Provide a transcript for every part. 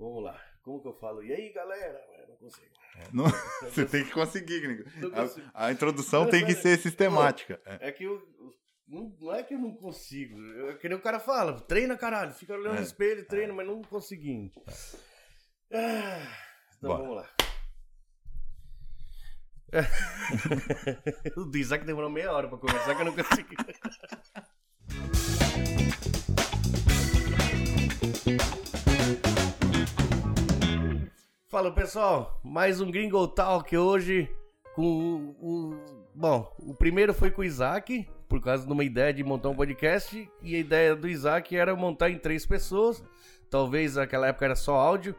Vamos lá. Como que eu falo? E aí, galera? Eu não consigo. É, não- você tem que conseguir, Gringo. A, a introdução tem que ser sistemática. É. É que eu. Não, não é que eu não consigo. É que nem o cara fala, treina caralho, fica olhando no É. espelho, treina, mas não conseguindo. Ah, então Bora. vamos lá. o do Isaac demorou meia hora pra começar que eu não consegui. Fala pessoal, mais um Gringo Talk hoje com o, Bom, o primeiro foi com o Isaac, por causa de uma ideia de montar um podcast, e a ideia do Isaac era montar em três pessoas. Talvez naquela época era só áudio,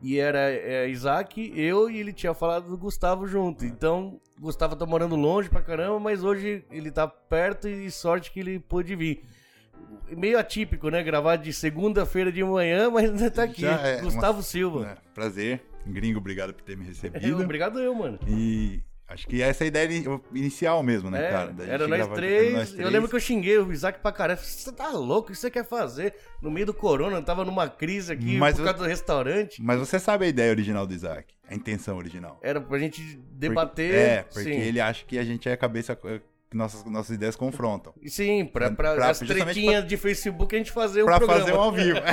e era é, Isaac, eu e ele tinha falado do Gustavo junto. Então, Gustavo tá morando longe pra caramba, mas hoje ele tá perto e sorte que ele pôde vir. Meio atípico, né? Gravar de segunda-feira de manhã, mas ainda tá aqui. É Gustavo uma- Silva. É, prazer. Gringo, obrigado por ter me É, recebido. obrigado eu, mano. E acho que essa é a ideia ini- inicial mesmo, né, É, cara? Era nós, três. nós Eu três. lembro que eu xinguei o Isaac pra caralho. Você tá louco? O que você quer fazer? No meio do corona, eu tava numa crise aqui Mas por eu- causa do restaurante. Mas você sabe a ideia original do Isaac, a intenção original. Era pra gente Porque- debater. É, porque sim. ele acha que a gente é cabeça que nossas, nossas ideias confrontam. Sim, pra, pra, Pra- as tretinhas de Facebook a gente fazer o pra programa. fazer um ao vivo.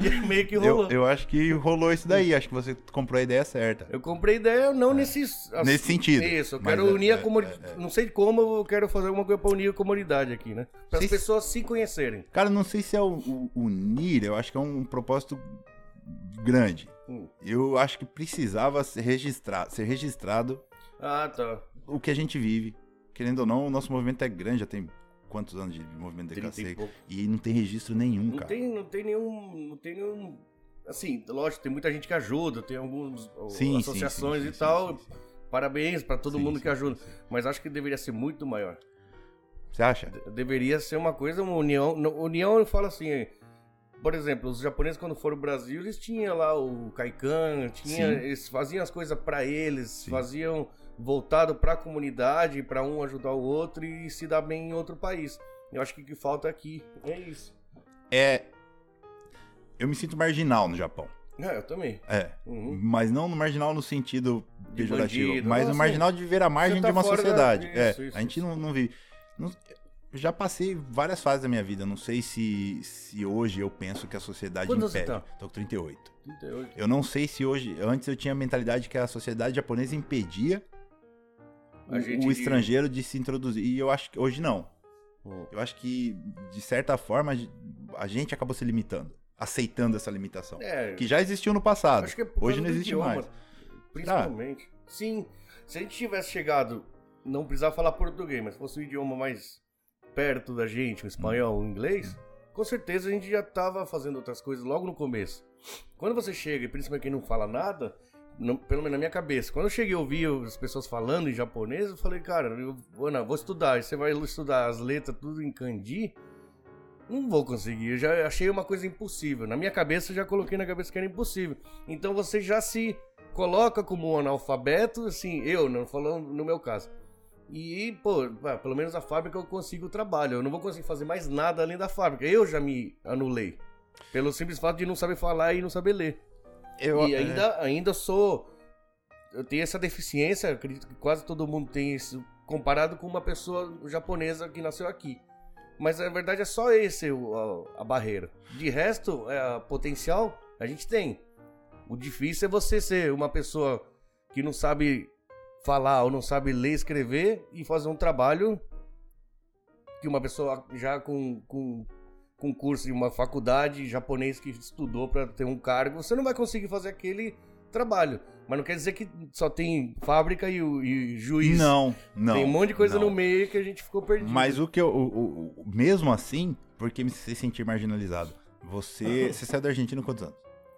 E meio que rolou. eu, eu acho que rolou isso daí, acho que você comprou a ideia certa. Eu comprei ideia não nesse... É. Nesse sentido. Isso, eu Mas quero é- unir a é- comunidade. é- é. Não sei como, eu quero fazer alguma coisa pra unir a comunidade aqui, né? Para as pessoas se conhecerem. Cara, não sei se é o, o- unir, eu acho que é um propósito grande. Hum. Eu acho que precisava ser registrado, ser registrado Ah, tá. o que a gente vive. Querendo ou não, o nosso movimento é grande, já tem quantos anos de movimento 30 e DKC? pouco. E não tem registro nenhum, Não cara. tem, não tem nenhum. Não tem nenhum. Assim, lógico, tem muita gente que ajuda, tem algumas ó, Sim, sim, associações e tal. Parabéns pra todo mundo que ajuda. Mas acho que deveria ser muito maior. Você acha? De- Deveria ser uma coisa, uma união. União eu falo assim. Por exemplo, os japoneses quando foram ao Brasil, eles tinham lá o Kaikan, tinha, Sim. eles faziam as coisas pra eles, Sim. faziam voltado pra comunidade, pra um ajudar o outro e se dar bem em outro país. Eu acho que o que falta aqui é isso. É. Eu me sinto marginal no Japão. É, eu também. É. Uhum. Mas não no marginal no sentido De pejorativo, bandido. mas Não, no sim. marginal de viver à margem tá de uma fora da- sociedade. é, Isso, isso, a gente isso. não, não vive. Não- já passei várias fases da minha vida. Não sei se, se hoje eu penso que a sociedade você impede. tá? Tô com 38. 38. Eu não sei se hoje. Antes eu tinha a mentalidade que a sociedade japonesa impedia A o, gente o estrangeiro de se introduzir. E eu acho que hoje não. Hum. Eu acho que, de certa forma, a gente acabou se limitando. Aceitando essa limitação. É, Que já existiu no passado. acho que é hoje não existe idioma, mais. Principalmente. Sim, se a gente tivesse chegado, não precisava falar português, mas fosse um idioma mais perto da gente, o espanhol, o inglês, com certeza a gente já tava fazendo outras coisas logo no começo. Quando você chega, e principalmente quem não fala nada, não- pelo menos na minha cabeça, quando eu cheguei a ouvir as pessoas falando em japonês, eu falei, cara, eu vou, não, vou estudar. Você vai estudar as letras tudo em kanji, não vou conseguir. Eu já achei uma coisa impossível. Na minha cabeça, eu já coloquei na cabeça que era impossível. Então você já se coloca como um analfabeto, assim, eu, não falando no meu caso. E, pô, ah, pelo menos a fábrica eu consigo o trabalho. Eu não vou conseguir fazer mais nada além da fábrica. Eu já me anulei. Pelo simples fato de não saber falar e não saber ler. Eu, E é, ainda, ainda sou. Eu tenho essa deficiência, acredito que quase todo mundo tem isso, comparado com uma pessoa japonesa que nasceu aqui. Mas na verdade é só esse o- a, a barreira. De resto, é, potencial a gente tem. O difícil é você ser uma pessoa que não sabe falar ou não sabe ler escrever e fazer um trabalho que uma pessoa já com, com, com curso em uma faculdade japonês que estudou para ter um cargo, você não vai conseguir fazer aquele trabalho. Mas não quer dizer que só tem fábrica e, e juiz. Não, não. Tem um monte de coisa não. no meio que a gente ficou perdido. Mas o que eu. o- o- mesmo assim, porque me se sentir marginalizado. Você, você saiu da Argentina com quantos anos?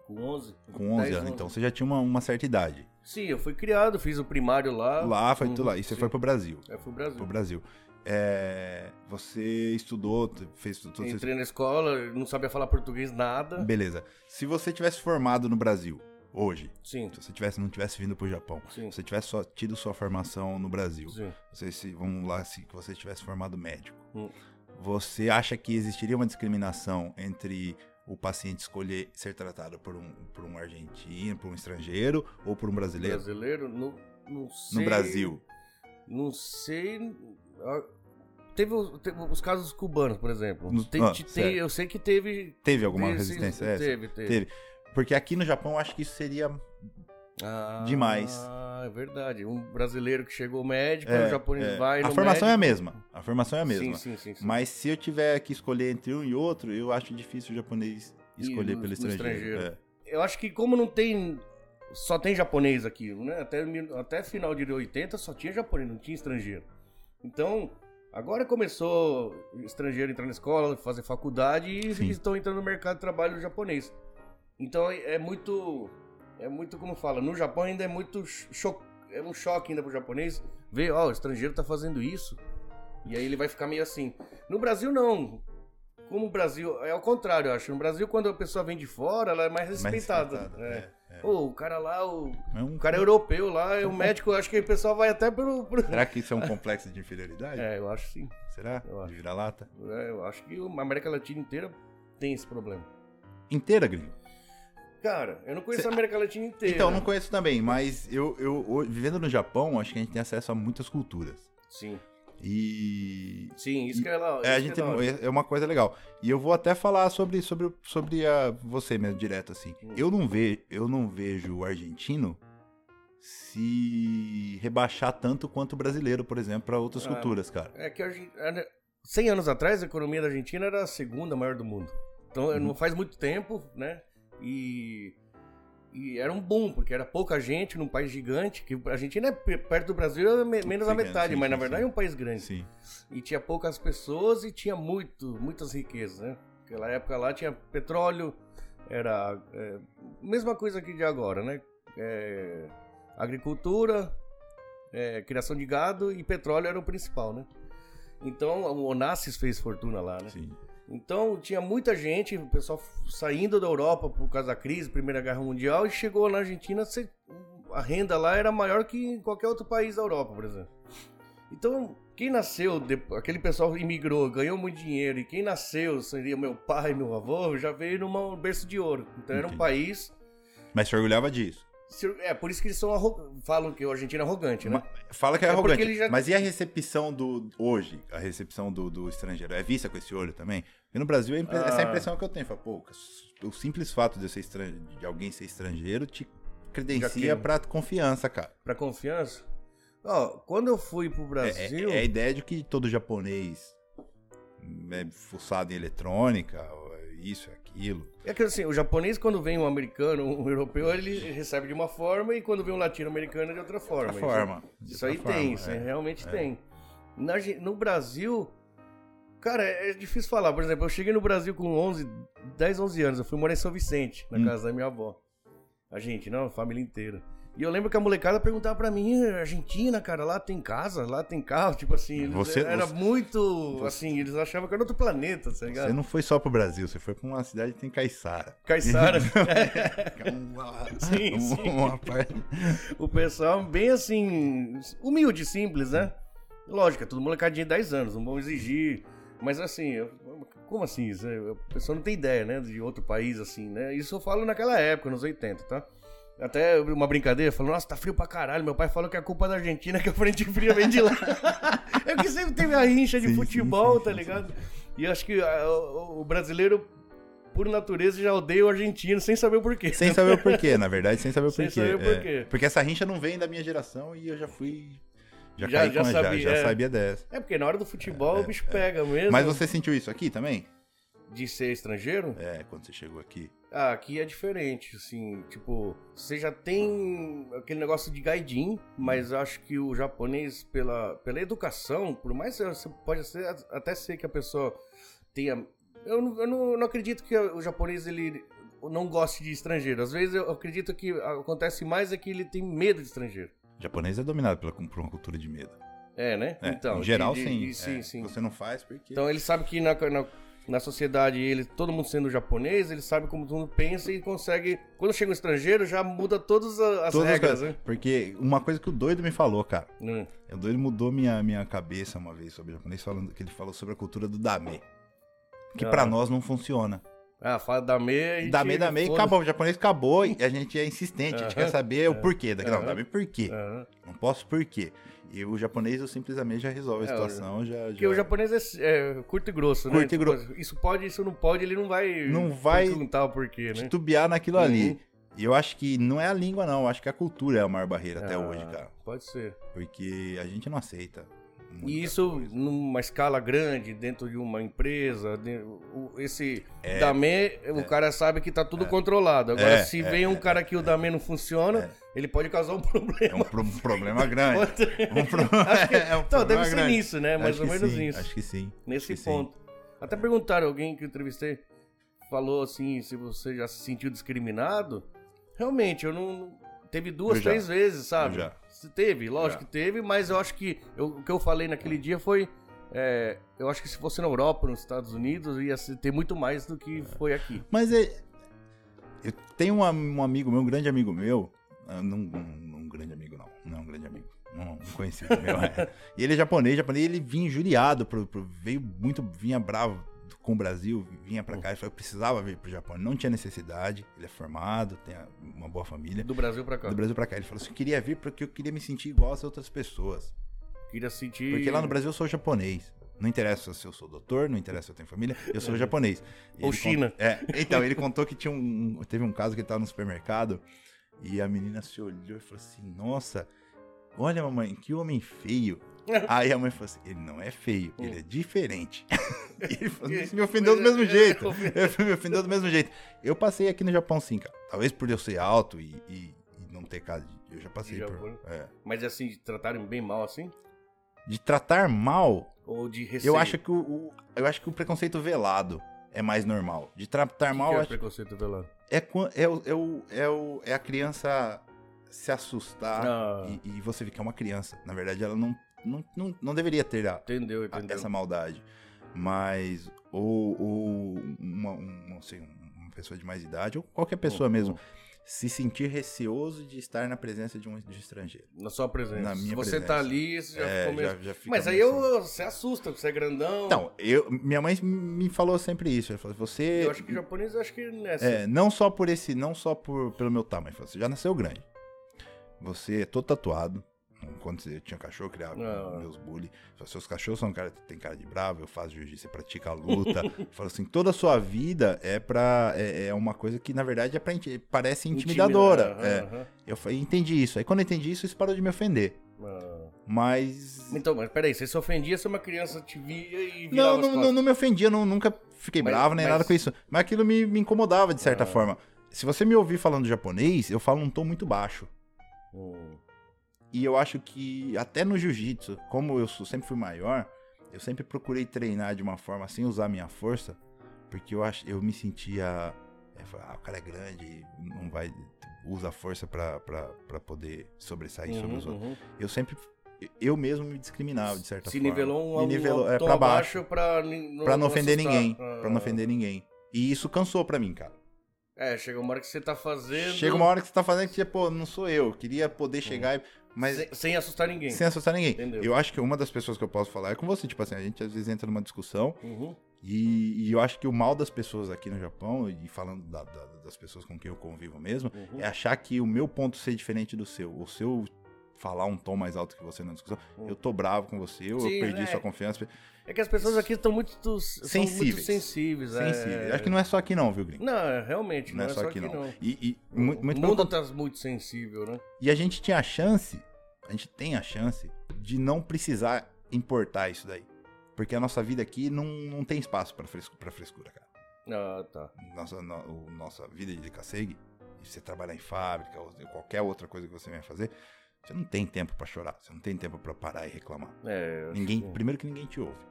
Com 11? Com 11 10, anos. Então você já tinha uma, uma certa idade. Sim, eu fui criado, fiz o primário lá. Lá, foi Uhum, tudo lá. E você sim. foi pro Brasil. É, fui pro Brasil. Pro Brasil. É, você estudou, fez tudo. Entrei na escola, não sabia falar português, nada. Beleza. Se você tivesse formado no Brasil, hoje, Sim, se você tivesse, não tivesse vindo pro Japão, sim, se você tivesse só tido sua formação no Brasil, sim. você, se, vamos lá, se você tivesse formado médico, Hum. você acha que existiria uma discriminação entre o paciente escolher ser tratado por um, por um argentino, por um estrangeiro ou por um brasileiro? Brasileiro, não, não sei. No Brasil. Não sei. Ah, Teve, os- teve os casos cubanos, por exemplo. Ah, certo. eu sei que teve. Teve alguma teve, resistência? sim, É, Teve, teve. Teve. Porque aqui no Japão eu acho que isso seria. Ah, Demais. Ah, é verdade. Um brasileiro que chegou médico, É, o japonês é. vai A formação é a médico. mesma. A formação é a mesma. Sim, sim, sim. Mas se eu tiver que escolher entre um e outro, eu acho difícil o japonês escolher E pelo estrangeiro. estrangeiro. É. Eu acho que como não tem. Só tem japonês aqui, né? Até, até final de 80 só tinha japonês, não tinha estrangeiro. Então, agora começou estrangeiro entrar na escola, fazer faculdade e Sim. estão entrando no mercado de trabalho japonês. Então é é muito. É muito, como fala, no Japão ainda é muito cho é um choque ainda pro japonês ver, ó, o estrangeiro tá fazendo isso. E aí ele vai ficar meio assim. No Brasil, não. Como o Brasil. É ao contrário, eu acho. No Brasil, quando a pessoa vem de fora, ela é mais Mais respeitada. respeitada, é. é, é. Pô, o cara lá, o, É um- o cara é europeu lá, é o médico, eu acho que o pessoal vai até pelo. Será que isso é um complexo de inferioridade? É, eu acho sim. Será? Eu acho. De vira-lata? É, eu acho que a América Latina inteira tem esse problema. Inteira, gringo? Cara, eu não conheço Cê- a América Latina inteira. Então, não conheço também, mas eu, eu, ho- vivendo no Japão, acho que a gente tem acesso a muitas culturas. Sim. E Sim, isso que é lá. É, a isso gente é é uma coisa legal. E eu vou até falar sobre sobre sobre a você mesmo direto assim. Hum. Eu não vejo eu não vejo o argentino se rebaixar tanto quanto o brasileiro, por exemplo, para outras Ah. culturas, cara. É que era- 100 anos atrás a economia da Argentina era a segunda maior do mundo. Então Uhum. não faz muito tempo, né? E, e era um boom, porque era pouca gente num país gigante, que a Argentina é pe- perto do Brasil, é me- menos da metade, sim, mas na verdade sim. é um país grande. Sim. E tinha poucas pessoas e tinha muito, muitas riquezas, né? Naquela época lá tinha petróleo, era é, mesma coisa aqui de agora, né? É, agricultura, é, criação de gado e petróleo era o principal, né? Então o Onassis fez fortuna lá, né? Sim. Então tinha muita gente, o pessoal saindo da Europa por causa da crise, Primeira Guerra Mundial, e chegou na Argentina, a renda lá era maior que em qualquer outro país da Europa, por exemplo. Então, quem nasceu, aquele pessoal imigrou, ganhou muito dinheiro, e quem nasceu, seria meu pai, meu avô, já veio num berço de ouro. Então era um país. Mas se orgulhava disso. É, por isso que eles são arro- falam que o argentino é arrogante, né? Ma- Fala que é, É arrogante. já- Mas e a recepção do hoje, a recepção do, do estrangeiro? É vista com esse olho também? E no Brasil, é impre- Ah. essa é a impressão que eu tenho. Fala, pô, o simples fato de, ser estran- de alguém ser estrangeiro te credencia pra confiança, cara. Pra confiança. Ó, quando eu fui pro É, Brasil. é- é a ideia de que todo japonês é fuçado em eletrônica, isso, aquilo. É que assim, o japonês, quando vem um americano, um europeu, ele recebe de uma forma, e quando vem um latino-americano, é de outra forma. outra forma. Isso, isso aí outra tem, forma, isso é. aí realmente tem. Na no Brasil, cara, é difícil falar. Por exemplo, eu cheguei no Brasil com 11, 10, 11 anos. Eu fui morar em São Vicente, na Hum. casa da minha avó. A gente, não, a família inteira. E eu lembro que a molecada perguntava pra mim, Argentina, cara, lá tem casa, lá tem carro, tipo assim, eles- Você- era você- muito, assim, eles achavam que era outro planeta, tá ligado? Você não foi só pro Brasil, você foi pra uma cidade que tem caiçara. Caiçara. Uma- Sim, uma- sim. uma parte- o pessoal bem assim, humilde, simples, né? Lógico, é tudo molecadinha de 10 anos, não vão exigir. Mas assim, eu- como assim? Isso? A pessoa não tem ideia, né? De outro país, assim, né? Isso eu falo naquela época, nos 80, tá? Até uma brincadeira, falou, nossa, tá frio pra caralho. Meu pai falou que a culpa é da Argentina, que a frente fria vem de lá. é que sempre teve a rincha de Sim, futebol, sim, tá sim, ligado? E eu acho que ah, o, o brasileiro, por natureza, já odeia o argentino sem saber o porquê. Sem saber o porquê, na verdade, sem saber o Sem porquê. saber o é. porquê. Porque essa rincha não vem da minha geração e eu já fui. Já, Já- já com a- já, sabia, já é. sabia dessa. É porque na hora do futebol É, o bicho pega mesmo. Mas você sentiu isso aqui também? De ser estrangeiro? É, quando você chegou aqui. Ah, aqui é diferente, assim, tipo, você já tem aquele negócio de gaidin, mas eu acho que o japonês, pela, pela educação, por mais que você pode ser, até ser que a pessoa tenha... Eu não, eu não, não acredito que o japonês, ele não goste de estrangeiro. Às vezes eu acredito que acontece mais é que ele tem medo de estrangeiro. O japonês é dominado pela, por uma cultura de medo. É, né? É, então, em geral, de- sim. de- sim, É, sim. Você não faz porque. Então ele sabe que na, na, na sociedade, ele, todo mundo sendo japonês, ele sabe como todo mundo pensa e consegue. Quando chega um estrangeiro, já muda todas as Todas as regras, coisas. né? Porque uma coisa que o doido me falou, cara. Hum. O doido mudou minha, minha cabeça uma vez sobre o japonês, falando que ele falou sobre a cultura do dame. Que Ah. pra nós não funciona. Ah, fala da meia e. Dame, dame, e foda-se. acabou. O japonês acabou e a gente é insistente, a gente quer saber o porquê daquilo. Não, Aham. dame por quê? Não posso por quê? E o japonês, eu simplesmente já resolve a É, situação, já... Porque já... o japonês é, é curto e grosso, né? Curto e Tipo, grosso. Isso pode, isso não pode, ele não vai. Não vai perguntar o porquê, né? titubear naquilo Uhum. ali. E eu acho que não é a língua, não. Eu acho que a cultura é a maior barreira até Ah, hoje, cara. Pode ser. Porque a gente não aceita. Muita E isso coisa. numa escala grande, dentro de uma empresa, de- o- esse É. Damê, o cara sabe que tá tudo controlado. Agora, É, se é, vem um cara que o Damê não funciona, É. ele pode causar um É problema. um pro- problema grande. Um pro- que- é um Então, deve ser grande. nisso, né? Mais Acho ou que menos sim, isso. Acho que sim. Nesse que sim. ponto. Até perguntaram alguém que eu entrevistei, falou assim, se você já se sentiu discriminado. Realmente, eu não. Teve duas, Eu já. três vezes, sabe? Eu já. Teve, lógico Já. que teve, mas eu acho que eu- o que eu falei naquele dia foi. é, eu acho que se fosse na Europa, nos Estados Unidos, ia ter muito mais do que foi aqui. Mas é. Eu tenho um, um amigo meu, um grande amigo meu. ah, Não, um, um grande amigo, não. Não é um grande amigo. Um, um conhecido meu. é. E ele é japonês, japonês, ele vinha injuriado, pro, pro- veio muito, vinha bravo com o Brasil, vinha pra cá, ele falou que precisava vir pro Japão. Não tinha necessidade, ele é formado, tem uma boa família. Do Brasil pra cá. Do Brasil pra cá. Ele falou assim: eu queria vir porque eu queria me sentir igual às outras pessoas. Queria sentir. Porque lá no Brasil eu sou japonês. Não interessa se eu sou doutor, não interessa se eu tenho família, eu sou japonês. E Ou China. É, então, ele contou que tinha um. Teve um caso que ele tava no supermercado e a menina se olhou e falou assim: Nossa, olha, mamãe, que homem feio. Aí a mãe falou assim: Ele não é feio, ele é diferente. e ele falou, isso me ofendeu do mesmo jeito. Ele me ofendeu do mesmo jeito. Eu passei aqui no Japão sim, cara. Talvez por eu ser alto e, e- e não ter casa. de- Eu já passei De por. É. Mas assim, de tratarem bem mal assim? De tratar mal Ou de receio? Eu acho que o, o- eu acho que o preconceito velado é mais normal. De tratar que mal que é o acho- preconceito velado? é, é, o, é, o, é, o- é a criança se assustar Ah. e, e você é uma criança. Na verdade, ela não, não, não, não deveria ter a- Entendeu, a- entendeu. essa maldade. Mas, ou, ou uma, um- não uma pessoa de mais idade, ou qualquer pessoa Uhum. mesmo, se sentir receoso de estar na presença de um de estrangeiro. Na sua presença. Na minha Se você presença. tá ali, você já É, ficou meio... já- já fica Mas aí eu, você assusta, você é grandão. Então, eu, minha mãe me falou sempre isso. Ela falou, você. Eu acho que japonês, eu acho que nessa. É, não só por esse, não só por, pelo meu tamanho, você já nasceu grande. Você é todo tatuado. Quando você tinha cachorro, eu criava Ah. meus bully. Seus cachorros são cara, tem cara de bravo, eu faço jiu-jitsu, você pratica a luta. Falou assim, toda a sua vida é pra. É, é uma coisa que, na verdade, é pra, parece intimidadora. Aham, É. aham. Eu falei, entendi isso. Aí quando eu entendi isso, isso parou de me ofender. Ah. Mas. Então, mas peraí, você se ofendia se uma criança te via e virava Não, não, não, não me ofendia, não, nunca fiquei Mas- bravo nem mas- nada com isso. Mas aquilo me, me incomodava de certa Ah. forma. Se você me ouvir falando japonês, eu falo num tom muito baixo. Hum. E eu acho que até no jiu-jitsu, como eu sou- sempre fui maior, eu sempre procurei treinar de uma forma sem usar minha força, porque eu acho, eu me sentia, é, ah, o cara é grande, não vai usa a força pra poder sobressair sobre Uhum, os outros. uhum. Eu sempre eu mesmo me discriminava de certa Se forma. nivelou um, me nivelou, um é pra baixo. pra, ni- Pra não ofender assustar. ninguém. Ah. Pra não ofender ninguém. E isso cansou pra mim, cara. É, chega uma hora que você tá fazendo... Chega uma hora que você tá fazendo que, pô, não sou eu. eu Queria poder chegar e. Mas Sem, sem assustar ninguém. sem assustar ninguém. Entendeu. Eu acho que uma das pessoas que eu posso falar é com você. Tipo assim, a gente às vezes entra numa discussão Uhum. e, e eu acho que o mal das pessoas aqui no Japão, e falando da- da- das pessoas com quem eu convivo mesmo, Uhum. é achar que o meu ponto ser diferente do seu. O seu falar um tom mais alto que você na discussão, eu tô bravo com você, eu, eu Sim, perdi é. sua confiança. É que as pessoas aqui estão muito, são muito Sensíveis. sensíveis. É... Acho que não é só aqui não, viu, Gringo? Não, é, realmente, Não é só aqui não. E, e muito, o muito mundo tá muito sensível, né? E a gente tinha a chance, a gente tem a chance de não precisar importar isso daí. Porque a nossa vida aqui não, não tem espaço pra frescura, pra frescura, cara. Ah, tá. Nossa, no, nossa vida de Licaseg, você trabalhar em fábrica, ou qualquer outra coisa que você venha fazer, você não tem tempo pra chorar, você não tem tempo pra parar e reclamar. É, Ninguém, que- primeiro que ninguém te ouve.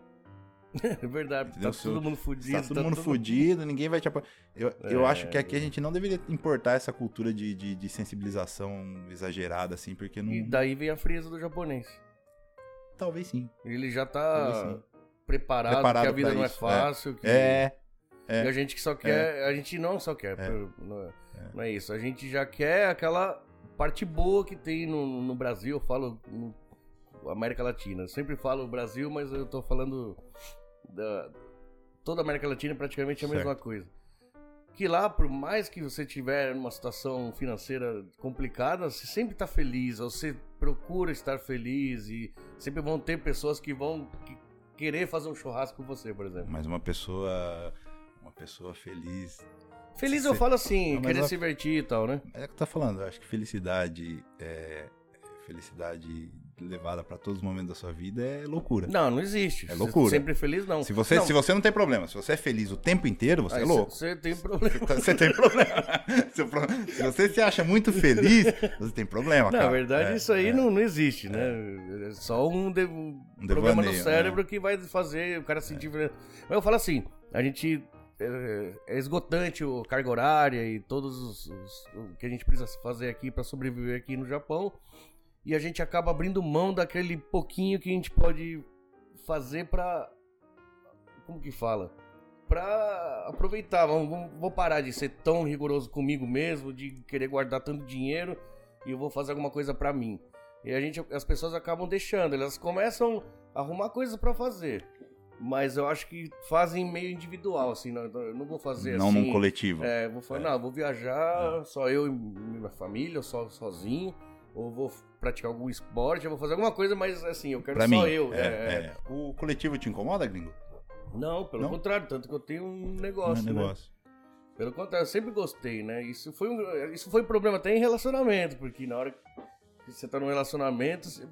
É verdade, Entendeu? tá todo mundo fudido. Tá todo mundo fudido, ninguém vai te apoiar. Eu, eu É. acho que aqui a gente não deveria importar essa cultura de, de, de sensibilização exagerada, assim, porque não. E daí vem a frieza do japonês. Talvez sim. Ele já tá preparado, Preparado que a vida não isso, é fácil. que- É. E a gente que só quer. A gente não só quer. por- Não, é, não é isso. A gente já quer aquela parte boa que tem no, no Brasil. Eu falo no América Latina. Eu sempre falo Brasil, mas eu tô falando da. Toda a América Latina é praticamente a Certo. mesma coisa. Porque lá, por mais que você tiver uma situação financeira complicada, você sempre tá feliz, ou você procura estar feliz e sempre vão ter pessoas que vão que- querer fazer um churrasco com você, por exemplo. Mas uma pessoa. Uma pessoa feliz. Feliz Sim. eu falo assim, Não, querer ela- se divertir e tal, né? É o que tô falando, eu acho que felicidade é. Felicidade levada pra todos os momentos da sua vida é loucura. Não, não existe. É loucura. Sempre feliz, não. Se você, não, se você não tem problema, se você é feliz o tempo inteiro, você aí é louco. Você tem problema. Você tem problema. Se o você se acha muito feliz, você tem problema, cara. na verdade, É, isso aí é. não, não existe, né? É só um, de- um problema no cérebro que vai fazer o cara sentir. Mas eu falo assim, a gente. É, é esgotante a carga horária e todos os, os- o que a gente precisa fazer aqui para sobreviver aqui no Japão. E a gente acaba abrindo mão daquele pouquinho que a gente pode fazer pra. Como que fala? Pra aproveitar. Vamos, vamos- vou parar de ser tão rigoroso comigo mesmo, de querer guardar tanto dinheiro e eu vou fazer alguma coisa pra mim. E a gente, as pessoas acabam deixando, elas começam a arrumar coisas pra fazer. Mas eu acho que fazem meio individual, assim, não, eu não vou fazer Não assim. num coletivo. É, vou falar, É. não, vou viajar só eu e minha família, só sozinho, ou vou praticar algum esporte, eu vou fazer alguma coisa, mas assim, eu quero Pra só mim. eu. é, é, é. O coletivo te incomoda, gringo? Não, pelo Não? contrário, tanto que eu tenho um negócio, né? negócio. Pelo contrário, eu sempre gostei, né? Isso foi um, isso foi um problema até em relacionamento, porque na hora que você tá num relacionamento, você-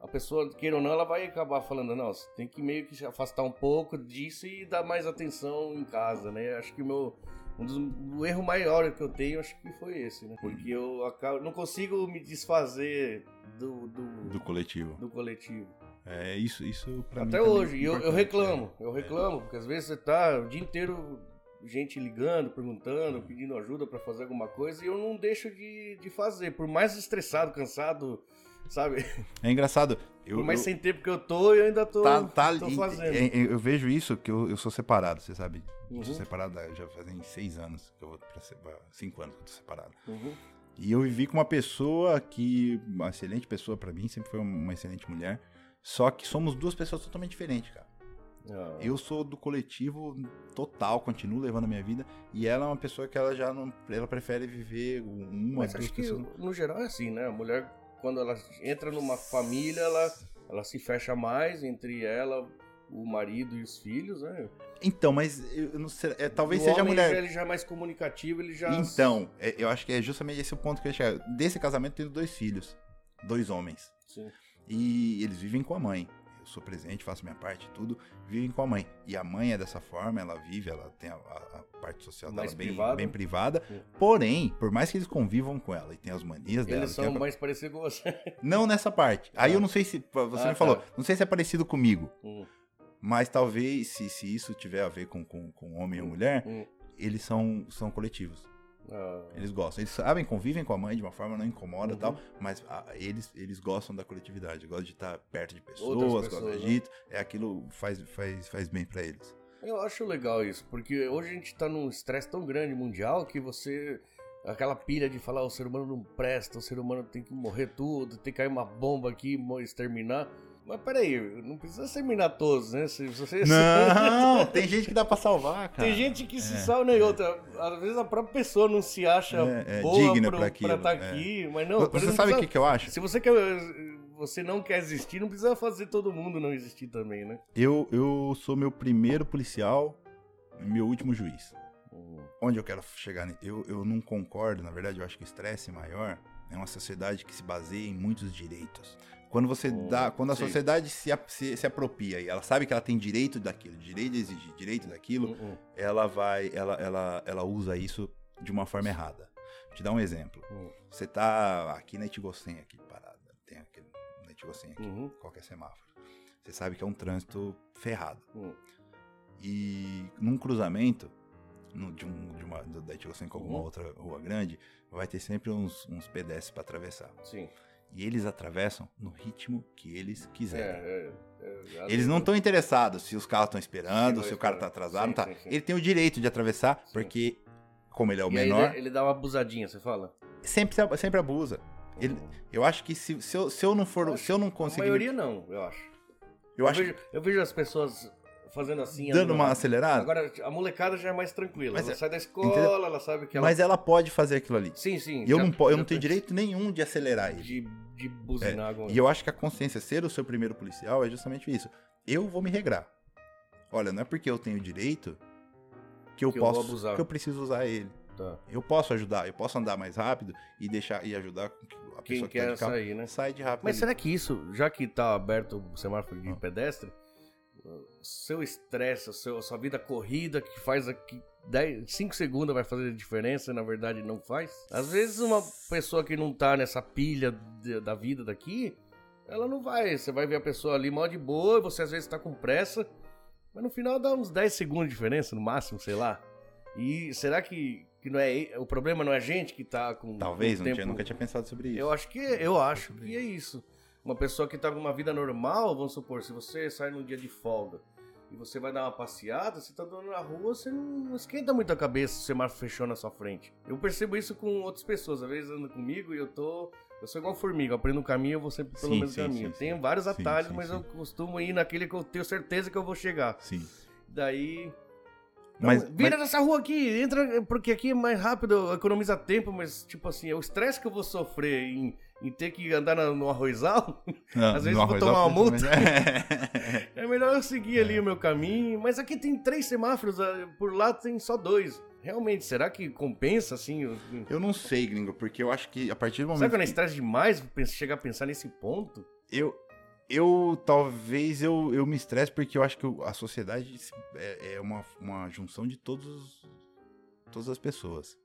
a pessoa, queira ou não, ela vai acabar falando, não, você tem que meio que se afastar um pouco disso e dar mais atenção em casa, né? Acho que o meu um dos, o erro maior que eu tenho, acho que foi esse, né? Porque eu acabo, não consigo me desfazer do, do, Do coletivo. do coletivo. É isso, isso pra mim Até também hoje, é e eu, eu reclamo, é. eu reclamo, porque às vezes você tá o dia inteiro gente ligando, perguntando, pedindo ajuda pra fazer alguma coisa e eu não deixo de, de fazer, por mais estressado, cansado, sabe? É engraçado. Eu, mais eu- sem tempo que eu tô, eu ainda tô, tá, tá, tô fazendo. é- é- eu vejo isso que eu, eu sou separado, você sabe? Eu sou Uhum. separado já fazem seis anos que eu vou pra, cinco anos que eu tô separado. Uhum. E eu vivi com uma pessoa que, uma excelente pessoa pra mim, sempre foi uma excelente mulher. Só que somos duas pessoas totalmente diferentes, cara. Ah, Eu sou do coletivo total, continuo levando a minha vida. E ela é uma pessoa que ela já não. Ela prefere viver uma, Mas duas acho que pessoas. no geral é assim, né? A mulher, quando ela entra numa família, ela, ela se fecha mais entre ela, o marido e os filhos, né? Então, mas eu não sei. é, talvez o seja a homem, mulher. Ele já é mais comunicativo, ele já... Então, é, eu acho que é justamente esse o ponto que eu ia chegar. Desse casamento, tenho dois filhos. Dois homens. Sim. E eles vivem com a mãe. Sou presente, faço minha parte, tudo. Vivem com a mãe. E a mãe é dessa forma, ela vive, ela tem a, a- parte social Mais dela bem privada. bem privada. Sim. Porém, por mais que eles convivam com ela e tenham as manias dela. Eles são a- mais parecidos com você. Não nessa parte. Aí eu não sei se. Você Ah, me falou, tá. não sei se é parecido comigo. Hum, Mas talvez, se, se isso tiver a ver com, com, com homem ou mulher, hum. eles são, são coletivos. Ah, Eles gostam. Eles sabem, convivem com a mãe de uma forma, não incomoda e Uhum. tal, mas ah, eles, eles gostam da coletividade, gostam de estar perto de pessoas, Outras gostam pessoas, de né? agito. É aquilo faz, faz, faz bem pra eles. Eu acho legal isso, porque hoje a gente tá num estresse tão grande mundial que você. Aquela pilha de falar o ser humano não presta, o ser humano tem que morrer tudo, tem que cair uma bomba aqui exterminar. Mas peraí, não precisa exterminar todos, né? Se você. Não, tem gente que dá pra salvar, cara. Tem gente que se salva, né? E outra, às vezes a própria pessoa não se acha É, é, boa digna pra aquilo, estar é. aqui, mas não. Você sabe o precisa- que, que eu acho? Se você quer, você não quer existir, não precisa fazer todo mundo não existir também, né? Eu, eu sou meu primeiro policial e meu último juiz. Hum, Onde eu quero chegar? Eu, eu não concordo, na verdade, eu acho que o estresse maior é uma sociedade que se baseia em muitos direitos. Quando você Hum, dá, quando a sim. sociedade se, se, se apropria e ela sabe que ela tem direito daquilo, direito de exigir, direito daquilo, hum, hum, ela vai, ela, ela, ela usa isso de uma forma errada. Vou te dar um exemplo. hum. Você tá aqui na Itigossen, aqui parada, tem aqui na Itigossen aqui, Uhum. qualquer semáforo. Você sabe que é um trânsito ferrado. E num cruzamento no- de, um, de uma, da Itigossen com alguma Uhum. outra rua grande, vai ter sempre uns, uns pedestres para atravessar. Sim. E eles atravessam no ritmo que eles É, quiserem. é, é, Eles não estão interessados se os carros estão esperando, se o cara tá esperar. atrasado, Sim, tá. sim, sim. Ele tem o direito de atravessar, porque como ele é o E menor, ele, ele dá uma abusadinha, você fala? sempre, se- sempre abusa. Ele, eu acho que se, se, eu, se eu não for, se eu não A conseguir, maioria não, eu acho. eu acho vejo, eu vejo as pessoas fazendo assim. dando uma acelerada. Agora, a molecada já é mais tranquila. Mas ela é- sai da escola, entendeu? ela sabe que ela. Mas ela pode fazer aquilo ali. Sim, sim. E eu já- não, po- eu não tenho direito nenhum de acelerar ele. de, de buzinar alguma E eu acho que a consciência ser o seu primeiro policial é justamente isso. Eu vou me regrar. Olha, não é porque eu tenho direito que eu Que eu posso, abusar. que eu preciso usar ele. Tá. Eu posso ajudar, eu posso andar mais rápido e deixar e ajudar a Quem pessoa que tá quer de carro sair, né? sai de rápido. Mas ali. será que isso, já que tá aberto o semáforo de Ah. pedestre, seu estresse, a seu- a sua vida corrida que faz aqui 5 segundos vai fazer diferença, na verdade não faz? Às vezes uma pessoa que não tá nessa pilha de- da vida daqui, ela não vai. Você vai ver a pessoa ali mal de boa, você às vezes tá com pressa, mas no final dá uns 10 segundos de diferença, no máximo, sei lá. E será que, que não é o problema não é a gente que tá com Talvez, com não o tinha, tempo nunca tinha pensado sobre isso. eu acho que eu acho que é isso. Uma pessoa que tá com uma vida normal, vamos supor, se você sai num dia de folga e você vai dar uma passeada, você tá andando na rua, você não esquenta muito a cabeça se o semáforo fechou na sua frente. Eu percebo isso com outras pessoas, às vezes ando comigo e eu tô. Eu sou igual formiga, aprendo um caminho, eu vou sempre pelo Sim, mesmo sim, caminho. sim, Tenho sim. vários atalhos, mas eu costumo ir naquele que eu tenho certeza que eu vou chegar. Sim. Daí. Mas, Não, vira mas- nessa rua aqui, entra, porque aqui é mais rápido, economiza tempo, mas, tipo assim, é o estresse que eu vou sofrer em, em ter que andar no arrozal, não, às vezes eu vou tomar uma multa. mas- é melhor eu seguir ali o meu caminho. Mas aqui tem três semáforos, ah, por lá tem só dois. Realmente, será que compensa, assim? o- eu não sei, gringo, porque eu acho que a partir do Será momento não é que estresse demais chegar a pensar nesse ponto? eu eu talvez eu, eu me estresse porque eu acho que a sociedade é, é uma, uma junção de todos todas as pessoas.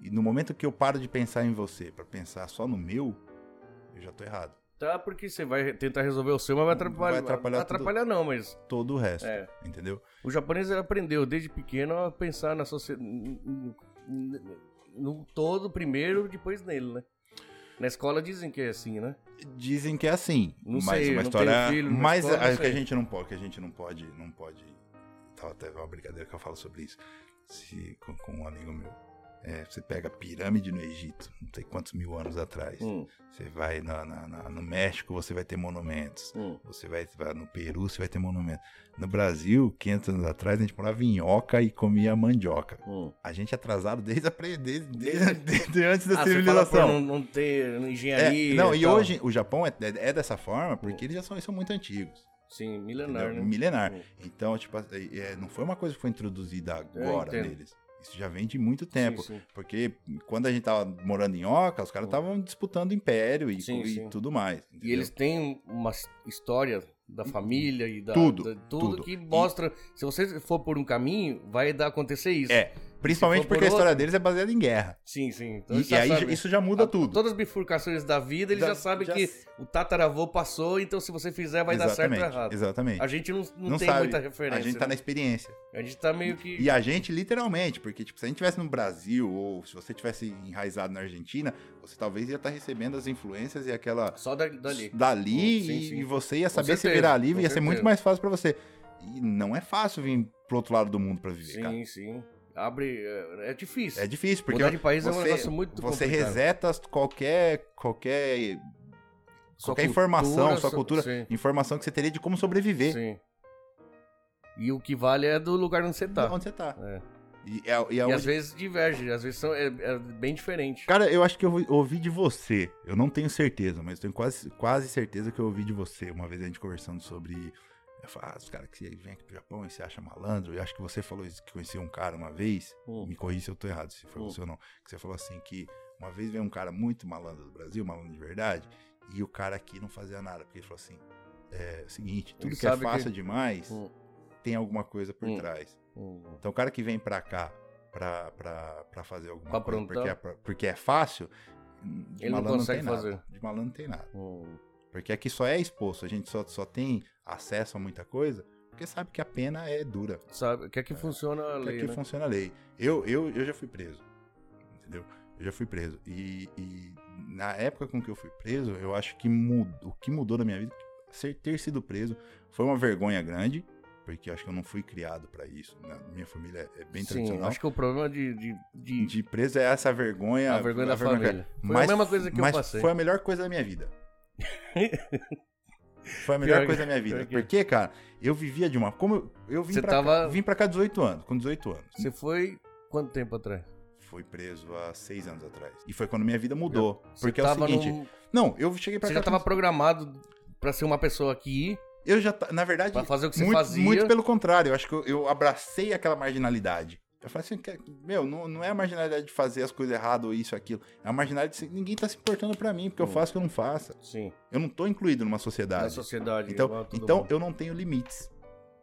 E no momento que eu paro de pensar em você pra pensar só no meu, eu já tô errado. Tá, porque você vai tentar resolver o seu, mas vai atrapalhar. Vai atrapalhar atrapalhar não, mas Todo o resto, É. entendeu? O japonês aprendeu desde pequeno a pensar na sociedade. No todo primeiro, depois nele, né? Na escola dizem que é assim, né? Dizem que é assim, Não mas sei, uma história, filho, mas escola, é, o que a gente não pode, que a gente não pode, não pode. Tava até uma brincadeira que eu falo sobre isso. Se com, com um amigo meu, é, você pega a pirâmide no Egito, não sei quantos mil anos atrás. Hum, Você vai na- na- na- no México, você vai ter monumentos. hum. Você vai, no Peru, você vai ter monumentos. No Brasil, 500 anos atrás, a gente morava em oca e comia mandioca. hum. A gente é atrasado desde, a desde, desde, desde antes da Ah, civilização. não, não ter engenharia. É, não, e tal. hoje o Japão é, é- é dessa forma porque eles já são, eles são muito antigos. Sim, milenar, né? Milenar. Hum. Então, tipo, é, é, não foi uma coisa que foi introduzida agora entendo. Isso já vem de muito tempo. Sim, sim. Porque quando a gente tava morando em Oca, os caras estavam disputando império e, Sim, e tudo mais. E entendeu? eles têm uma história da família e da. Tudo, da- tudo, tudo. que E- mostra. Se você for por um caminho, vai dar acontecer isso. É, principalmente Se for por porque a história outro- deles é baseada em guerra. Sim, sim. Então E, e aí isso já muda A- tudo. Todas as bifurcações da vida, eles Da- já sabem já que o tataravô passou, então se você fizer vai dar certo ou exatamente, errado. exatamente. A gente não, não, Não tem sabe. muita referência. A gente tá né? na experiência. A gente tá meio que. E a gente, literalmente, porque tipo, se a gente tivesse no Brasil, ou se você tivesse enraizado na Argentina, você talvez ia estar recebendo as influências e aquela Só da- dali. dali, Sim, e- sim. e você ia saber se certeza, virar com livre, ia ser muito certeza. mais fácil pra você. E não é fácil vir pro outro lado do mundo pra viver, cara. Sim, sim. Abre. É, é difícil. É difícil, porque Mudar de país é um você, negócio muito você complicado. reseta qualquer qualquer Sua qualquer informação, sua su- cultura, Sim, informação que você teria de como sobreviver sim. E o que vale é do lugar onde você tá. onde você tá. É. E, é, e é E onde- às vezes diverge, às vezes são, é, é bem diferente. Cara, eu acho que eu ouvi- ouvi de você. Eu não tenho certeza, mas tenho quase, quase certeza que eu ouvi de você. Uma vez a gente conversando sobre. Eu falo, ah, os caras que vêm aqui pro Japão e se acha malandro. Eu acho que você falou isso, que conhecia um cara uma vez. Hum. Me corrija se eu tô errado, se foi Hum. você ou não. Que você falou assim que uma vez veio um cara muito malandro do Brasil, malandro de verdade, e o cara aqui não fazia nada. Porque ele falou assim: é o seguinte, tudo Ele que é sabe que- fácil demais Hum, tem alguma coisa por Hum. trás. Então o cara que vem pra cá pra, pra, pra fazer alguma Pra coisa porque é, porque é fácil, de Ele não malandro consegue tem fazer. nada. De malandro não tem nada. Porque aqui só é exposto, a gente só, só tem acesso a muita coisa porque sabe que a pena é dura. Sabe, quer que funciona a Que lei, aqui né? funciona a lei. Eu, eu, eu já fui preso. Entendeu? Eu já fui preso. E, e na época com que eu fui preso, eu acho que mud- o que mudou na minha vida, ser, ter sido preso, foi uma vergonha grande. Porque eu acho que eu não fui criado pra isso. Na minha família é bem Sim, tradicional. acho que o problema de, de, de- de preso é essa vergonha. a vergonha da família. Foi a mesma coisa que mas eu passei. Foi a melhor coisa da minha vida. Foi a melhor coisa da minha vida. Porque, cara, eu vivia de uma. Como eu, eu vim, Você pra tava- cá, vim pra cá 18 anos, com 18 anos. Você foi quanto tempo atrás? Fui preso há seis anos atrás. E foi quando minha vida mudou. Você Porque é o seguinte. num- Não, eu cheguei pra Você cá. já tava com- programado pra ser uma pessoa aqui, Eu já. Na verdade. pra fazer o que você muito, fazia. muito pelo contrário. Eu acho que eu, eu abracei aquela marginalidade. Eu falei assim, meu, não, não é a marginalidade de fazer as coisas erradas ou isso, aquilo. É a marginalidade de ser- ninguém tá se importando pra mim, porque eu Hum. faço o que eu não faço. Sim, Eu não tô incluído numa na sociedade. sociedade. Então, igual então mundo. eu não tenho limites.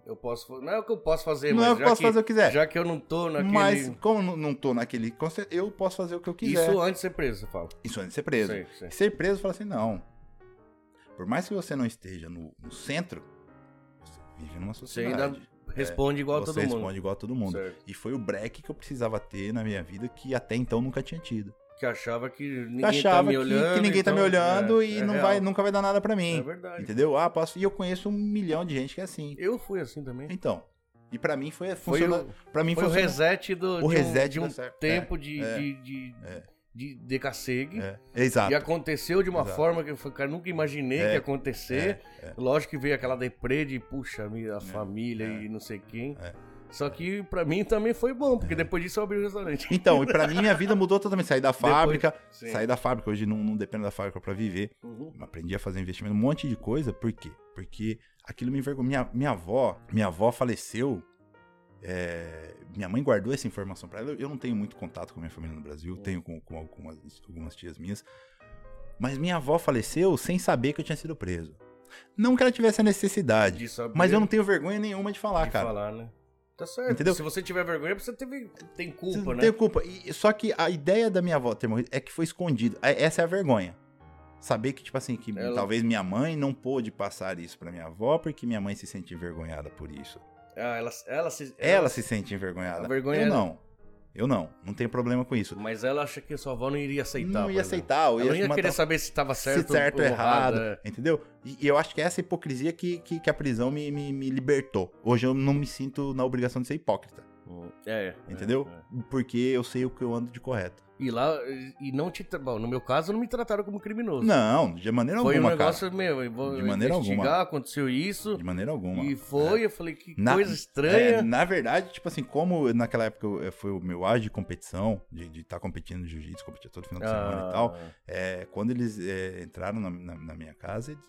eu posso. Não é o que eu posso fazer, não mas é o que já eu posso que, fazer o que quiser. Já que eu não tô naquele. Mas, como eu não- tô naquele. Eu posso fazer o que eu quiser. Isso antes de ser preso, você fala. Isso antes de ser preso. Sei, sei. Ser preso, fala assim, não. Por mais que você não esteja no, no centro, você vive numa Você ainda sociedade. Responde igual a você todo mundo. responde igual a todo mundo. Certo. E foi o break que eu precisava ter na minha vida que até então nunca tinha tido. Que achava que ninguém Eu achava tá me que- olhando. que, ninguém tá me então, olhando é, e é não real. vai, nunca vai dar nada pra mim. É verdade. entendeu? Ah, posso. E eu conheço um milhão de gente que é assim. Eu fui assim também. Então. E pra mim foi. Foi Funciona, o, mim foi o reset do, O de um, reset de um tempo É, de, é, de, de, é. de decassegue. É, exato. E aconteceu de uma Exato. forma que eu cara, nunca imaginei É, que ia acontecer. é, é. Lógico que veio aquela deprê de, puxa, minha família é. e não sei quem. É. Só que pra mim também foi bom, porque depois disso eu abri o restaurante. Então, e pra mim minha vida mudou totalmente. Saí da fábrica, Sim. saí da fábrica, hoje não, não dependo da fábrica pra viver. Uhum. Aprendi a fazer investimento, um monte de coisa. Por quê? Porque aquilo me envergonhou. Minha, minha avó, minha avó faleceu. É, minha mãe guardou essa informação pra ela. Eu não tenho muito contato com a minha família no Brasil, tenho com, com algumas, algumas tias minhas. Mas minha avó faleceu sem saber que eu tinha sido preso. Não que ela tivesse a necessidade, mas eu não tenho vergonha nenhuma de falar, de cara. falar, né? Tá certo. Entendeu? Se você tiver vergonha, você teve, tem Você culpa, não né? tem culpa. E- só que a ideia da minha avó ter morrido é que foi escondido. É- Essa é a vergonha. Saber que, tipo assim, que Ela- talvez minha mãe não pôde passar isso pra minha avó porque minha mãe se sente envergonhada por isso. Ah, ela, ela, se, Ela se sente envergonhada. Vergonha Eu é- não. Eu não. Não tenho problema com isso. Mas ela acha que a sua avó não iria aceitar. não ia aceitar. Eu Ela ia matar- querer saber se estava certo, se certo ou ou errado. é. Entendeu? E, eu acho que essa hipocrisia que, que, que a prisão me, me, me libertou. Hoje eu não me sinto na obrigação de ser hipócrita. É, é, Entendeu? é. Porque eu sei o que eu ando de correto. E lá, e não te. Bom, no meu caso, não me trataram como criminoso. Não, de maneira Foi alguma, um negócio cara. meu, eu vou De maneira alguma. aconteceu isso. De maneira alguma. E foi, eu falei, que Na- coisa É, estranha. na verdade, tipo assim, como naquela época eu- foi o meu auge de competição, de estar competindo no jiu-jitsu, competia todo final de semana Ah, e tal, é, quando eles é, entraram na, na- na minha casa, eles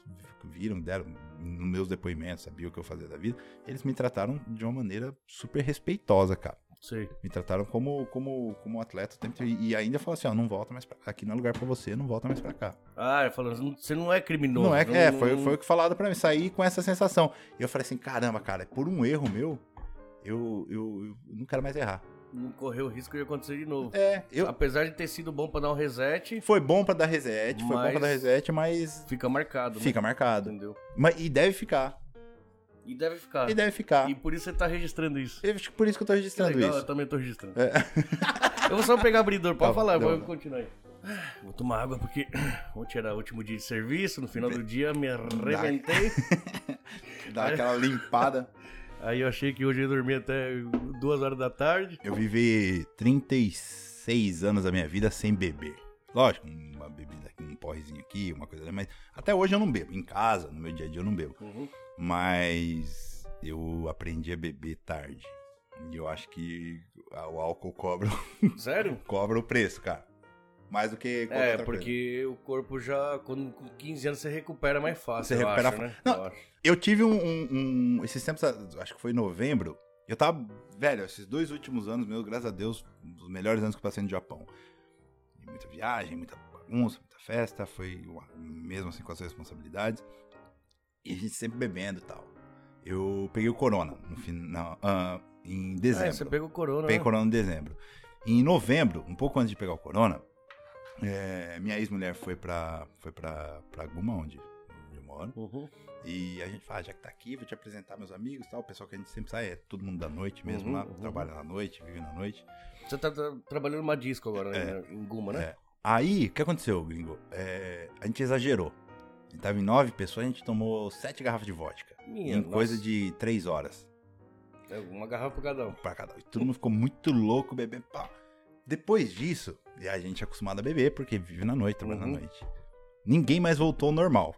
viram, deram nos meus depoimentos, sabiam o que eu fazia da vida, eles me trataram de uma maneira super respeitosa, cara. Sei. Me trataram como, como, como atleta o tempo inteiro. E ainda falaram assim, ó, não volta mais pra cá. Aqui não é lugar pra você, não volta mais pra cá. Ah, falando, você não é criminoso. Não é, é foi, foi o que falaram pra mim, saí com essa sensação. E eu falei assim, caramba, cara, por um erro meu, eu, eu, eu não quero mais errar. Não correu o risco de acontecer de novo. É, eu, Apesar de ter sido bom pra dar um reset, foi bom pra dar reset, foi bom pra dar reset, mas fica marcado, fica né? marcado. Entendeu? Mas, e deve ficar, E deve ficar. e deve ficar. E por isso você tá registrando isso. Eu acho que por isso que eu tô registrando legal, eu isso. também tô registrando. É. Eu vou só pegar abridor, pode Tá falar, eu tá vou continuar aí. Vou tomar água porque ontem era o último dia de serviço, no final do dia me arrebentei. Dá aquela limpada. Aí eu achei que hoje eu ia dormir até duas horas da tarde. Eu vivi 36 anos da minha vida sem beber. Lógico, uma bebida aqui, um porrezinho aqui, uma coisa ali, mas até hoje eu não bebo. Em casa, no meu dia a dia eu não bebo. Uhum. Mas eu aprendi a beber tarde. E eu acho que o álcool cobra, Sério? cobra o preço, cara. Mais do que qualquer É, outra coisa. porque o corpo já, quando, com 15 anos, você recupera mais fácil, Você eu recupera acho, né? Não, Eu. Eu tive um, um- um- Esses tempos, acho que foi em novembro. Eu tava. Velho, esses dois últimos anos meus, graças a Deus, um dos melhores anos que eu passei no Japão. Muita viagem, muita bagunça, muita festa. Foi uma- mesmo assim com as responsabilidades. E a gente sempre bebendo e tal. Eu peguei o Corona no final, ah, em Ah, dezembro. você pegou corona, Peguei né? Corona em dezembro. E em novembro, um pouco antes de pegar o Corona, é, minha ex-mulher foi pra, foi pra, pra Guma, onde eu moro. Uhum. E a gente fala, já que tá aqui, vou te apresentar meus amigos e tal. O pessoal que a gente sempre sai é todo mundo da noite mesmo Uhum, lá, uhum. trabalha na noite, vive na noite. Você tá, tra- trabalhando numa disco agora, né? Em Guma, né? É. Aí, o que aconteceu, gringo? É, a gente exagerou. A gente tava em nove pessoas, a gente tomou sete garrafas de vodka. Minha em nossa. coisa de três horas É uma garrafa pra cada um. pra cada um. E todo mundo ficou muito louco bebendo. Depois disso, e a gente é acostumado a beber, porque vive na noite, trabalha Uhum. na noite. Ninguém mais voltou ao normal.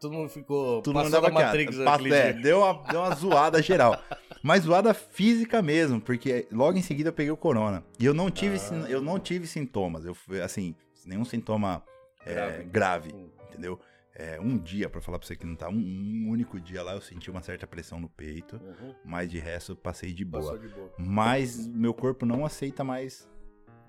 todo mundo ficou Todo mundo passando dava a Matrix naquele é, deu, uma, deu uma zoada geral. Mas zoada física mesmo, porque logo em seguida eu peguei o corona. E eu não tive, Ah. eu não tive sintomas. Eu fui, assim, nenhum sintoma é, Grave. grave, Hum. entendeu? É, um dia, pra falar pra você que não tá, um, um único dia lá eu senti uma certa pressão no peito, Uhum, mas de resto eu passei de boa. Passou de boa. Mas meu corpo não aceita mais.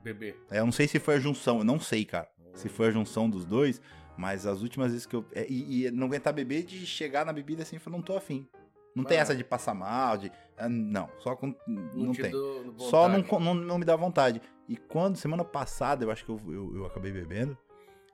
Bebê. É, eu não sei se foi a junção, eu não sei, cara. Se foi a junção dos dois, mas as últimas vezes que eu. é, e, e não aguentar beber de chegar na bebida assim e falar, não tô afim. Não tem Ah. essa de passar mal, de. ah, Não, só com. Não, te tem. Só não, não, não me dá vontade. E quando, semana passada, eu acho que eu, eu, eu acabei bebendo.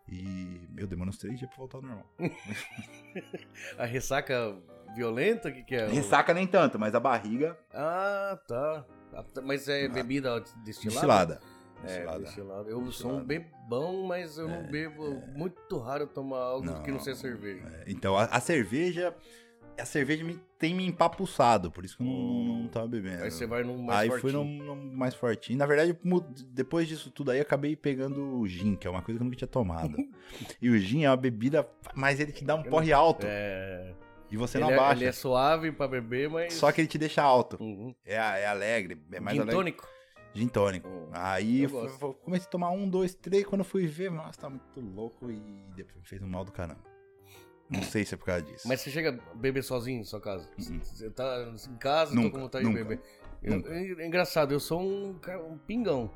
E eu demorei uns três dias pra voltar ao normal. A ressaca violenta, que, que é? Ressaca nem tanto, mas a barriga Ah, tá. Ah, tá, Mas é bebida destilada? destilada. É, Destilada. destilada. Eu sou um Destilada. bebão, mas eu não bebo. Muito raro tomar algo que não seja cerveja. É, Então, a, a cerveja. A cerveja me, tem me empapuçado, por isso que eu não, não, não tava bebendo. Aí você vai num mais aí fortinho. fui num, num mais fortinho. Na verdade, depois disso tudo aí, acabei pegando o gin, que é uma coisa que eu nunca tinha tomado. e o gin é uma bebida, mas ele te dá um porre alto. É, E você ele, não é, abaixa. ele é suave pra beber, mas. Só que ele te deixa alto. Uhum. É, é alegre, é mais Gin alegre. tônico. Gin tônico. Hum, Aí eu comecei a tomar um, dois, três. Quando eu fui ver, nossa, tá muito louco. E depois fez um mal do caramba. Não sei se é por causa disso. Mas você chega a beber sozinho em sua casa? Uhum. Você tá em casa, tô Nunca, com vontade nunca, de beber. Eu- é, é engraçado, eu sou um, um pingão.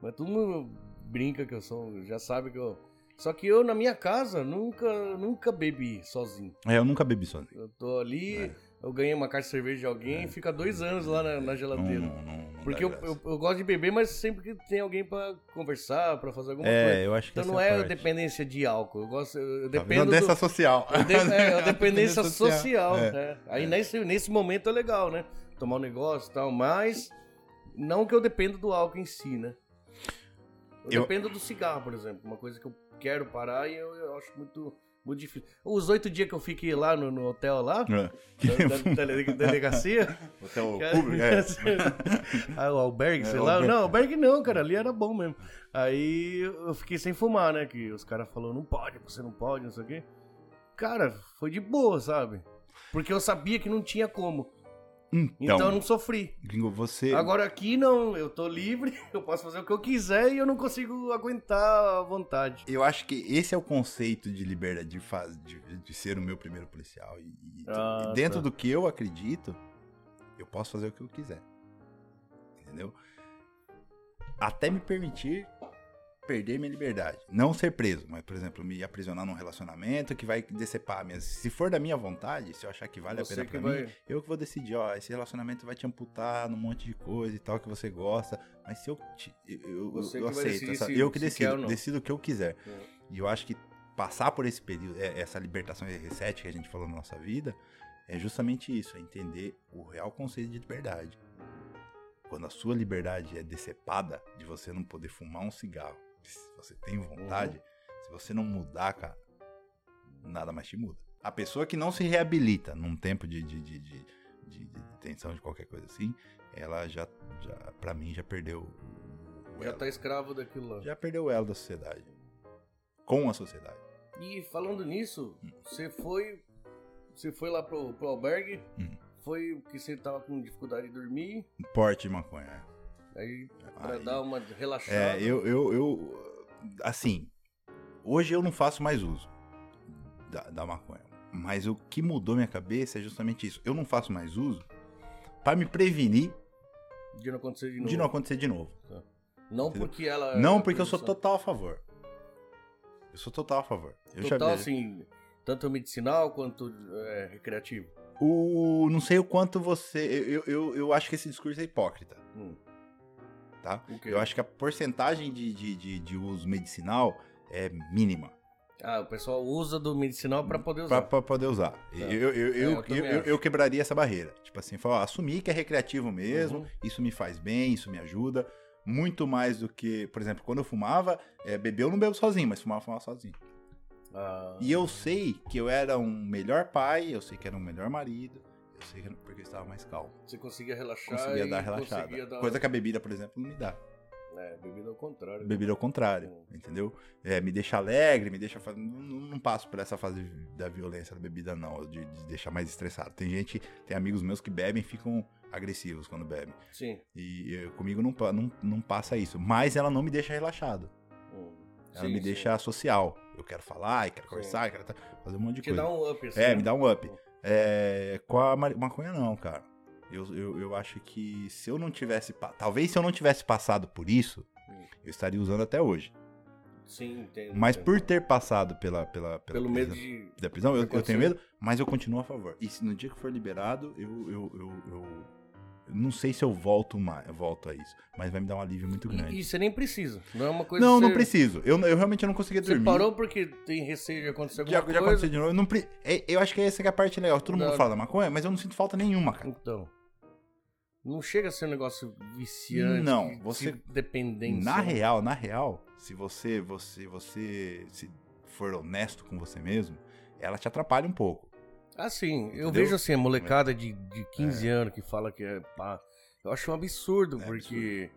Mas todo mundo brinca que eu sou, já sabe que eu. Só que eu, na minha casa, nunca, nunca bebi sozinho. É, eu nunca bebi sozinho. Eu tô ali, É. eu ganhei uma caixa de cerveja de alguém e fica dois anos lá na, na geladeira. não, não, não Porque eu, eu, eu gosto de beber, mas sempre que tem alguém pra conversar, pra fazer alguma coisa. É, eu acho que Então não é é parte. dependência de álcool. Eu gosto. Eu Tá dependo. Dependência do, social. eu de- é, a dependência social. É. né? Aí nesse, nesse momento é legal, né? Tomar um negócio e tal, mas não que eu dependa do álcool em si, né? Eu, Eu- dependo do cigarro, por exemplo. Uma coisa que eu quero parar e eu, eu acho muito, muito difícil. Os oito dias que eu fiquei lá no, no hotel lá, É. da, da dele- delegacia. Hotel Cara, público, é. ah, o albergue, sei É, lá. albergue. Não, albergue não, cara. Ali era bom mesmo. Aí eu fiquei sem fumar, né? Que os caras falaram, não pode, você não pode, não sei o quê. Cara, foi de boa, sabe? Porque eu sabia que não tinha como. Então, Então, eu não sofri. gringo, você... Agora aqui não, eu tô livre, eu posso fazer o que eu quiser e eu não consigo aguentar à vontade. Eu acho que esse é o conceito de liberdade, de, faz, de, de ser o meu primeiro policial. E, e- Ah, e dentro tá. do que eu acredito, eu posso fazer o que eu quiser. Entendeu? Até me permitir perder minha liberdade. Não ser preso, mas, por exemplo, me aprisionar num relacionamento que vai decepar minhas. Se for da minha vontade, se eu achar que vale Você a pena pra mim, vai- eu que vou decidir, ó, esse relacionamento vai te amputar num monte de coisa e tal que você gosta, mas se eu te, eu, Você eu aceito, essa- se- eu que decido, decido o que eu quiser. É. E eu acho que passar por esse período, é- essa libertação e reset que a gente falou na nossa vida, é justamente isso, é entender o real conceito de liberdade. Quando a sua liberdade é decepada, de você não poder fumar um cigarro, se você tem vontade, se você não mudar, cara, nada mais te muda. A pessoa que não se reabilita num tempo de, de, de, de, de- de tensão, de qualquer coisa assim, ela já, já pra mim, já perdeu o Já tá escravo daquilo lá. Já perdeu o elo da sociedade. Com a sociedade. E falando nisso, você foi. Você foi lá pro, pro albergue, Hum. foi que você tava com dificuldade de dormir, Porte de maconha. Aí pra Aí- dar uma relaxada. É, eu, eu, eu. Assim, hoje eu não faço mais uso da, da maconha. Mas o que mudou minha cabeça é justamente isso. Eu não faço mais uso para me prevenir De não acontecer de novo. de não acontecer de novo. Não Entendeu? porque ela. Não é porque eu sou total a favor. Eu sou total a favor. Eu já Total, vejo. assim, tanto medicinal quanto é, recreativo. O, não sei o quanto você. Eu, eu, eu acho que esse discurso é hipócrita. Hum. Tá? O quê? Eu acho que a porcentagem de, de, de, de uso medicinal é mínima. Ah, o pessoal usa do medicinal pra poder usar. pra poder usar. Tá. Eu, eu, É, eu, eu eu- eu quebraria essa barreira. Tipo assim, falar, assumir que é recreativo mesmo, Uhum. isso me faz bem, isso me ajuda. Muito mais do que, por exemplo, quando eu fumava, é, beber eu não bebo sozinho, mas fumava, fumava sozinho. Ah, E eu sei que eu era um melhor pai, eu sei que era um melhor marido, eu sei que era porque eu estava mais calmo. Você conseguia relaxar. Conseguia dar relaxada. conseguia dar- Coisa que a bebida, por exemplo, não me dá. É, bebida ao contrário. Bebida ao contrário, entendeu? É, me deixa alegre, me deixa. Não, não, passo por essa fase da violência da bebida, não, de, de deixar mais estressado. Tem gente, tem amigos meus que bebem e ficam agressivos quando bebem. Sim. E eu- comigo não, não, não passa isso. Mas ela não me deixa relaxado. Hum. Ela Sim, me sim. deixa social. Eu quero falar, eu quero conversar, eu quero fazer um monte de Te coisa. dá um up, assim. É, me dá um up. É, com a maconha, não, cara. Eu, eu, eu acho que se eu não tivesse. Talvez se eu não tivesse passado por isso, eu estaria usando até hoje. Sim, entendo. Mas entendo. por ter passado pela, pela, pela Pelo medo prisão- de. da prisão, eu, eu tenho medo, mas eu continuo a favor. E se no dia que for liberado, eu, eu, eu- eu não sei se eu volto, mais, volto a isso. Mas vai me dar um alívio muito grande. E, e você nem precisa. Não é uma coisa não, não você- preciso. Eu, eu realmente não conseguia Você dormir. parou porque tem receio de acontecer alguma Já, já coisa? aconteceu de novo. Eu, não pre- é- eu acho que essa que é a parte legal. Todo mundo Não. fala da maconha, mas eu não sinto falta nenhuma, cara. Então. Não chega a ser um negócio viciante. Não, você- de dependência. Na real, na real, se você, você, você se for honesto com você mesmo, ela te atrapalha um pouco. Ah, sim. Eu Entendeu? vejo assim, a molecada de, de 15 anos que fala que é pá. Eu acho um absurdo, É porque.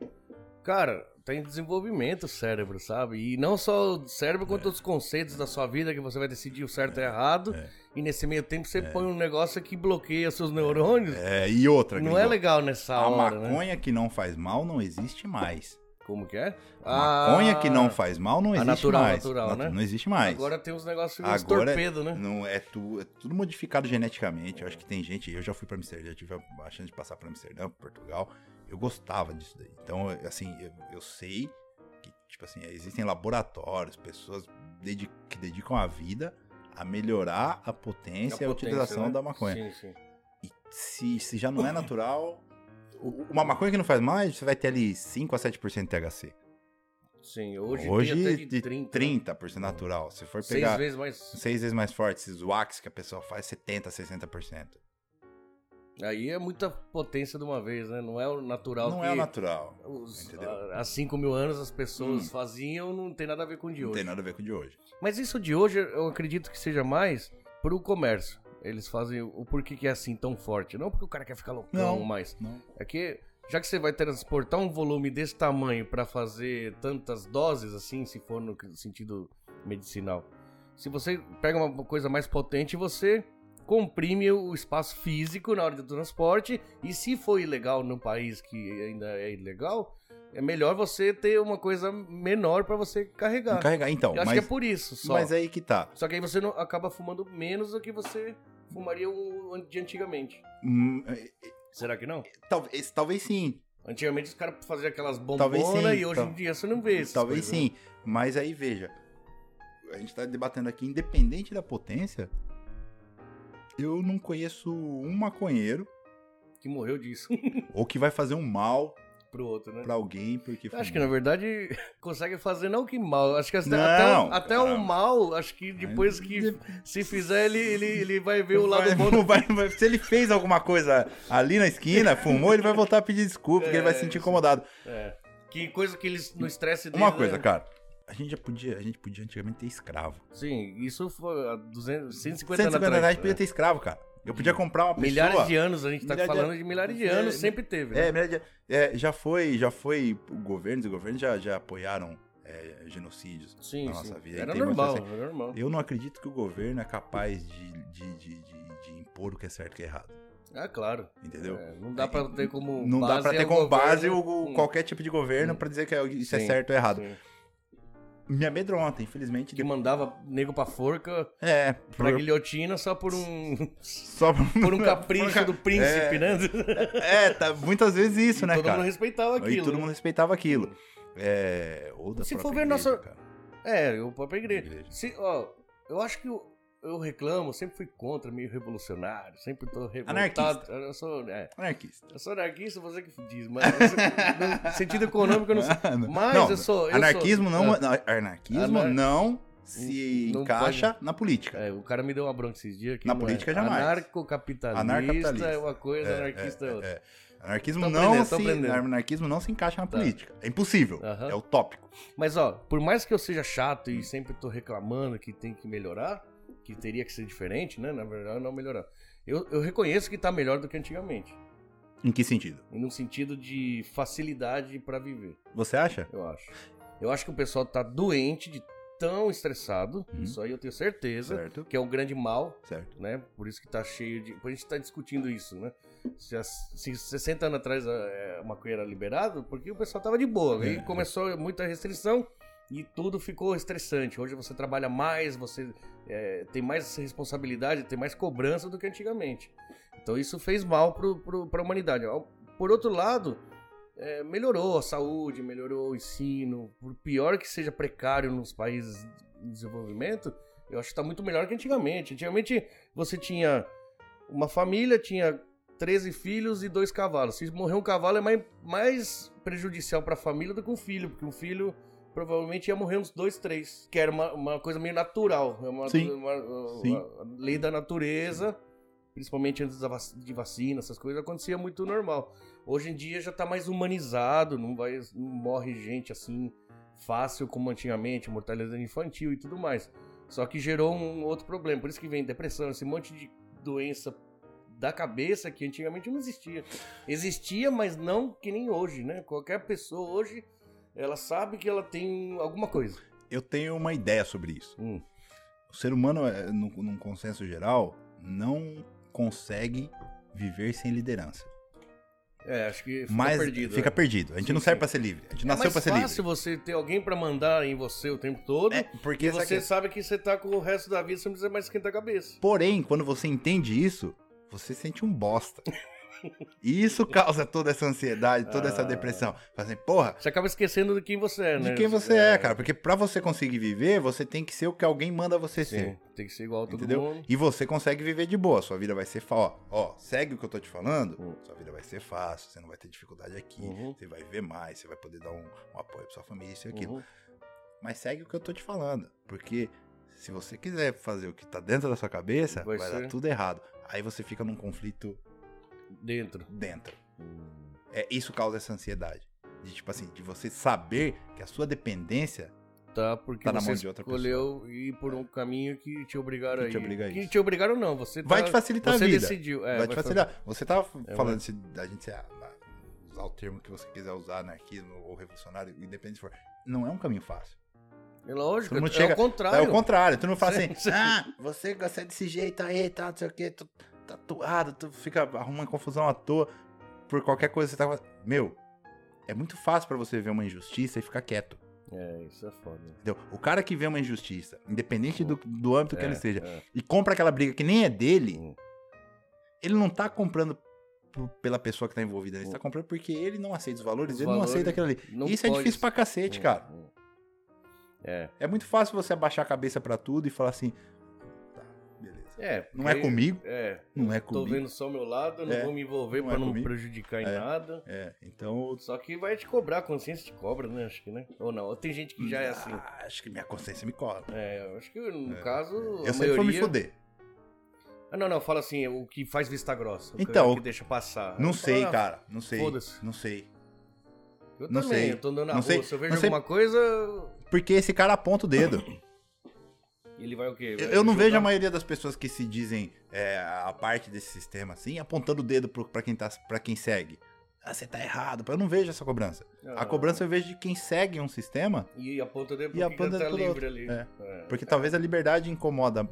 Cara, tá em desenvolvimento o cérebro, sabe? E não só o cérebro, quanto os conceitos da sua vida que você vai decidir o certo e o errado. é. E nesse meio tempo você põe um negócio que bloqueia seus neurônios. É, e outra, não é legal nessa A hora, né? maconha que não faz mal não existe mais. Como que é? A maconha que não Ah, faz mal não existe natural, mais. natural, Natu- né? Não existe mais. Agora tem uns negócios, Agora torpedo, né? Não é, tu, é tudo modificado geneticamente. Eu acho que tem gente. Eu já fui pra Amsterdã, já tive a chance de passar pra Amsterdã, Portugal. Eu gostava disso daí. Então, assim, eu, eu sei que, tipo assim, existem laboratórios, pessoas que dedicam a vida a melhorar a potência e a, potência, utilização né? da maconha. Sim, sim. E se, se já não é natural. Uma maconha que não faz mais, você vai ter ali 5 a 7% de THC. Sim, hoje, Hoje, tem até de de 30. 30% natural. Se for Seis pegar vezes mais. seis vezes mais forte, esses wax que a pessoa faz, 70, 60%. Aí é muita potência de uma vez, né? Não é o natural Não é o natural. os- entendeu? há 5 mil anos as pessoas Hum. faziam, não tem nada a ver com o de Não hoje. tem nada a ver com o de hoje. Mas isso de hoje eu acredito que seja mais pro comércio. Eles fazem o porquê que é assim tão forte. Não porque o cara quer ficar loucão, Não. mas Não. é que já que você vai transportar um volume desse tamanho pra fazer tantas doses assim, se for no sentido medicinal. Se você pega uma coisa mais potente, você comprime o espaço físico na hora do transporte e se for ilegal no país que ainda é ilegal, é melhor você ter uma coisa menor pra você carregar. Carregar. Então, Eu acho mas, que é por isso só. mas aí que tá. Só que aí você não, acaba fumando menos do que você fumaria de antigamente. Hum, é, Será que não? talvez, talvez sim. Antigamente os caras faziam aquelas bombonas e hoje em dia você não vê essas Talvez coisas, né? sim. Mas aí veja. A gente tá debatendo aqui, independente da potência. Eu não conheço um maconheiro Que morreu disso ou que vai fazer um mal pro outro, né? pra alguém porque Eu Acho que na verdade consegue fazer não que mal. Acho que até, Não, até, até o mal, acho que depois que se fizer, ele, ele, ele vai ver o lado Vai- bom. vai- vai- se ele fez alguma coisa ali na esquina, fumou, ele vai voltar a pedir desculpa, porque ele vai se sentir É, incomodado. É. Que coisa que eles no estresse dele. Uma coisa, né? cara. A gente já podia, a gente podia antigamente ter escravo. Sim, isso foi há 200, 150, 150 anos anos atrás. podia ter escravo, cara. Eu podia comprar uma pessoa... Milhares de anos, a gente tá de falando de milhares de É, anos, é, sempre teve. né? É, milhares de- é, já foi, já foi governos e governos já, já apoiaram é, genocídios Sim, na sim. nossa vida. Era normal, bastante- era normal. Eu não acredito que o governo é capaz de, de, de, de- impor o que é certo e o que é errado. Ah, claro. Entendeu? É, não dá pra ter como Não dá base pra ter é o como base governo. o, o- Hum. qualquer tipo de governo Hum. pra dizer que é- isso é Sim, certo ou errado. sim. Me amedronta, infelizmente. Que mandava nego pra forca, É, pra por- guilhotina só por um só por um capricho do príncipe, É. né? É, tá, muitas vezes isso, E né, todo cara? mundo respeitava aquilo. e todo né? mundo respeitava aquilo. É, Se for ver igreja, nossa- cara. É, o próprio igreja. Igreja. Se, ó, eu acho que eu, eu reclamo, sempre fui contra, meio revolucionário, sempre tô revoltado. Anarquista. Eu sou, é, Anarquista. eu sou anarquista, você que diz, mas no sentido econômico eu não sei. Mas Não, eu sou. eu anarquismo sou, não, é. não, anarquismo Anar- não se Não encaixa na política. É, o cara me deu uma bronca esses dias. Que Na não política, é. jamais. Anarcocapitalista, Anarcapitalista. é uma coisa, É, anarquista é, é, outra. é. Anarquismo Tô não se anarquismo não se encaixa na Tá. política. É impossível. Aham. É utópico. Mas ó, por mais que eu seja chato e sempre tô reclamando que tem que melhorar, que teria que ser diferente, né? Na verdade, não melhorar. Eu, eu reconheço que tá melhor do que antigamente. Em que sentido? No sentido de facilidade pra viver, Você acha? eu acho. Eu acho que o pessoal tá doente de tão estressado, Uhum. isso aí eu tenho certeza, Certo. que é o grande mal, Certo. né? Por isso que tá cheio de. A gente tá discutindo isso, né? Se, as- se 60 anos atrás a, a maconha era liberado, porque o pessoal tava de boa. Aí É. começou muita restrição e tudo ficou estressante. Hoje você trabalha mais, você é, tem mais responsabilidade, tem mais cobrança do que antigamente. Então isso fez mal pro, pra humanidade. Por outro lado, é, melhorou a saúde, melhorou o ensino. Por pior que seja precário nos países em desenvolvimento, eu acho que tá muito melhor que antigamente. Antigamente você tinha uma família, tinha 13 filhos e dois cavalos. Se morrer um cavalo é mais, mais prejudicial pra família do que um filho, porque um filho provavelmente ia morrer uns dois, três. Que era uma, uma coisa meio natural. É uma, Sim. uma- uma- Sim. a lei da natureza, principalmente antes da de vacina, essas coisas, acontecia muito normal. Hoje em dia já tá mais humanizado, não, vai, não morre gente assim fácil como antigamente, mortalidade infantil e tudo mais. Só que gerou um outro problema, por isso que vem depressão, esse monte de doença da cabeça que antigamente não existia. Existia, mas não que nem hoje, né? Qualquer pessoa hoje, ela sabe que ela tem alguma coisa. Eu tenho uma ideia sobre isso. Hum, O ser humano, é, num, num consenso geral, não consegue viver sem liderança. É, acho que fica Mas perdido. fica né? perdido. A gente Sim, não serve pra ser livre. A gente É nasceu pra ser fácil livre. você ter alguém pra mandar em você o tempo todo. É, porque você que- sabe que você tá com o resto da vida, você não precisa mais esquentar a cabeça. Porém, quando você entende isso, você sente um bosta. E isso causa toda essa ansiedade, toda essa Ah. depressão. Fala assim, porra, Você acaba esquecendo de quem você é, né? de quem você é, cara. Porque pra você conseguir viver, você tem que ser o que alguém manda você Sim, ser. tem que ser igual a todo Entendeu? mundo. E você consegue viver de boa. Sua vida vai ser fácil. Ó, ó, segue o que eu tô te falando. Hum. Sua vida vai ser fácil. Você não vai ter dificuldade aqui. Uhum. Você vai viver mais. Você vai poder dar um, um apoio pra sua família, isso e aquilo. Uhum. Mas segue o que eu tô te falando. Porque se você quiser fazer o que tá dentro da sua cabeça, Vai vai, dar tudo errado. Aí você fica num conflito Dentro. dentro. É, isso causa essa ansiedade. De tipo assim, de você saber que a sua dependência Tá, porque Tá na você mão de outra escolheu ir por um caminho que te obrigaram Que a te ir. obriga a que isso. te obrigaram não, você vai tá- te facilitar você a vida. decidiu. É, vai te fa- facilitar. Você tava É, falando se a gente se- usar o termo que você quiser usar, anarquismo ou revolucionário, independente se for. Não é um caminho fácil. É lógico, Todo mundo é chega- o contrário. É o contrário. Tu não fala Sim, assim, sim. ah, você gosta desse jeito aí, tá, não sei o que, tu tatuado, tu fica arrumando confusão à toa por qualquer coisa que você tava. Meu, é muito fácil pra você ver uma injustiça e ficar quieto. É, isso é foda. Entendeu? O cara que vê uma injustiça, independente do, do âmbito que É, ele esteja, é. e compra aquela briga que nem é dele, Hum. ele não tá comprando pela pessoa que tá envolvida, ele Hum. tá comprando porque ele não aceita os valores, Os ele não valores aceita aquilo ali. não Isso é pode- difícil pra cacete, Hum, cara. hum. É. É muito fácil você abaixar a cabeça pra tudo e falar assim, tá. É, Não é comigo, É. não é Tô comigo. vendo só o meu lado, não É, vou me envolver não pra é não comigo. prejudicar em É. nada. É, então... Só que vai te cobrar, a consciência te cobra, né? Acho que, né? Ou não? Ou tem gente que já é assim. Ah, acho que minha consciência me cobra. É, eu acho que no É, caso. Eu a sempre vou me maioria... fuder. Ah, não, não, fala assim, o que faz vista grossa. o Então, cara que deixa passar. Não sei, ah, cara. Não sei. foda-se. Não sei. Eu não também, sei. eu tô andando na Não rua, sei. se eu vejo Não sei- alguma coisa, Porque esse cara aponta o dedo. Ele vai o quê? Eu, Vai eu não julgar? vejo a maioria das pessoas que se dizem é, a parte desse sistema assim, apontando o dedo pro, pra, quem tá, quem segue. Ah, você tá errado. Eu não vejo essa cobrança. Ah, A cobrança eu vejo de quem segue um sistema, E aponta dedo E porque aponta tá livre outro. ali. É. É. porque talvez a liberdade incomoda,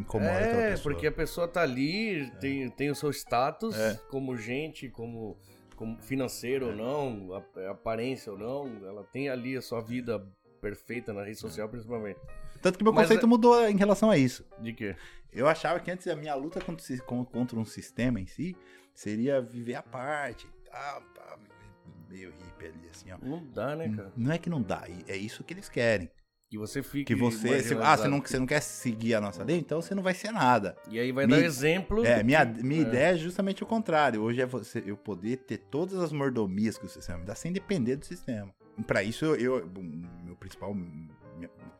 incomoda É, pessoa. porque a pessoa tá ali, tem, tem o seu status É. como gente, como, como financeiro ou não, aparência ou não, ela tem ali a sua vida perfeita na rede social, principalmente. Tanto que meu Mas conceito é- mudou em relação a isso. De quê? Eu achava que antes a minha luta contra, um sistema em si seria viver à parte. Meio hippie ali, assim, ó. Não dá, né, cara? Não é que não dá, é isso que eles querem. Que você fique. Que você. se- ah, você não, você não quer seguir a nossa lei, então você não vai ser nada. E aí vai dar exemplo. É, minha, minha é. ideia é justamente o contrário. Hoje é você, eu poder ter todas as mordomias que o sistema me dá sem depender do sistema. Pra isso, eu, eu- meu principal.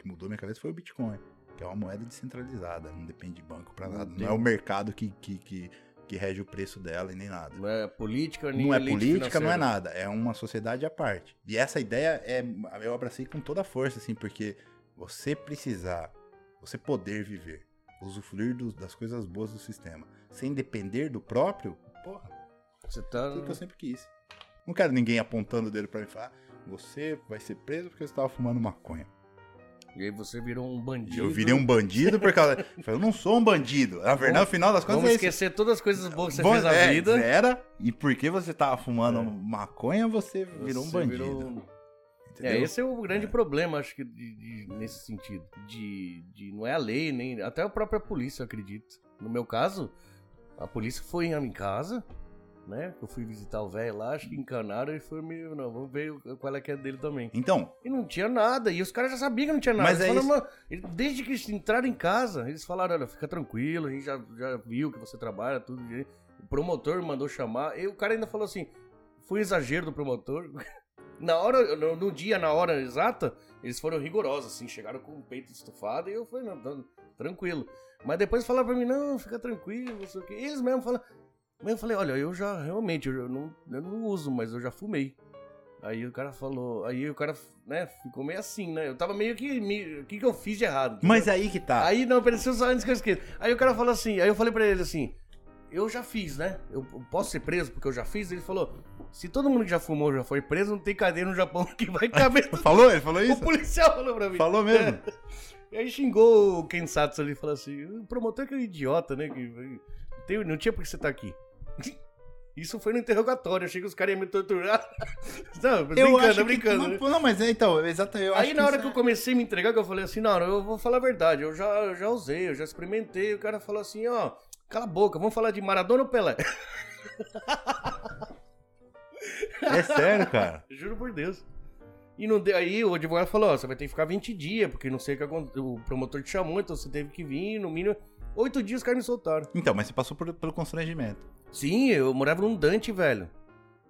Que mudou minha cabeça foi o Bitcoin, que é uma moeda descentralizada, não depende de banco pra nada. Não é o mercado que, que, que, que rege o preço dela e nem nada. Não é política, nem Não é política, não é financeira. nada. É uma sociedade à parte. E essa ideia é, eu abracei com toda a força, assim, porque você precisar, você poder viver, usufruir dos- das coisas boas do sistema, sem depender do próprio, porra, Você tá. Que eu sempre quis. Não quero ninguém apontando o dedo pra mim e falar, você vai ser preso porque você tava fumando maconha. E aí você virou um bandido. Eu virei um bandido por causa. Eu falei, eu não sou um bandido. Na verdade, no final das contas, Vamos é isso. esquecer todas as coisas boas que você fez na é, vida. Era, e porque você tava fumando É. maconha, você virou um Você bandido. virou-? É, esse é o grande problema, acho que, de- de- nesse sentido. De, de. Não é a lei, nem. Até a própria polícia, eu acredito. No meu caso, a polícia foi em casa, né? Eu fui visitar o velho lá, acho que encanaram e foi meio. Não, vamos ver qual é que é dele também. Então, E não tinha nada. E os caras já sabiam que não tinha nada. Mas Eles é falaram, eles- desde que eles entraram em casa, eles falaram, olha, fica tranquilo, a gente já, já viu que você trabalha, tudo. direito." O promotor mandou chamar. E o cara ainda falou assim, foi um exagero do promotor. Na hora, no, no dia, na hora exata, eles foram rigorosos, assim, chegaram com o peito estufado e eu falei, não, tranquilo. Mas depois falaram pra mim, não, fica tranquilo, não sei o quê. Eles mesmo falam. Mas eu falei, olha, eu já, realmente, eu, não, eu não uso, mas eu já fumei. Aí o cara falou, aí o cara, né, ficou meio assim, né? Eu tava meio que, me- o que que eu fiz de errado? mas aí que tá. Aí não, apareceu só antes que eu esqueça. Aí o cara falou assim, aí eu falei pra ele assim, eu já fiz, né? Eu posso ser preso porque eu já fiz? Ele falou, se todo mundo que já fumou já foi preso, não tem cadeia no Japão que vai caber. Falou? Ele falou o isso? policial falou pra mim. Falou mesmo? E aí xingou o Kensatsu ali e falou assim: o promotor que é um idiota, né? Que tem- não tinha por que você tá aqui. Isso foi no interrogatório, achei que os caras iam me torturar. Não, brincando, brincando. Que, né? não, não, mas é, então, exatamente. Eu Aí acho na hora que eu é- comecei a me entregar, que eu falei assim, não, eu vou falar a verdade, eu já, eu já usei, eu já experimentei. O cara falou assim, ó, cala a boca, vamos falar de Maradona ou Pelé? É sério, cara. Juro por Deus. E não deu, aí o advogado falou, ó, você vai ter que ficar 20 dias, porque não sei o que aconteceu, o promotor te chamou, então você teve que vir, no mínimo, oito dias os caras me soltaram. Então, mas você passou por- pelo constrangimento. Sim, eu morava num Dante, velho.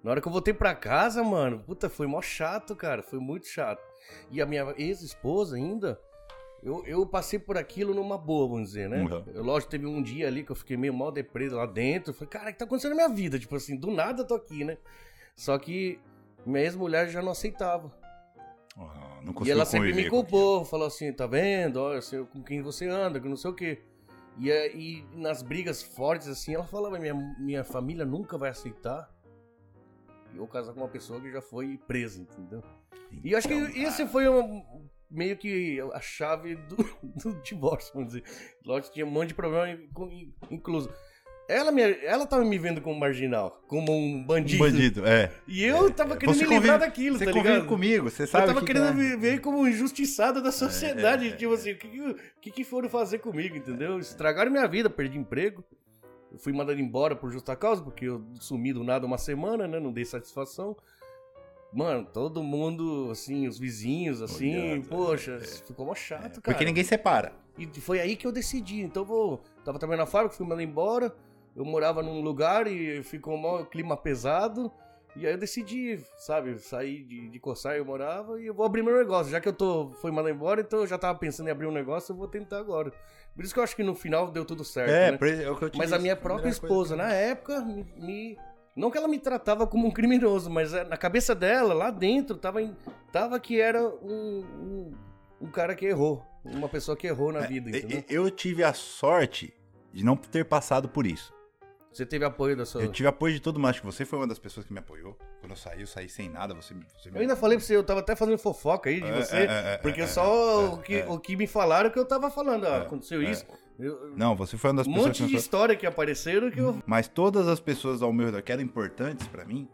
Na hora que eu voltei pra casa, mano, puta, foi mó chato, cara. Foi muito chato. E a minha ex-esposa ainda, eu, eu passei por aquilo numa boa, vamos dizer, né? Uhum. Eu, lógico, teve um dia ali que eu fiquei meio mal depreso lá dentro. Eu falei, cara, o que tá acontecendo na minha vida? Tipo assim, do nada eu tô aqui, né? Só que minha ex-mulher já não aceitava. Ah, não E ela sempre me culpou, falou assim, tá vendo? Olha, sei com quem você anda, que não sei o quê. E, aí, nas brigas fortes, assim, ela falava, minha, minha família nunca vai aceitar eu casar com uma pessoa que já foi presa, entendeu? aquilo. E eu acho que Então, esse foi um- meio que a chave do, do divórcio, vamos dizer. Lógico que tinha um monte de problema inclu- incluso. Ela, me, ela tava me vendo como marginal, como um Um bandido. bandido, é. E eu tava querendo Você me livrar convive- daquilo, Você tá ligado? comigo, você Eu sabe tava que querendo é. me ver como um injustiçado da sociedade. É, é, tipo assim, o que que, foram fazer comigo, entendeu? Estragaram minha vida, perdi emprego. Eu fui mandado embora por justa causa, porque eu sumi do nada uma semana, né? Não dei satisfação. Mano, todo mundo, assim, os vizinhos, assim, Olhando, poxa, é. ficou mó chato, cara. Porque ninguém separa. E foi aí que eu decidi. Então eu vou. Tava trabalhando na fábrica, fui mandado embora. Eu morava num lugar e ficou um clima pesado. E aí eu decidi, sabe, sair de, de coçar eu morava e eu vou abrir meu negócio. Já que eu tô, fui mandado embora, então eu já tava pensando em abrir um negócio, eu vou tentar agora. Por isso que eu acho que no final deu tudo certo. É, né? é o que eu te Mas a disse, minha primeira própria coisa esposa, na época, me, me- Não que ela me tratava como um criminoso, mas é, na cabeça dela, lá dentro, tava, em- tava que era um, um, um cara que errou. Uma pessoa que errou na vida, É, entendeu? Eu tive a sorte de não ter passado por isso. Você teve apoio da sua. Eu tive apoio de todo mundo. Acho que você foi uma das pessoas que me apoiou. Quando eu saí, eu saí sem nada. Você, você me- Eu ainda falei pra você, eu tava até fazendo fofoca aí de É, você, é, é, é, porque é, só é, o, que, o que me falaram que eu tava falando. Ah, aconteceu isso. Eu- Não, você foi uma das um pessoas monte que de me história que apareceram que eu. Mas todas as pessoas ao meu redor que eram importantes pra mim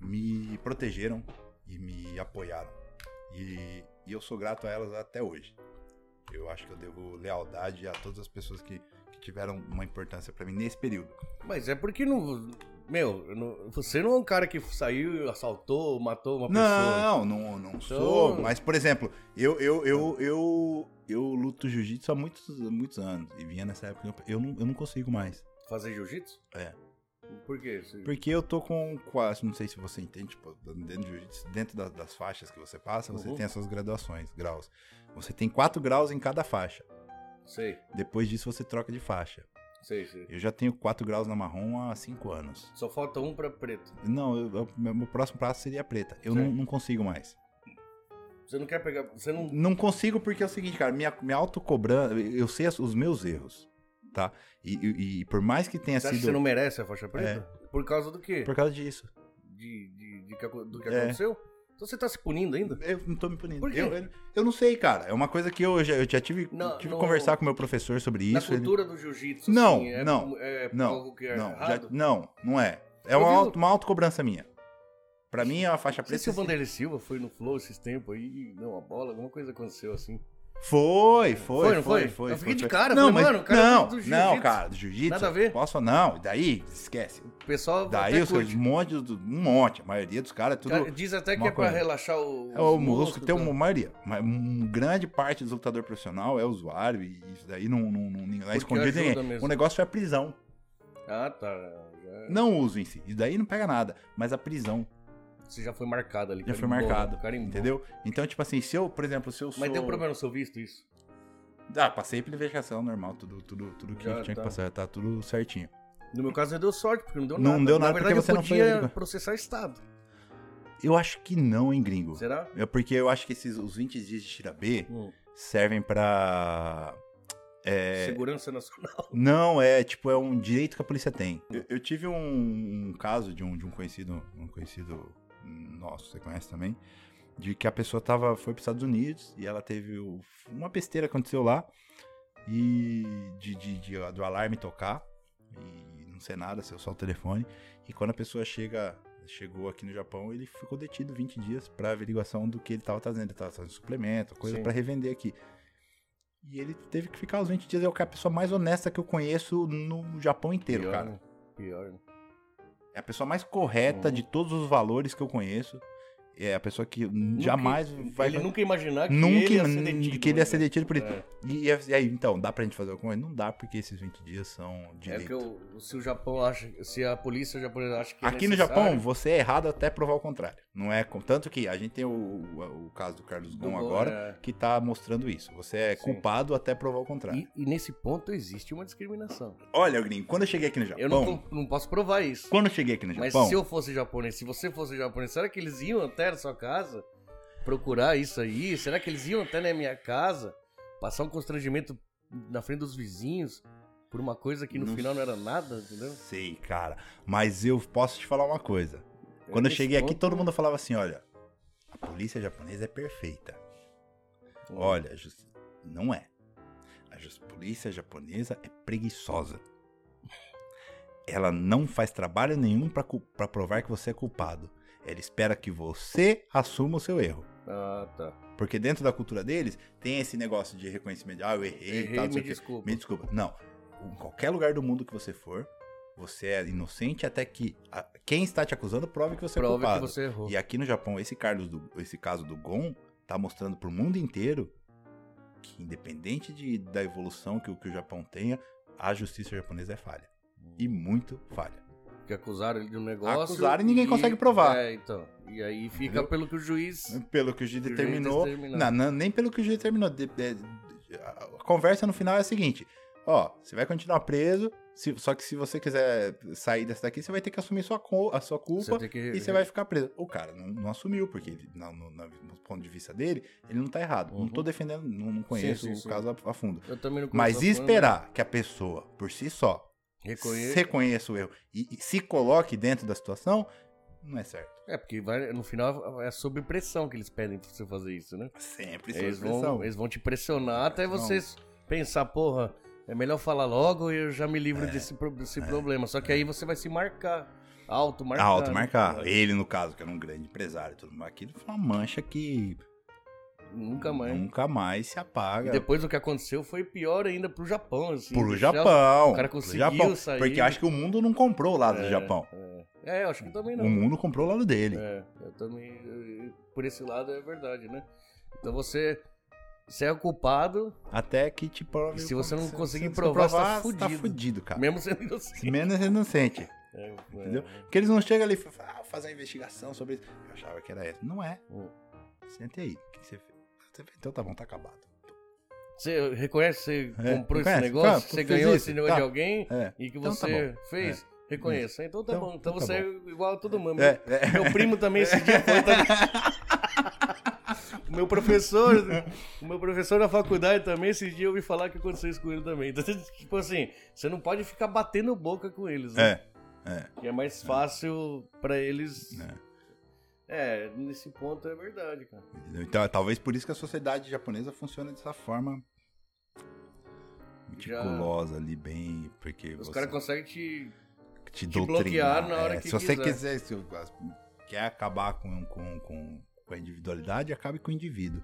me protegeram e me apoiaram. E, e eu sou grato a elas até hoje. Eu acho que eu devo lealdade a todas as pessoas que, que tiveram uma importância pra mim nesse período. Mas é porque não. Meu, eu não- você não é um cara que saiu, assaltou, matou uma pessoa. Não, não, não sou. Mas, por exemplo, eu, eu, eu, eu, eu luto jiu-jitsu há muitos, muitos anos. E vinha nessa época. eu- Eu não, eu não consigo mais. Fazer jiu-jitsu? É. Por quê? Porque eu tô com quase, não sei se você entende, tipo, dentro, de dentro da- das faixas que você passa, você Uhum. tem as suas graduações, graus. Você tem quatro graus em cada faixa. Sei, Depois disso você troca de faixa. sei, sei. Eu já tenho quatro graus na marrom há cinco anos. Só falta um pra preto. Não, eu- eu- meu próximo passo seria preta. Eu não, não consigo mais. Você não quer pegar. Você não. Não consigo porque é o seguinte, cara, minha, minha autocobrança, eu sei as- os meus erros, tá? E, e- e por mais que tenha Você acha que sido... você não merece a faixa preta? Por causa do quê? Por causa disso. De, de, de que do que É. aconteceu? Então você tá se punindo ainda? Eu não tô me punindo. Por quê? Eu, eu, eu não sei, cara. É uma coisa que eu já, eu já tive, Não, tive que no- conversar com meu professor sobre Na isso. ele- cultura do jiu-jitsu, Não, assim, é, não, é não, algo que é não, já- errado? não, não é. É uma, auto, uma autocobrança minha. Pra mim, a faixa Não sei preta. se o Vanderlei Silva foi no Flow esses tempos aí deu uma bola, alguma coisa aconteceu assim. Foi, foi, Foi, não foi, foi? foi. Eu fiquei foi, de cara, não, falei, mas, mano, o cara não, do jiu-jitsu. não, cara, do jiu-jitsu. Nada a ver? Posso, não, daí, esquece. O pessoal Daí os um monte, do- um monte, a maioria dos caras é tudo. Cara, Diz até que é pra coisa. relaxar o. É o músculo, tem tá? uma maioria, mas uma grande parte dos lutador profissional é usuário e isso daí não, não, não, não é escondido ninguém. mesmo. O negócio é a prisão. Ah, tá. Já... Não uso em si. Isso daí não pega nada, mas a prisão Você já foi marcado ali. já foi marcado, carimbou. entendeu? Então, tipo assim, se eu, por exemplo, se eu sou... Mas deu problema no seu visto isso? Ah, passei pela investigação normal, tudo, tudo, tudo que Já tinha tá. que passar, tá tudo certinho. No meu caso, não deu sorte, porque não deu Não nada. deu Na nada verdade, porque você eu não foi podia processar Estado. Eu acho que não, hein, gringo. Será? É porque eu acho que esses, os 20 dias de tira B Hum. servem pra... É, Segurança Nacional. Não, é tipo, é um direito que a polícia tem. Eu, eu tive um, um caso de um, de um conhecido, um conhecido nosso, você conhece também, de que a pessoa tava, foi para os Estados Unidos e ela teve o- uma besteira aconteceu lá e de, de, de- do alarme tocar e não ser nada, ser só o telefone. E quando a pessoa chega, chegou aqui no Japão, ele ficou detido 20 dias para averiguação do que ele tava trazendo. Ele tava trazendo suplemento, coisa para revender aqui. E ele teve que ficar os 20 dias. É a pessoa mais honesta que eu conheço no Japão inteiro, Pior, cara. né? Pior, né? É a pessoa mais correta Uhum. de todos os valores que eu conheço. É a pessoa que jamais Nunca- vai. Ele nunca ia imaginar que Nunca ele ia ser detido. que ele ia ser detido por isso. É. E, e aí, então, dá pra gente fazer alguma coisa? Não dá, porque esses 20 dias são É direito. que o- se o Japão acha, se a polícia japonesa acha que é Aqui no necessário- Japão, você é errado até provar o contrário. Não é com- tanto que a gente tem o, o, o caso do Carlos Gon agora, é. que tá mostrando isso. Você é Sim. culpado até provar o contrário. E, e nesse ponto existe uma discriminação. Olha, gringo, quando eu cheguei aqui no Japão, Eu não, não posso provar isso. quando eu cheguei aqui no Mas Japão, se eu fosse japonês, se você fosse japonês, será que eles iam até a sua casa procurar isso aí? Será que eles iam até na minha casa passar um constrangimento na frente dos vizinhos por uma coisa que no Não final não era nada, entendeu? sei, cara, mas eu posso te falar uma coisa. Quando eu cheguei aqui, todo mundo falava assim, olha, a polícia japonesa é perfeita. Olha, a justi- não é. A polícia japonesa é preguiçosa. Ela não faz trabalho nenhum pra provar que você é culpado. Ela espera que você assuma o seu erro. Ah, tá. Porque dentro da cultura deles, tem esse negócio de reconhecimento. de, Ah, eu errei, Errei, e tal, me desculpa. Me desculpa. Não. Em qualquer lugar do mundo que você for, você é inocente até que a- quem está te acusando prove que você é Prova que culpado. você errou. E aqui no Japão, esse, Carlos do, esse caso do Gon tá mostrando pro mundo inteiro que, independente de, da evolução que, o- que o Japão tenha, a justiça japonesa é falha. E muito falha. Que acusaram ele de um negócio. Acusaram e ninguém consegue provar. É, então. E aí fica Entendeu? pelo que o juiz. Pelo que o juiz Que o juiz determinou. Não, não, nem pelo que o juiz determinou. De- de- de- a conversa no final é a seguinte: ó, você vai continuar preso, se- só que se você quiser sair dessa daqui, você vai ter que assumir sua, a sua culpa tem que- e você vai ficar preso. O cara não, não assumiu, porque ele, no, no ponto de vista dele, ele não tá errado. Não Uhum. tô defendendo, não, não conheço sim, o sim. caso a, a fundo. Não Mas esperar que a pessoa, por si só, Reconheço. reconheça o erro e, e se coloque dentro da situação, não é certo. É, porque vai, no final é sob pressão que eles pedem pra você fazer isso, né? Sempre sob Eles pressão. vão, eles vão te pressionar até Não. você pensar, porra, é melhor falar logo e eu já me É, livro desse, pro- desse problema. Só que aí você vai se marcar. Auto marcar. Alto né? marcar. Ele, no caso, que era um grande empresário e tudo mais, aquilo foi uma mancha que Nunca mais. nunca mais se E apaga. depois o que aconteceu foi pior ainda pro Japão, assim. Pro Japão. o cara conseguiu Japão. sair. Porque acho que o mundo não comprou o lado do É, Japão. É. É, eu acho que também não. O mundo comprou o lado dele. É, eu também. eu- Por esse lado é verdade, né? Então você. Você é o culpado, Até que te prove. E se você não se- conseguir se provar, você tá você tá fudido. fudido, cara. mesmo sendo inocente. Menos inocente. É, é. Entendeu? Porque eles não chegam ali e falam, ah, fazer uma investigação sobre isso. Eu achava que era essa. Não é. Hum. Sente aí. O que você fez? Você fez? Então tá bom, tá acabado. Você reconhece, você É, comprou esse reconhece? negócio, Tá, você ganhou isso, esse negócio tá. de alguém É. e que Então tá você bom. fez, reconheça. Então tá Então- bom. Então então tá você é igual a todo mundo. É, é. Meu primo também esse dia foi também. O meu professor, o meu professor na faculdade também, esse dia eu ouvi falar que aconteceu isso com ele também. Então, tipo assim, você não pode ficar batendo boca com eles, né? É. É. Que é mais fácil pra eles. É. É, nesse ponto é verdade, cara. Então, talvez por isso que a sociedade japonesa funciona dessa forma meticulosa ali, bem. Porque Os você caras conseguem te. te, te bloquear na hora É, que Se você quiser. quiser, se quer acabar com, com, com, com a individualidade, acabe com o indivíduo.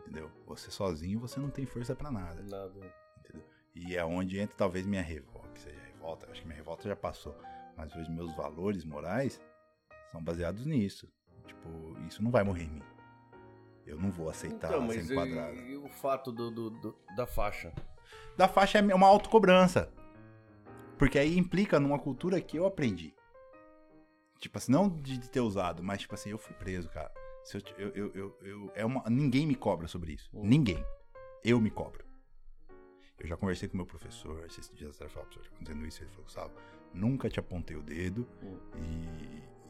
Entendeu? Você sozinho, você não tem força pra nada. Nada. Entendeu? E é onde entra talvez minha revolta, que seja revolta, acho que minha revolta já passou. Mas hoje meus valores morais são baseados nisso. Tipo, isso não vai morrer em mim. Eu não vou aceitar Então, ser mas e, enquadrado. e o fato do, do- do- da faixa? Da faixa é uma autocobrança. Porque aí implica numa cultura que eu aprendi. Tipo assim, não de de ter usado, mas tipo assim, eu fui preso, cara. Se eu, eu, eu, eu- é uma, ninguém me cobra sobre isso. Hum. Ninguém. Eu me cobro. Eu já conversei com meu professor, esses dias atrás, falei, professor, acontecendo isso, ele falou, Gustavo, nunca te apontei o dedo Hum.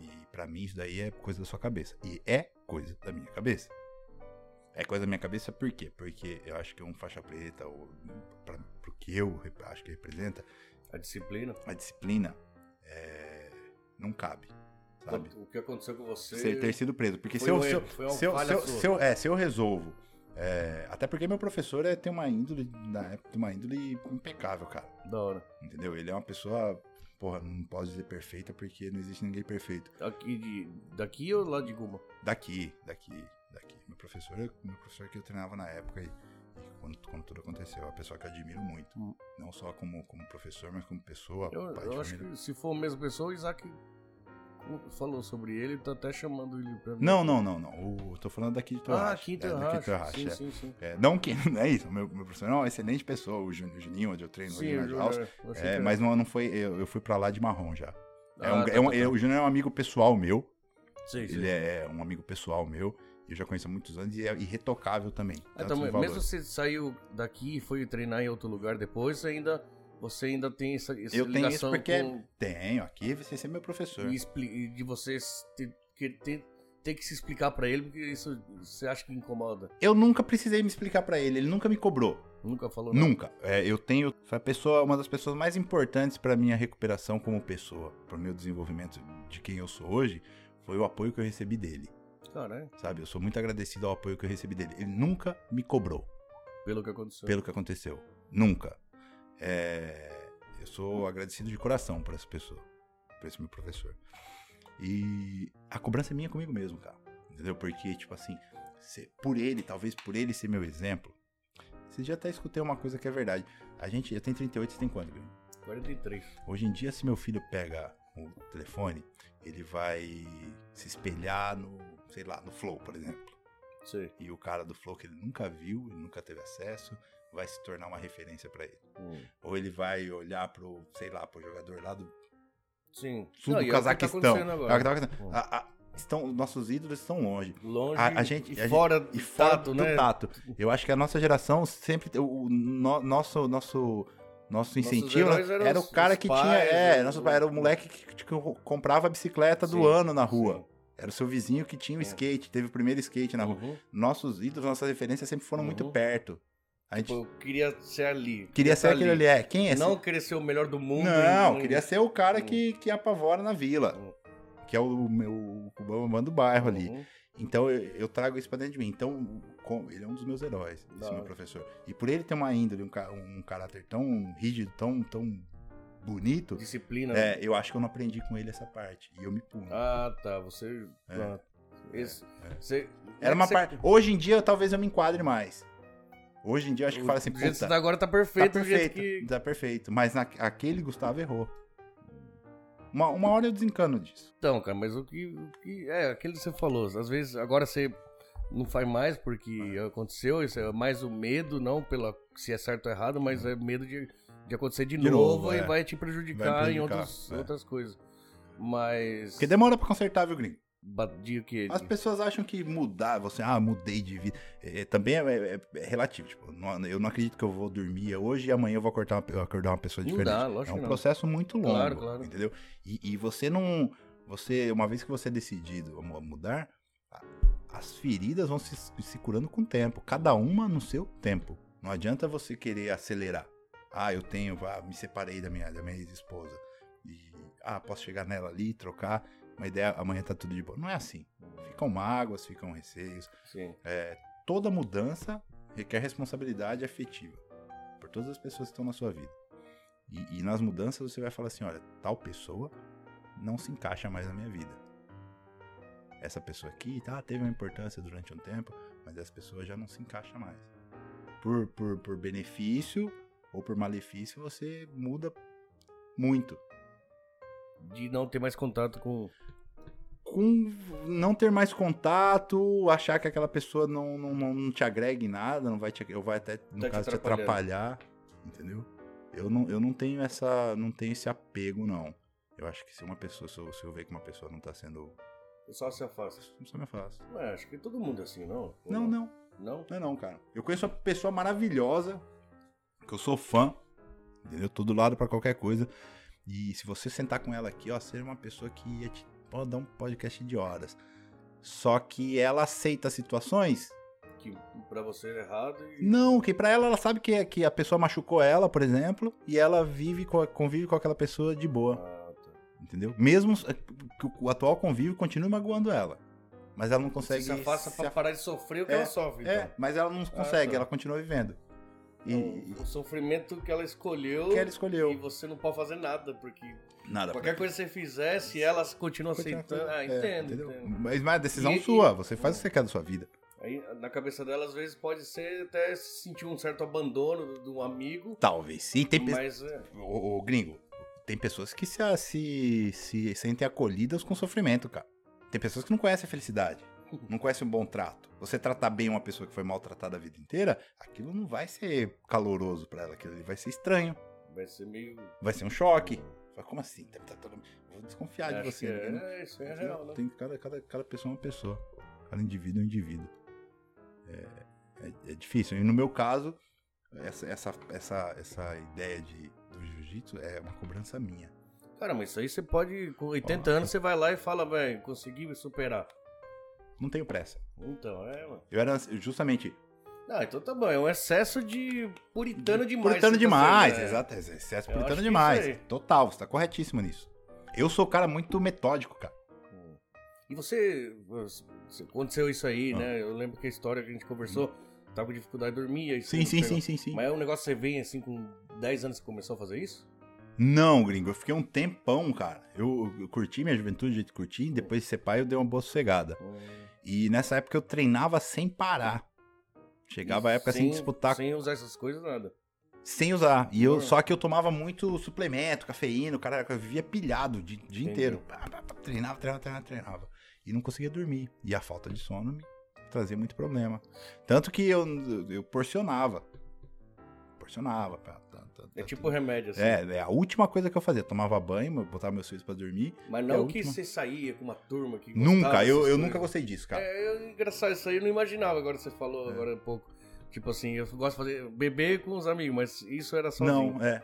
e, e para mim isso daí é coisa da sua cabeça. E é coisa da minha cabeça. É coisa da minha cabeça por quê? Porque eu acho que um faixa preta, ou pra, pro que eu acho que representa, A disciplina? a disciplina é, não cabe, sabe? O que aconteceu com você? Ser, ter sido preso. Porque se eu, um se eu, erro, foi uma se eu, se eu, se eu- é, se eu resolvo. é, até porque meu professor é, tem uma índole, na época, tem uma índole impecável, cara. Da hora. Entendeu? Ele é uma pessoa, porra, não posso dizer perfeita porque não existe ninguém perfeito. Aqui de, daqui ou lá de Guma? Daqui, daqui, daqui. Meu professor, meu professor que eu treinava na época e quando, quando tudo aconteceu, é uma pessoa que eu admiro muito. Hum. Não só como, como professor, mas como pessoa, Eu, eu acho que se for a mesma pessoa, o Isaac falou sobre ele, tá até chamando ele pra mim. Não, não, não, não. O, tô falando daqui de Ah, em é, daqui de Torracha. Torracha, Sim, é. sim, sim. É, não que não é isso, meu, meu professor é uma excelente pessoa, o Jun- o Juninho, onde eu treino Sim, o É, mas não, não foi, eu, eu fui pra lá de marrom já. É Ah, um, tá, é tá, é- tá. o Júnior é um amigo pessoal meu, Sim, sim. ele é um amigo pessoal meu, eu já conheço há muitos anos e é irretocável também. Tanto então, mesmo você saiu daqui e foi treinar em outro lugar depois, ainda, você ainda tem essa, essa Eu tenho isso porque com, tenho, aqui você é meu professor. e expli- de você s- ter, que ter, ter que se explicar pra ele, porque isso você acha que incomoda. Eu nunca precisei me explicar pra ele, ele nunca me cobrou. Nunca falou nada. Nunca. É, eu tenho. Foi a pessoa, uma das pessoas mais importantes pra minha recuperação como pessoa, pro meu desenvolvimento de quem eu sou hoje, foi o apoio que eu recebi dele. Caralho, Sabe? Eu sou muito agradecido ao apoio que eu recebi dele. Ele nunca me cobrou pelo que aconteceu. pelo que aconteceu. Nunca. É, eu sou agradecido de coração por essa pessoa, por esse meu professor. E a cobrança é minha comigo mesmo, cara. Entendeu? Porque, tipo assim, por ele, talvez por ele ser meu exemplo. Você já até escutei uma coisa que é verdade. A gente, eu tenho 38, você tem quanto, Guilherme? 43. Hoje em dia, se meu filho pega o telefone, ele vai se espelhar no, sei lá, no Flow, por exemplo. Sei. E o cara do Flow que ele nunca viu, ele nunca teve acesso, vai se tornar uma referência pra ele. Hum. Ou ele vai olhar pro, sei lá, pro jogador lá do Sim. sul Não, do é tá Cazaquistão. É tá. Hum. A- a- estão, nossos ídolos estão longe. Longe A- a gente- e a gente- fora E do fora tato, do né? tato. Eu acho que a nossa geração sempre. O, o no- nosso, nosso, nosso incentivo era o cara que pais, tinha. É, nosso era o moleque que, que comprava a bicicleta do Sim, ano na rua. sim. Era o seu vizinho que tinha o É. skate, teve o primeiro skate na rua. Uhum. Nossos ídolos, nossas referências sempre foram muito Uhum. perto. A gente Tipo, eu queria ser ali. queria ser estar aquele ali. É, quem é esse? Não querer ser o melhor do mundo. Não, queria ser o cara Hum. que, que apavora na vila. Hum. Que é o meu o Bambam do bairro ali. Uhum. Então eu, eu trago isso pra dentro de mim. Então, com- ele é um dos meus heróis, esse meu professor. E por ele ter uma índole, um, um caráter tão rígido, tão, tão bonito, Disciplina. é, eu acho que eu não aprendi com ele essa parte. E eu me puno. Ah, tá. Você. É. pronto. Esse, é. você- Era é uma você- parte. Hoje em dia, talvez eu me enquadre mais. Hoje em dia, eu acho que fala assim, jeito puta, tá agora tá tá perfeito, jeito perfeito, que. tá perfeito. Mas na, aquele Gustavo errou. Uma, uma hora eu desencano disso. Então, cara, mas o que, o que. É, aquele que você falou. Às vezes, agora você não faz mais porque aconteceu. Isso é mais o medo, não pela se é certo ou errado, mas é medo de, de acontecer de, De novo, novo, e é. vai te prejudicar, Vai em prejudicar, outros, é. outras coisas. Mas. Porque demora pra consertar, viu, gringo? Batia o quê? As pessoas acham que mudar, você, ah, mudei de vida. É, também é, é- é relativo. Tipo, não- eu não acredito que eu vou dormir hoje e amanhã eu vou acordar uma, acordar uma pessoa diferente. dá, é um que processo muito longo. Claro, claro. Entendeu? E, e você não. Você, uma vez que você é decidido a mu- a mudar, as feridas vão se, se curando com o tempo. Cada uma no seu tempo. Não adianta você querer acelerar. Ah, eu tenho, ah, me separei da minha, da minha ex-esposa. e ah, posso chegar nela ali, trocar, uma ideia, amanhã tá tudo de boa. Não é assim. Ficam mágoas, ficam receios. Sim. É, toda mudança requer responsabilidade afetiva por todas as pessoas que estão na sua vida. E, e nas mudanças você vai falar assim: olha, tal pessoa não se encaixa mais na minha vida. Essa pessoa aqui tá, teve uma importância durante um tempo, mas essa pessoa já não se encaixa mais. Por, por, por benefício ou por malefício, você muda muito. De não ter mais contato com. Com não ter mais contato, achar que aquela pessoa não, não, não, te agrega em nada, não vai te, ou vai até, no Tá caso, te atrapalhar, entendeu? Eu não, eu não tenho essa. não tenho esse apego, não. Eu acho que se uma pessoa, se eu, se eu ver que uma pessoa não tá sendo. O pessoal se afasta. Não só me afasta. Não, acho que todo mundo é assim, não? Ou Não, não. Não? Não é não, cara. Eu conheço uma pessoa maravilhosa, eu sou fã, entendeu? Tô do lado pra qualquer coisa. E se você sentar com ela aqui, ó, seria uma pessoa que ia te pode dar um podcast de horas. Só que ela aceita situações. Que pra você é errado e. Não, que pra ela ela sabe que, que a pessoa machucou ela, por exemplo, e ela vive co- convive com aquela pessoa de boa, Ah, tá. entendeu? Mesmo que o, atual convívio continue magoando ela. Mas ela não consegue. Você se afasta se pra af- parar de sofrer o que É, ela sofre, então. É, mas ela não consegue, tá. ela continua vivendo. E, Então, o sofrimento que ela escolheu. que ela escolheu. E você não pode fazer nada, porque Nada. qualquer coisa que você fizer, se ela continua Continua aceitando. Ah, é, entendo, entendeu? entendo. Mas, mas é decisão E- sua, e- você faz o que você quer da sua vida. Aí, na cabeça dela, às vezes pode ser até sentir um certo abandono de um amigo. Talvez sim, tem pessoas. Mas é. Ô, ô, gringo, tem pessoas que se, se, se sentem acolhidas com sofrimento, cara. Tem pessoas que não conhecem a felicidade, não conhecem um bom trato. Você tratar bem uma pessoa que foi maltratada a vida inteira, aquilo não vai ser caloroso pra ela, aquilo ali vai ser estranho, Vai ser meio. vai ser um choque. Como assim? Tá- tá todo- Vou desconfiar de Acho você. que né? é, isso é real, né? Tem cada, cada, cada pessoa é uma pessoa. Cada indivíduo é um indivíduo. É, é, é difícil. E no meu caso, essa, essa, essa, essa ideia de, do jiu-jitsu é uma cobrança minha. Cara, mas isso aí você pode, com 80 anos, você vai lá e fala, velho, consegui me superar. Não tenho pressa. Então, é, mano. Eu era justamente. Ah, então tá bom, é um excesso de puritano demais. puritano tá demais, né? exato. Excesso Eu puritano é demais. Total, você tá corretíssimo nisso. Eu sou um cara muito metódico, cara. Hum. E você, aconteceu isso aí, Ah. né? Eu lembro que a história que a gente conversou, tava com dificuldade de dormir. Aí Sim, sim, sim, sim, sim. Mas é um negócio que você vem assim com 10 anos que começou a fazer isso? Não, gringo, eu fiquei um tempão, cara. Eu, eu curti minha juventude, jeito que curti, depois de ser pai eu dei uma boa sossegada. E nessa época eu treinava sem parar. Chegava a época sem, disputar, sem, Sem usar essas coisas, nada. usar. E eu, só que eu tomava muito suplemento, cafeína, o cara eu vivia pilhado o dia, dia inteiro. Treinava, treinava, treinava, treinava. E não conseguia dormir. E a falta de sono me trazia muito problema. Tanto que eu, eu porcionava. Porcionava. tá, tá, É tá, tipo tudo. remédio, assim. É, é a última coisa que eu fazia. Tomava banho, botava meus filhos pra dormir. Mas É não a que última. você saía com uma turma que Nunca, eu, eu nunca gostei disso, cara. É, engraçado, isso aí eu não imaginava, agora você falou É. agora um pouco. Tipo assim, eu gosto de fazer beber com os amigos, mas isso era sozinho. não, é.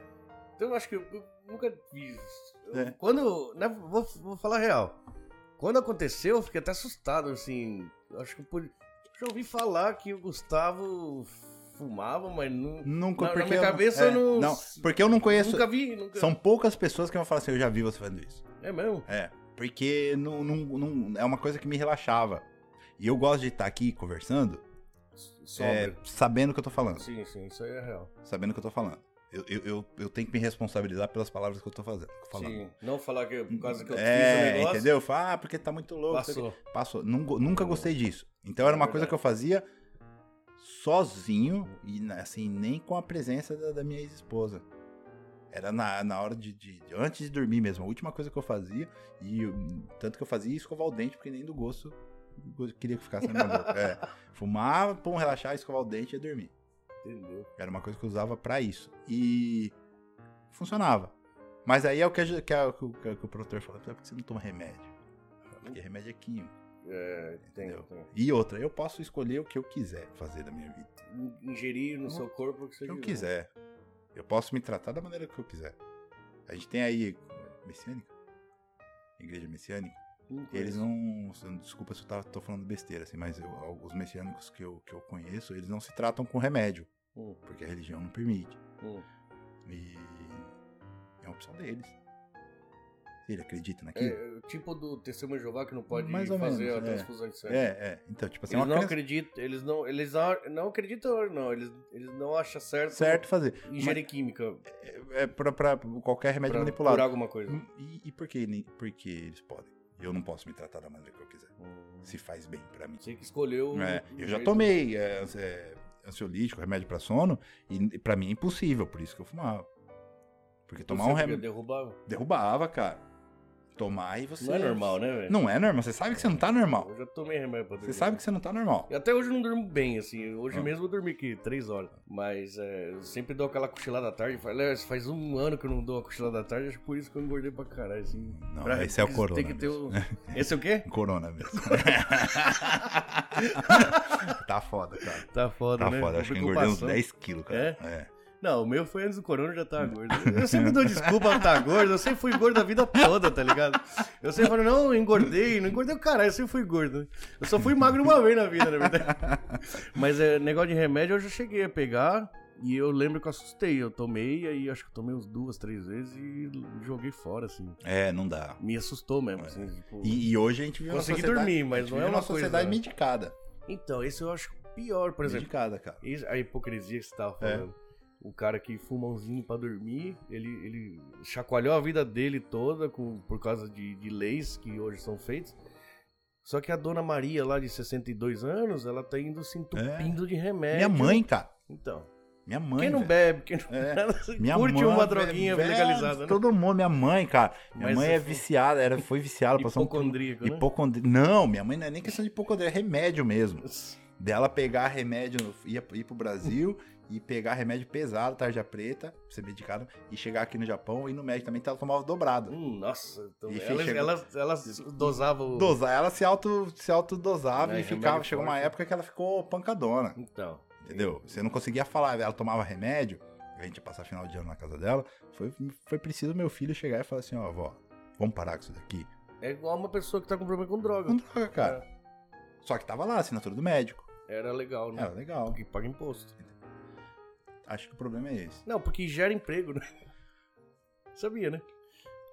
Então eu acho que eu, eu nunca. Eu- É. Quando. Né, vou, vou falar real. Quando aconteceu, eu fiquei até assustado, assim. Eu acho que eu pude. Já ouvi falar que o Gustavo fumava, mas não. Nunca, Na- na porque minha eu não- cabeça é, eu não- Não, porque eu não conheço. Nunca vi, nunca. São poucas pessoas que vão falar assim, eu já vi você fazendo isso. É mesmo? É, porque não, não, não- é uma coisa que me relaxava. E eu gosto de estar aqui conversando, é, sabendo o que eu tô falando. Sim, sim, isso aí é real. Sabendo o que eu tô falando. Eu, eu, eu, eu tenho que me responsabilizar pelas palavras que eu tô fazendo. falando. Sim. Não falar que por causa que eu fiz o é, negócio. entendeu? Fala, ah, porque tá muito louco. Passou. Passou. Nun- nunca gostei disso. Então era uma É coisa que eu fazia sozinho e assim, nem com a presença da, da minha ex-esposa. Era na, na hora de, de- Antes de dormir mesmo. A última coisa que eu fazia. E eu- tanto que eu fazia escovar o dente, porque nem do gosto eu queria que ficasse na minha boca. É, fumava, pum, relaxar, escovar o dente e dormir. Entendeu? Era uma coisa que eu usava pra isso. E funcionava. Mas aí é o que, a que, a- que o- que o produtor falou: por que você não toma remédio? Porque remédio é químico. É, tem, tem. E outra, eu posso escolher o que eu quiser fazer da minha vida. Ingerir no seu corpo o que eu quiser. Eu posso me tratar da maneira que eu quiser. A gente tem aí messiânica, igreja messiânica. Não Eles não, desculpa se eu tá- tô falando besteira assim, mas eu- os messiânicos que eu, que eu conheço, eles não se tratam com remédio, Hum, porque a religião não permite. hum. E é uma opção deles. Ele acredita naquilo. É, tipo do testemunho de Jeová que não pode Mais ou fazer menos, a é. transfusão de sangue. É, é. Então, tipo assim, Eles uma não criança acreditam, eles não, eles não, acreditam, não, eles, eles não acham certo, certo fazer. ingerir química É pra, pra qualquer remédio pra manipulado. curar alguma coisa. E, e por que ni- por que eles podem? Eu não posso me tratar da maneira que eu quiser. Se faz bem pra mim. Você que escolheu. É, o eu já tomei é, é, ansiolítico, remédio pra sono, e pra mim é impossível, por isso que eu fumava. Porque tomar Você um remédio. derrubar. Derrubava, cara. Tomar e você. Não é normal, né, velho? Não é normal. Você sabe que você não tá normal. Eu já tomei remédio pra dormir. Você sabe que você não tá normal. E até hoje eu não durmo bem, assim. Hoje Ah. mesmo eu dormi aqui três horas. Mas é, eu sempre dou aquela cochilada à tarde. Faz, faz um ano que eu não dou uma cochilada à tarde. Acho que por isso que eu engordei pra caralho, assim. Não, Pra- esse é o tem corona que ter o... Esse é o quê? Corona mesmo. tá foda, cara. Tá foda, Tá né? foda. Acho que engordei uns Preocupação. 10 quilos, cara. É. Não, o meu foi antes do corona, eu já tava gordo. Eu sempre dou desculpa pra estar gordo, eu sempre fui gordo a vida toda, tá ligado? Eu sempre falo, não, engordei, não engordei o caralho, eu sempre fui gordo. Eu só fui magro uma vez na vida, na verdade. Mas é, negócio de remédio eu já cheguei a pegar e eu lembro que eu assustei. Eu tomei, aí acho que eu tomei uns duas, três vezes e joguei fora, assim. É, não dá. Me assustou mesmo, assim, tipo... E, e hoje a gente uma Consegui dormir, mas não é uma uma sociedade coisa- medicada. Então, esse eu acho pior, por exemplo. Medicada, cara. Isso- A hipocrisia que você tava É. O cara que fuma umzinho pra dormir, ele, ele chacoalhou a vida dele toda com, por causa de, de leis que hoje são feitas. Só que a dona Maria, lá de 62 anos, ela tá indo se entupindo de remédio. É. Minha mãe, cara. Então. Minha mãe. quem não velho. bebe, quem não É. Minha curte mãe, uma droguinha velho, legalizada, né? Todo mundo, minha mãe, cara. Minha Mas mãe é foi- viciada, era, foi viciada, passou um né? Hipocondri... Não, minha mãe não é nem questão de hipocondria, é remédio mesmo. Dela pegar remédio, ia ir pro Brasil e pegar remédio pesado, tarja preta, pra ser medicado, e chegar aqui no Japão e no médico também, ela tomava dobrado. Hum, nossa, então, E ela, chegou- ela, ela dosava o. Dosar, ela se auto se autodosava É, e ficava. Chegou uma forte. época que ela ficou pancadona, Então. entendeu? Você não conseguia falar, ela tomava remédio, a gente ia passar final de ano na casa dela. Foi, foi preciso meu filho chegar e falar assim: ó, vó, vamos parar com isso daqui. É igual uma pessoa que tá com problema com droga. Não droga, cara. Só que tava lá, assinatura do médico. Era legal, né? Era legal. Porque paga imposto. Acho que o problema é esse. Não, porque gera emprego, né? Sabia, né?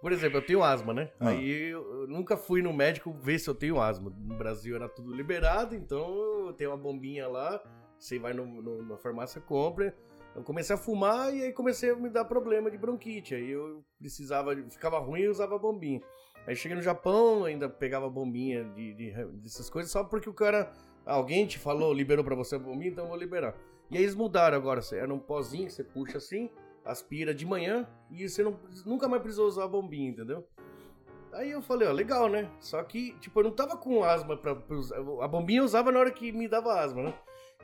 Por exemplo, eu tenho asma, né? Ah. Aí eu, eu nunca fui no médico ver se eu tenho asma. No Brasil era tudo liberado, então tem uma bombinha lá, você vai no, no- na farmácia, compra. Eu comecei a fumar e aí comecei a me dar problema de bronquite. Aí eu precisava, ficava ruim e usava bombinha. Aí cheguei no Japão, ainda pegava bombinha de, de- dessas coisas, só porque o cara. Alguém te falou, liberou pra você a bombinha, então eu vou liberar. E aí eles mudaram agora. Era um pozinho que você puxa assim, aspira de manhã e você não, nunca mais precisou usar a bombinha, entendeu? Aí eu falei, ó, legal, né? Só que, tipo, eu não tava com asma pra, pra usar. A bombinha eu usava na hora que me dava asma, né?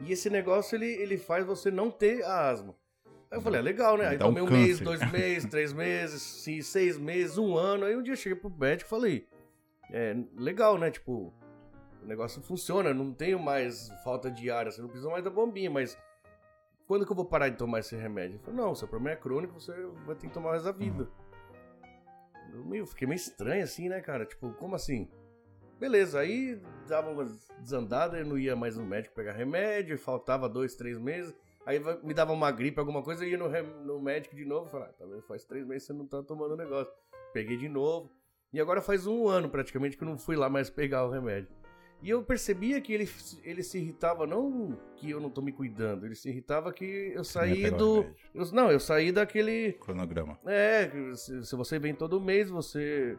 E esse negócio, ele, ele faz você não ter a asma. Aí eu falei, ah, legal, né? Aí Dá um tomei um mês, câncer. dois meses, três meses, se- seis meses, um ano. Aí um dia eu cheguei pro médico e falei, é, legal, né? Tipo, o negócio funciona, não tenho mais falta diária, você não precisa mais da bombinha, mas quando que eu vou parar de tomar esse remédio? Ele falou, não, seu problema é crônico, você vai ter que tomar o resto da vida. Eu meio, fiquei meio estranho assim, né, cara? Tipo, como assim? Beleza, aí dava uma desandada, eu não ia mais no médico pegar remédio, faltava dois, três meses. Aí me dava uma gripe, alguma coisa, eu ia no, no médico de novo. Falei, ah, tá vendo? Faz três meses que você não tá tomando o negócio. Peguei de novo. E agora faz um ano praticamente que eu não fui lá mais pegar o remédio. E eu percebia que ele, ele se irritava, não que eu não tô me cuidando, ele se irritava que eu Você ia saí do. eu- não, eu saí daquele. Cronograma. É, se, se você vem todo mês, você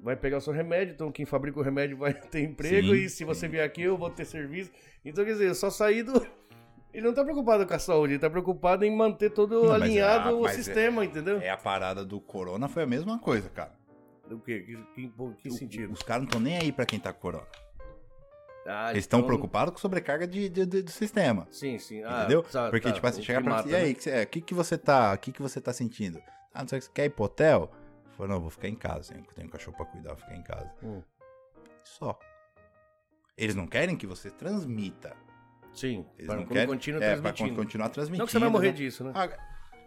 vai pegar o seu remédio, então quem fabrica o remédio vai ter emprego, Sim, e se você sim. vier aqui eu vou ter serviço. Então, quer dizer, eu só saí do. Ele não tá preocupado com a saúde, ele tá preocupado em manter todo Não, mas alinhado é- o mas é- sistema, entendeu? É a parada do corona foi a mesma coisa, cara. O quê? Que, que, que sentido? Os caras não estão nem aí pra quem tá com corona. Ah, Eles estão então- preocupados com sobrecarga de, de- de- do sistema. Sim, sim. Ah, entendeu? tá, Porque, tá, tipo assim, o chega que pra você. E aí, que você- é, o que, que você tá. O que, que você tá sentindo? Ah, não sei o que você quer ir pro hotel? Falei, não, eu vou ficar em casa. Tenho, tenho um cachorro pra cuidar, vou ficar em casa. Hum. Só. Eles não querem que você transmita. Sim, Eles para não querem. é, pra transmitindo. con- continuar transmitindo. Não que você vai morrer né? disso, né? Ah,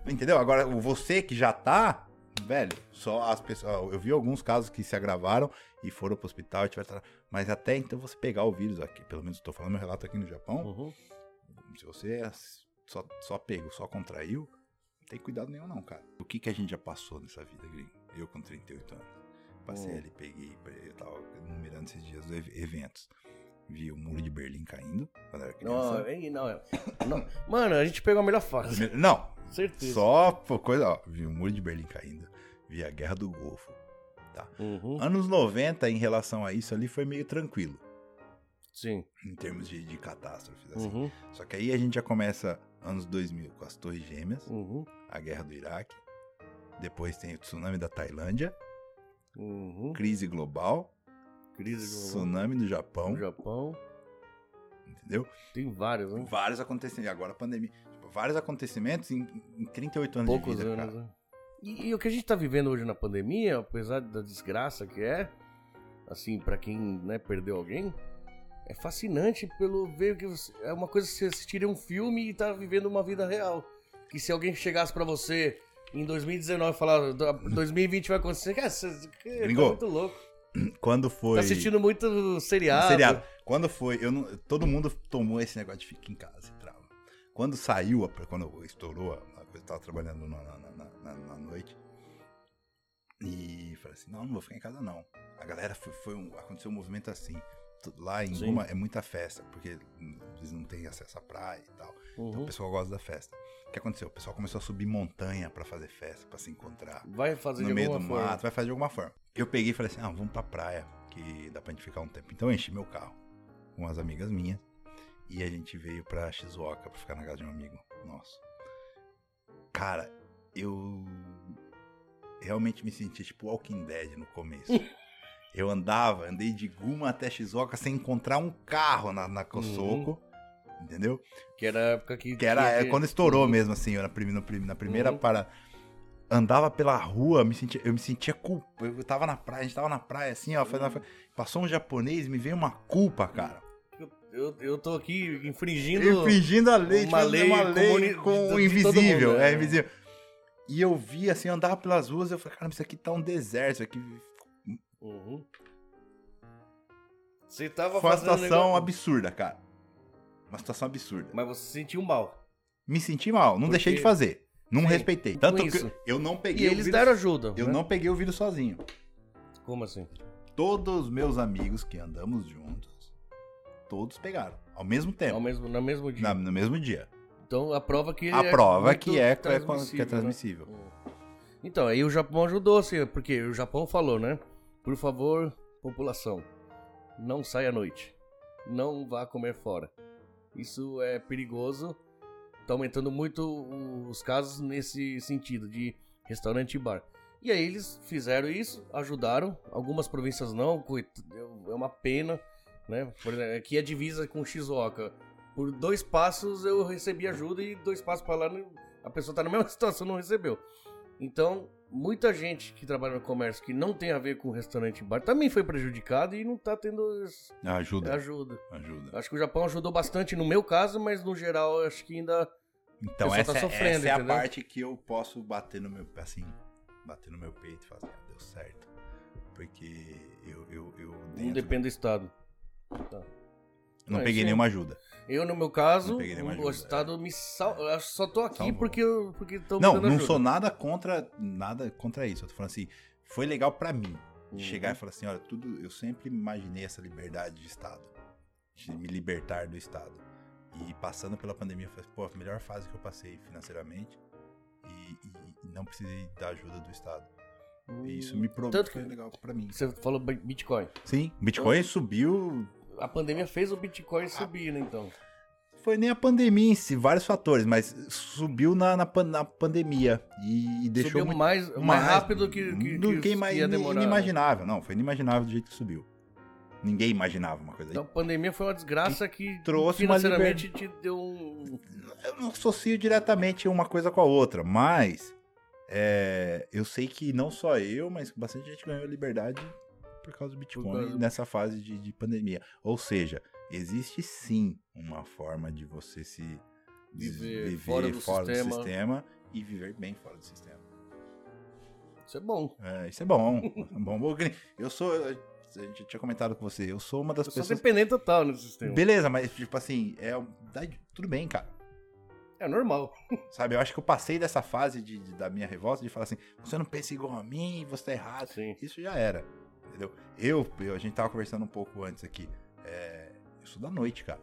entendeu? Agora, o você que já tá, velho, só as pessoas. Eu vi alguns casos que se agravaram e foram pro hospital e tiveram. Mas até então você pegar o vírus aqui, pelo menos estou falando meu relato aqui no Japão, Uhum. se você é só, só pegou, só contraiu, não tem cuidado nenhum, não, cara. O que, que a gente já passou nessa vida, gringo? Eu com 38 anos. Passei Hum. ali, peguei, eu tava numerando esses dias os ev- eventos. Vi o muro de Berlim caindo quando era Não, criança. hein, não, é- não. Mano, a gente pegou a melhor fase. Não, Certeza. só por coisa, ó. Vi o muro de Berlim caindo. Vi a Guerra do Golfo. Uhum, Anos 90, em relação a isso ali, foi meio tranquilo. Sim. Em termos de, de catástrofes, assim. Uhum, Só que aí a gente já começa anos 2000 com as Torres Gêmeas, uhum, a Guerra do Iraque. Depois tem o tsunami da Tailândia, uhum. crise global, Crise tsunami no Japão, no Japão. entendeu? Tem vários, né? Vários acontecimentos. Agora a pandemia. Tipo, vários acontecimentos em, em 38 anos Poucos de vida, anos, cara. né? E, e o que a gente tá vivendo hoje na pandemia, apesar da desgraça que é, assim, pra quem né, perdeu alguém, é fascinante pelo ver que você- é uma coisa que você assistiria um filme e tá vivendo uma vida real. Que se alguém chegasse pra você em 2019 e falar, "Do- 2020 vai acontecer, cara, você tá muito louco. Quando foi. Tá assistindo muito seriado. seriado. Quando foi, eu não, todo mundo tomou esse negócio de ficar em casa e trava. Quando saiu, quando estourou, a a coisa, eu tava trabalhando na, na, na- na- na noite. E falei assim, não, não vou ficar em casa não. A galera foi, foi um, aconteceu um movimento assim. Lá em Sim. Goma é muita festa, porque eles não têm acesso à praia e tal. Então Uhum. o pessoal gosta da festa. O que aconteceu? O pessoal começou a subir montanha pra fazer festa, pra se encontrar Vai fazer no de meio do alguma forma. mato, vai fazer de alguma forma. Eu peguei e falei assim: ah, vamos pra praia, que dá pra gente ficar um tempo. Então eu enchi meu carro com umas amigas minhas e a gente veio pra Shizuoka pra ficar na casa de um amigo nosso. Cara, eu realmente me senti tipo Walking Dead no começo. eu andava, andei de Guma até Shizuoka sem encontrar um carro na, na Kosoko. Entendeu? Que era a época que. Que era tinha é, que- quando estourou Uhum. mesmo, assim, eu na, prim- na primeira Uhum. para Andava pela rua, me sentia, eu me sentia culpa. Eu tava na praia, a gente tava na praia assim, ó. Uhum. passou um japonês, me veio uma culpa, cara. Eu, eu tô aqui infringindo. Infringindo a lei, uma lei uma lei com o invisível. mundo, é é. invisível. E eu vi assim, eu andava pelas ruas, eu falei, cara, isso aqui tá um deserto, isso aqui. Uhum. Você tava Foi uma fazendo. situação negócio- absurda, cara. Uma situação absurda. Mas você sentiu mal. Me senti mal, não Porque- deixei de fazer. Não Sim, respeitei. Tanto que isso. eu não E peguei o eles vírus. deram ajuda. Eu né? não peguei o vírus sozinho. Como assim? Todos os meus amigos que andamos juntos, todos pegaram. Ao mesmo tempo. Ao mesmo, no mesmo dia. na- no mesmo dia. Então a prova que. A é prova muito que é, que é transmissível, né? transmissível. Então, aí o Japão ajudou, assim, porque o Japão falou, né? Por favor, população, não saia à noite. Não vá comer fora. Isso é perigoso. Tá aumentando muito os casos nesse sentido, de restaurante e bar. E aí eles fizeram isso, ajudaram. Algumas províncias não, é uma pena, né? Por exemplo, aqui é divisa com Shizuoka. Por dois passos eu recebi ajuda e dois passos para lá a pessoa tá na mesma situação não recebeu. Então, muita gente que trabalha no comércio que não tem a ver com restaurante e bar também foi prejudicada e não tá tendo Ajuda. ajuda. Ajuda. Acho que o Japão ajudou bastante no meu caso, mas no geral eu acho que ainda. Então, essa, tá é- sofrendo, essa é a entendeu? parte que eu posso bater no meu, assim, bater no meu peito e falar ah, deu certo. Porque eu, eu, eu Não dentro- depende do Estado. Tá. não peguei isso é- nenhuma ajuda. Eu, no meu caso, o Estado me salva. Eu só tô aqui Salvou. porque eu porque me Não, não ajuda. sou nada contra nada contra isso. Eu tô falando assim, foi legal pra mim. Uhum. Chegar e falar assim, olha, tudo, eu sempre imaginei essa liberdade de Estado. De me libertar do Estado. E passando pela pandemia, eu falei, pô, a melhor fase que eu passei financeiramente. E, e- não precisei da ajuda do Estado. E isso me provou Tanto que foi que- legal pra mim. Você falou bi- Bitcoin. Sim, Bitcoin subiu. A pandemia fez o Bitcoin subir, né, então. Foi nem a pandemia em si, vários fatores, mas subiu na, na, na pandemia. E, e deixou Subiu muito mais, mais rápido que, que, do que, que ima- ia demorar. né? inimaginável. Não, foi inimaginável do jeito que subiu. Ninguém imaginava uma coisa. Então a pandemia foi uma desgraça que trouxe uma financeiramente te deu um. Eu não associo diretamente uma coisa com a outra, mas é, eu sei que não só eu, mas bastante gente ganhou liberdade por causa do Bitcoin causa do- nessa fase de, de pandemia. Ou seja, existe sim uma forma de você se des- Viver fora do sistema. sistema e viver bem fora do sistema. Isso é bom. É, isso é bom. é bom. Eu sou. Eu já tinha comentado com você, eu sou uma das Eu sou pessoas. dependente total nesse sistema. Beleza, mas tipo assim, é, tudo bem, cara. É normal. Sabe, eu acho que eu passei dessa fase de, de- da minha revolta de falar assim, você não pensa igual a mim, você tá errado. Sim. Isso já era, entendeu? Eu, eu- a gente tava conversando um pouco antes aqui, é, eu sou da noite, cara.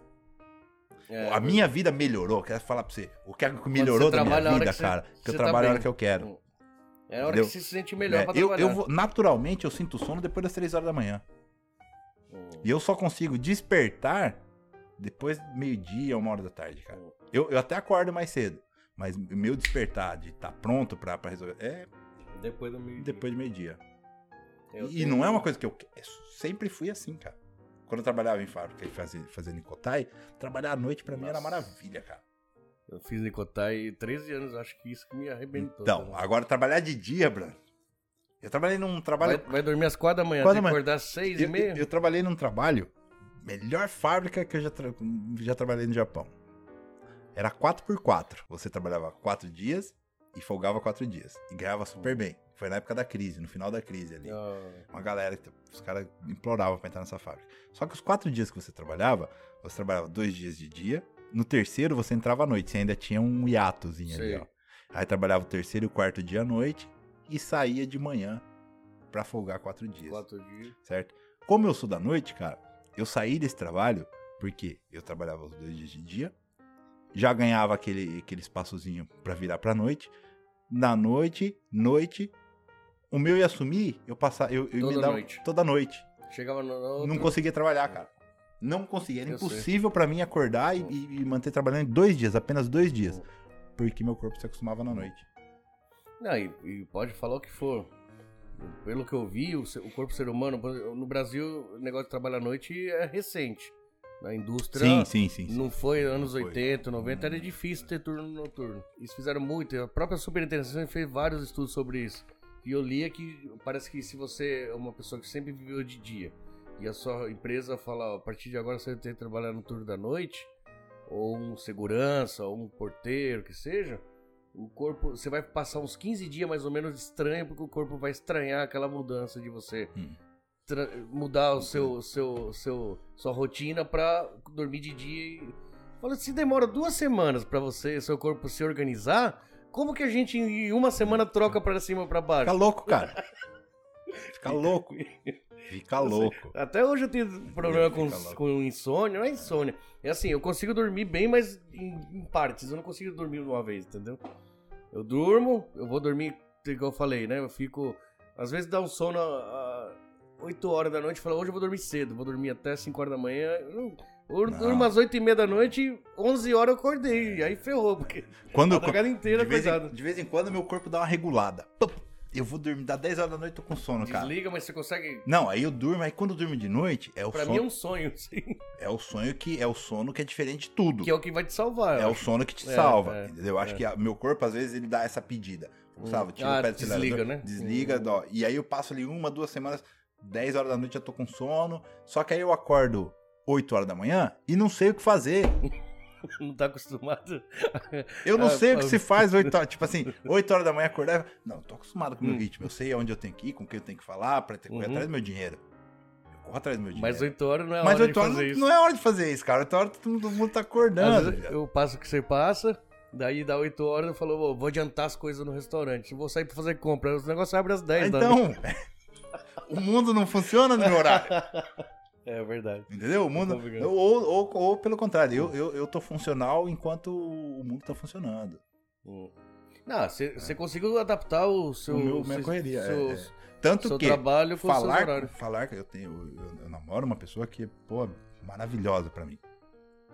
É, a minha vida melhorou, quero falar pra você, o que melhorou você da minha vida, que você- cara, que você eu tá trabalho a hora que eu quero. É a hora Entendeu? que você se sente melhor É, pra eu, trabalhar. eu vou, naturalmente, eu sinto sono depois das 3 horas da manhã. Hum. E eu só consigo despertar depois meio-dia, uma hora da tarde, cara. Eu, eu até acordo mais cedo. Mas o meu despertar de estar pronto pra, pra resolver é Depois do meio depois do meio-dia. Eu E não é uma coisa que eu. eu sempre fui assim, cara. Quando eu trabalhava em fábrica e fazia, fazendo Nicotai, trabalhar à noite pra mim era maravilha, cara. Eu fiz Nicotai 13 anos, acho que isso que me arrebentou. Então, também. agora trabalhar de dia, Bruno. Eu trabalhei num vai, trabalho. vai dormir às 4 da manhã, Quatro tem da que manhã. acordar às 6 e Eu, meia. eu- eu trabalhei num trabalho, melhor fábrica que eu já, tra- já trabalhei no Japão. Era 4x4. Você trabalhava 4 dias e folgava 4 dias. E ganhava super bem. Foi na época da crise, no final da crise ali. Ah, Uma galera, os caras imploravam pra entrar nessa fábrica. Só que os quatro dias que você trabalhava, você trabalhava dois dias de dia. No terceiro você entrava à noite, você ainda tinha um hiatozinho ali, ó. Aí trabalhava o terceiro e o quarto dia à noite e saía de manhã pra folgar quatro dias, quatro dias. certo? Como eu sou da noite, cara, eu saí desse trabalho porque eu trabalhava os dois dias de dia, já ganhava aquele, aquele espaçozinho pra virar pra noite. Na noite, noite, o meu ia sumir, eu passava, eu, eu Toda noite. toda noite. Chegava no outro, Não conseguia trabalhar, cara. Não conseguia. Era Eu impossível pra mim acordar e, e- manter trabalhando dois dias, apenas dois dias. Porque meu corpo se acostumava na noite. Não, e, e pode falar o que for. Pelo que eu vi, o, o corpo ser humano, no Brasil, o negócio de trabalhar à noite é recente. Na indústria, sim, sim. não foi anos Foi. 80, 90, era difícil ter turno noturno. Isso fizeram muito. A própria Superintendência fez vários estudos sobre isso. E eu li é que parece que se você é uma pessoa que sempre viveu de dia e a sua empresa fala, ó, a partir de agora você vai ter que trabalhar no turno da noite, ou um segurança, ou um porteiro, que seja, o corpo, você vai passar uns 15 dias mais ou menos estranho, porque o corpo vai estranhar aquela mudança de você Hum. Mudar o seu, seu, seu, sua rotina pra dormir de dia. E... Fala, se demora duas semanas pra você, seu corpo se organizar, como que a gente em uma semana troca pra cima pra baixo? Fica louco, cara. Fica louco. Fica louco. Até hoje eu tenho problema com, com insônia, não é insônia. É assim, eu consigo dormir bem, mas em, em partes. Eu não consigo dormir de uma vez, entendeu? Eu durmo, eu vou dormir, igual eu falei, né? Eu fico. Às vezes dá um sono a 8 horas da noite e falo, hoje eu vou dormir cedo, vou dormir até 5 horas da manhã. Eu, eu Não. durmo às 8 e meia da noite, 11 horas eu acordei. Aí ferrou, porque Quando, a madrugada inteira de, vez em, acordado. de vez em quando meu corpo dá uma regulada. Eu vou dormir, dá 10 horas da noite, tô com sono, cara. Desliga, mas você consegue. Não, aí eu durmo, aí quando eu durmo de noite, é o, Pra sono, mim é um sonho, sim. é o sonho que é o sono que é diferente de tudo. Que é o que vai te salvar. É eu o acho. sono que te É, salva, é, entendeu? Eu acho é. que a- meu corpo, às vezes, ele dá essa pedida. Gustavo, tira Ah, o pé do desliga, acelerador, né? Desliga, Hum. dó. E aí eu passo ali uma, duas semanas, 10 horas da noite eu tô com sono. Só que aí eu acordo 8 horas da manhã e não sei o que fazer. Não tá acostumado. Eu não Ah, sei o que ah. se faz 8 horas. Tipo assim, 8 horas da manhã acordar. Não, tô acostumado com o meu Hum. ritmo. Eu sei aonde eu tenho que ir, com quem eu tenho que falar, pra ter, Uhum. atrás do meu dinheiro. Eu corro atrás do meu dinheiro. Mas 8 horas não é Mas hora 8 de fazer não, isso. não é hora de fazer isso, cara. 8 horas todo mundo tá acordando. eu passo o que você passa, daí dá 8 horas eu falo, "Ô, vou adiantar as coisas no restaurante, vou sair pra fazer compra. Os negócios abrem às 10 da noite. Então, o mundo não funciona no meu horário. É verdade. Entendeu? O mundo. tô ligado. Ou, ou, ou pelo contrário, eu, eu, eu tô funcional enquanto o mundo tá funcionando. Hum. Não, você conseguiu adaptar o seu, O meu- minha seu- correria, é, seu, é. Tanto seu que trabalho com o seu falar, falar que eu tenho. Eu, eu namoro uma pessoa que, pô, maravilhosa pra mim.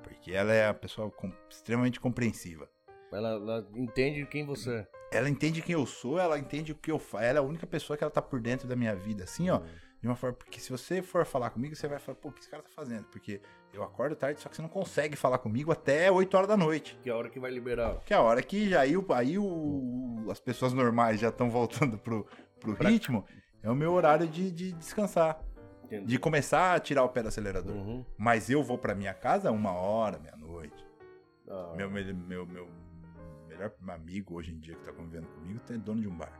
Porque ela é uma pessoa com- extremamente compreensiva. Ela, ela entende quem você é. Ela entende quem eu sou, ela entende o que eu faço. Ela é a única pessoa que ela tá por dentro da minha vida, assim, ó. De uma forma, porque se você for falar comigo, você vai falar, pô, o que esse cara tá fazendo? Porque eu acordo tarde, só que você não consegue falar comigo até 8 horas da noite. Que é a hora que vai liberar. Que é a hora que já aí, aí o, as pessoas normais já estão voltando pro, pro Pra- ritmo, é o meu horário de, de descansar. De começar a tirar o pé do acelerador. Uhum. Mas eu vou pra minha casa uma hora, meia-noite. Ah, Meu, meu, meu, meu melhor amigo hoje em dia que tá convivendo comigo é dono de um bar.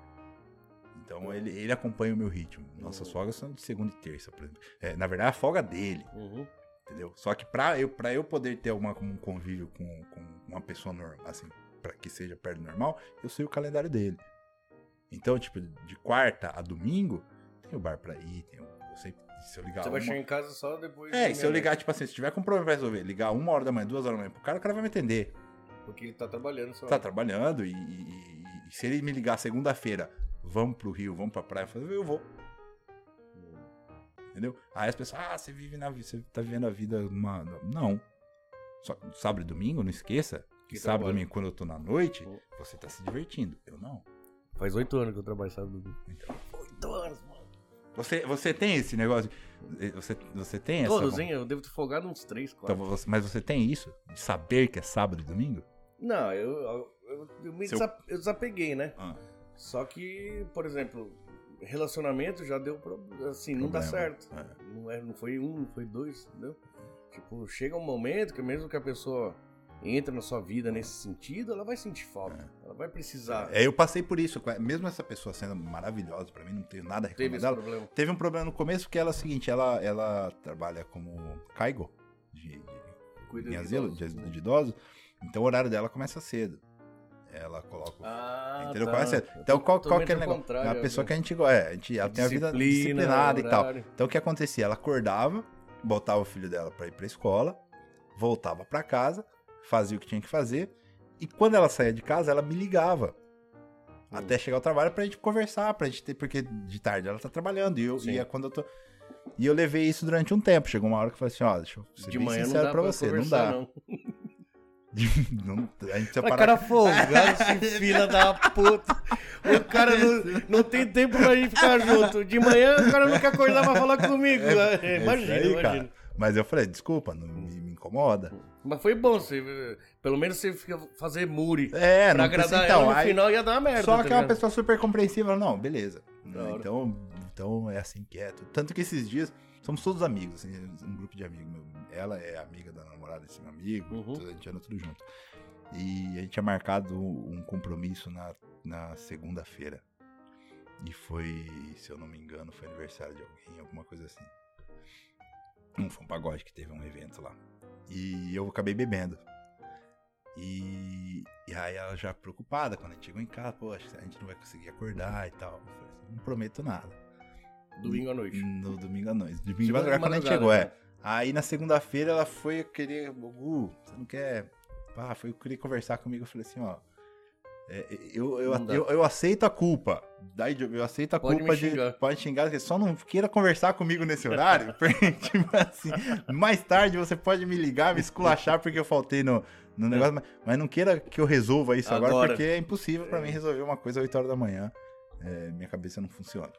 Então ele, ele acompanha o meu ritmo. Nossas folgas são de segunda e terça, por exemplo. É, na verdade, a folga dele. uhum. Entendeu? Só que pra eu, pra eu poder ter alguma, um convívio com, com uma pessoa normal, assim, pra que seja perto do normal, eu sei o calendário dele. Então, tipo, de quarta a domingo, tem o bar pra ir, tem o, eu sei, se eu ligar Você vai chegar em casa só depois. É, de se eu ligar, tipo assim, se tiver com um problema pra resolver, ligar uma hora da manhã, duas horas da manhã pro cara, o cara vai me atender. Porque ele tá trabalhando só. Tá trabalhando e, e- e- e se ele me ligar segunda-feira, vamos pro Rio, vamos pra praia, eu falo, eu vou. Entendeu? Aí as pessoas, ah, você vive na vida, você tá vivendo a vida numa. Não. Só sábado e domingo, não esqueça. Que sábado e domingo, quando eu tô na noite, Hum. você tá se divertindo. Eu não. Faz oito anos que eu trabalho sábado. Então. Oito anos, mano. Você, você tem esse negócio? de- Você, você tem essa. Todos, hein? Eu devo ter folgado uns três, quatro. Então, mas você tem isso? De saber que é sábado e domingo? Não, eu, eu, eu, me Seu- eu desapeguei, né? Ah, Só que, por exemplo, relacionamento já deu problema. Assim, não dá Problema, certo. é. Não, é, não foi um, não foi dois, entendeu? Tipo, chega um momento que mesmo que a pessoa entra na sua vida nesse sentido, ela vai sentir falta. Ela vai precisar. É, eu passei por isso. Mesmo essa pessoa sendo maravilhosa pra mim, não tenho nada a Teve reclamar esse dela. problema. Teve um problema no começo que ela é o seguinte, ela, ela trabalha como caigo de, de, de asilo de, de idosos, então o horário dela começa cedo. Ela coloca Ah, Entendeu? tá. Começa cedo. Então, tô qual, qual que é o negócio? É uma pessoa que a gente gosta. É, a gente, ela tem a vida Disciplina, disciplinada e tal. Então, o que acontecia? Ela acordava, botava o filho dela pra ir pra escola, voltava pra casa, fazia o que tinha que fazer, e quando ela saía de casa, ela me ligava. Hum. Até chegar ao trabalho pra gente conversar, pra gente ter, porque de tarde ela tá trabalhando, e eu, Sim. e é quando eu tô. E eu levei isso durante um tempo. Chegou uma hora que eu falei assim: ó, deixa eu ser De bem manhã não sincero dá pra pra você, não dá. não. Não- a gente Mas separa cara folgado, esse filho da puta. O cara não, não tem tempo pra gente ficar junto. De manhã o cara quer acordar pra falar comigo. É imagina, isso aí, imagina. cara. Mas eu falei, desculpa, não me, me incomoda. Mas foi bom, você, pelo menos você fica fazer muri. É, pra não agradar então, ela, no aí- final ia dar uma merda. Só tá que é uma pessoa super compreensiva. Não, beleza. Hora. Então, então é assim que é. Tanto que esses dias somos todos amigos, assim, um grupo de amigos. meu. Ela é amiga da namorada desse meu amigo, Uhum. a gente anda tudo junto. E a gente tinha marcado um compromisso na, na segunda-feira. E foi, se eu não me engano, foi aniversário de alguém, alguma coisa assim. Não foi um pagode que teve um evento lá. E eu acabei bebendo. E, e aí ela já preocupada, quando a gente chegou em casa, pô, a gente não vai conseguir acordar e tal. Eu falei assim, não prometo nada. Domingo à noite. No domingo à noite. Domingo de madrugada quando a gente chegou, madrugada, é. Aí na segunda-feira ela foi querer, Gugu, você não quer. Ah, foi querer conversar comigo. Eu falei assim, ó. é, eu, eu, eu, eu aceito a culpa. Daí eu aceito a Pode culpa de. Pode xingar, só não queira conversar comigo nesse horário. tipo assim, mais tarde você pode me ligar, me esculachar porque eu faltei no, no negócio, mas, mas não queira que eu resolva isso agora, Agora. porque é impossível pra mim resolver uma coisa às 8 horas da manhã. É, minha cabeça não funciona.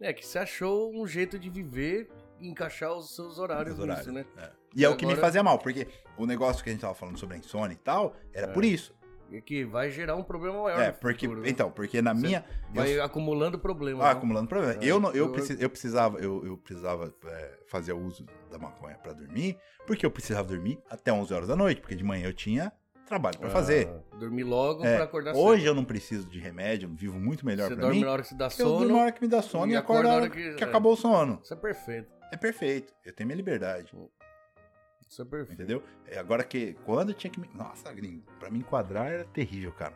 É que você achou um jeito de viver e encaixar os seus horários, Os horários, nisso, né? é. E é o que me agora- fazia mal, porque o negócio que a gente tava falando sobre a insônia e tal, era É. por isso. E que vai gerar um problema maior. É, porque. futuro, né? Então, porque na minha. Vai eu- acumulando problema. Ah, né? acumulando problema. É, eu, não, eu, precis- eu precisava, eu, eu precisava é, fazer uso da maconha pra dormir, porque eu precisava dormir até 11 horas da noite, porque de manhã eu tinha trabalho pra fazer. Ah, dormir logo É, pra acordar hoje cedo. eu não preciso de remédio, vivo muito melhor Você pra dorme mim. na hora que você dá porque Eu durmo na sono. hora que me dá sono e, e acordo na hora que, que- é. acabou o sono. Isso é perfeito. É perfeito. Eu tenho minha liberdade. Isso é perfeito. Entendeu? É, Agora que quando eu tinha que me. Nossa, gringo, pra me enquadrar era terrível, cara.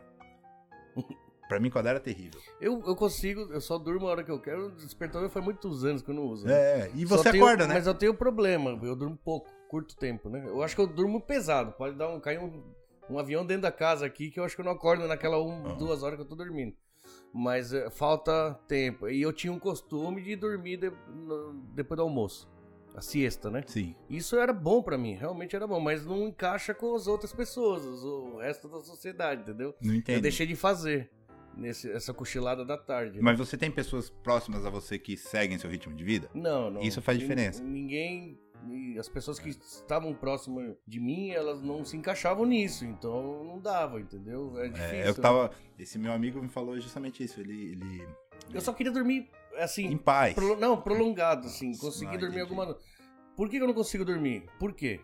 pra me enquadrar era terrível. Eu, eu consigo, eu só durmo a hora que eu quero. O despertador faz muitos anos que eu não uso. né? É, e Só você tenho- acorda, né? Mas eu tenho problema, eu durmo pouco, curto tempo, né? Eu acho que eu durmo pesado. Pode dar um, cair um, um avião dentro da casa aqui que eu acho que eu não acordo naquela um, Ah. duas horas que eu tô dormindo. Mas é, falta tempo. E eu tinha um costume de dormir de- no- depois do almoço. A siesta, né? Sim. Isso era bom pra mim, realmente era bom, mas não encaixa com as outras pessoas, o resto da sociedade, entendeu? Não entendo. Eu deixei de fazer nesse, essa cochilada da tarde. né? Mas você tem pessoas próximas a você que seguem seu ritmo de vida? Não, não. Isso faz diferença. Ninguém. E As pessoas que estavam próximas de mim, elas não se encaixavam nisso, então não dava, entendeu? É difícil. É, eu tava. Esse meu amigo me falou justamente isso. Ele. ele Eu só queria dormir, em assim, paz. pro- não, prolongado, assim, conseguir Ah, dormir entendi. alguma. Por que que eu não consigo dormir? Por quê?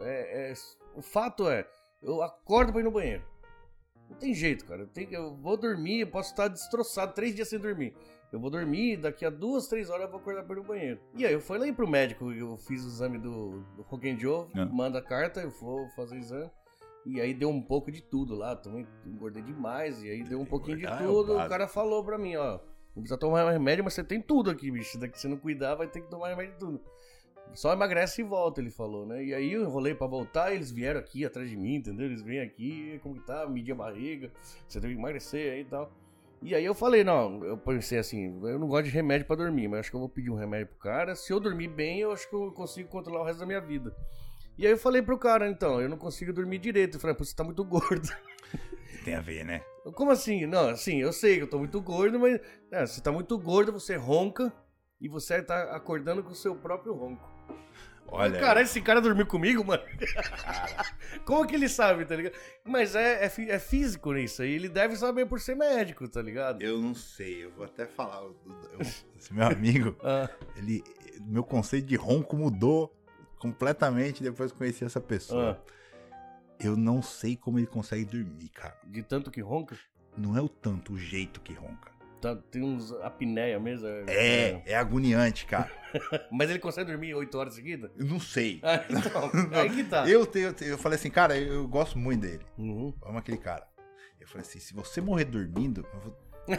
É- é- O fato é, eu acordo pra ir no banheiro. Não tem jeito, cara. Eu, tenho, eu vou dormir, eu posso estar destroçado três dias sem dormir. Eu vou dormir, daqui a duas, três horas eu vou acordar para no banheiro. E aí eu fui lá pro médico, eu fiz o exame do, do Joe, Ah. manda carta, eu vou fazer o exame. E aí deu um pouco de tudo lá, também engordei demais, e aí deu um pouquinho de é o tudo. O cara falou pra mim, ó, não precisa tomar remédio, mas você tem tudo aqui, bicho. Daqui se não cuidar, vai ter que tomar remédio de tudo. Só emagrece e volta, ele falou, né? E aí eu enrolei pra voltar, eles vieram aqui atrás de mim, entendeu? Eles vêm aqui, como que tá, medir a barriga, você tem que emagrecer aí e tal. E aí eu falei, não, eu pensei assim, eu não gosto de remédio pra dormir, mas acho que eu vou pedir um remédio pro cara. Se eu dormir bem, eu acho que eu consigo controlar o resto da minha vida. E aí eu falei pro cara, então, eu não consigo dormir direito. Eu falei, pô, você tá muito gordo. Tem a ver, né? Como assim? Não, assim, eu sei que eu tô muito gordo, mas é, você tá muito gordo, você ronca e você tá acordando com o seu próprio ronco. Olha. Cara, esse cara dormiu comigo, mano. Como que ele sabe, tá ligado? Mas é, é, é físico nisso aí. Ele deve saber por ser médico, tá ligado? Eu não sei, eu vou até falar. eu- eu- esse meu amigo, Ah, ele. Meu conceito de ronco mudou completamente depois que conheci essa pessoa. Ah. Eu não sei como ele consegue dormir, cara. de tanto que ronca? Não é o tanto o jeito que ronca. Tá- tem uns apneia mesmo. É, é agoniante, cara. Mas ele consegue dormir 8 horas seguidas? Eu não sei. Ah, então, aí que tá. Eu, tenho, eu falei assim, cara, eu, eu gosto muito dele. Uhum. Eu amo aquele cara. Eu falei assim, se você morrer dormindo, eu vou.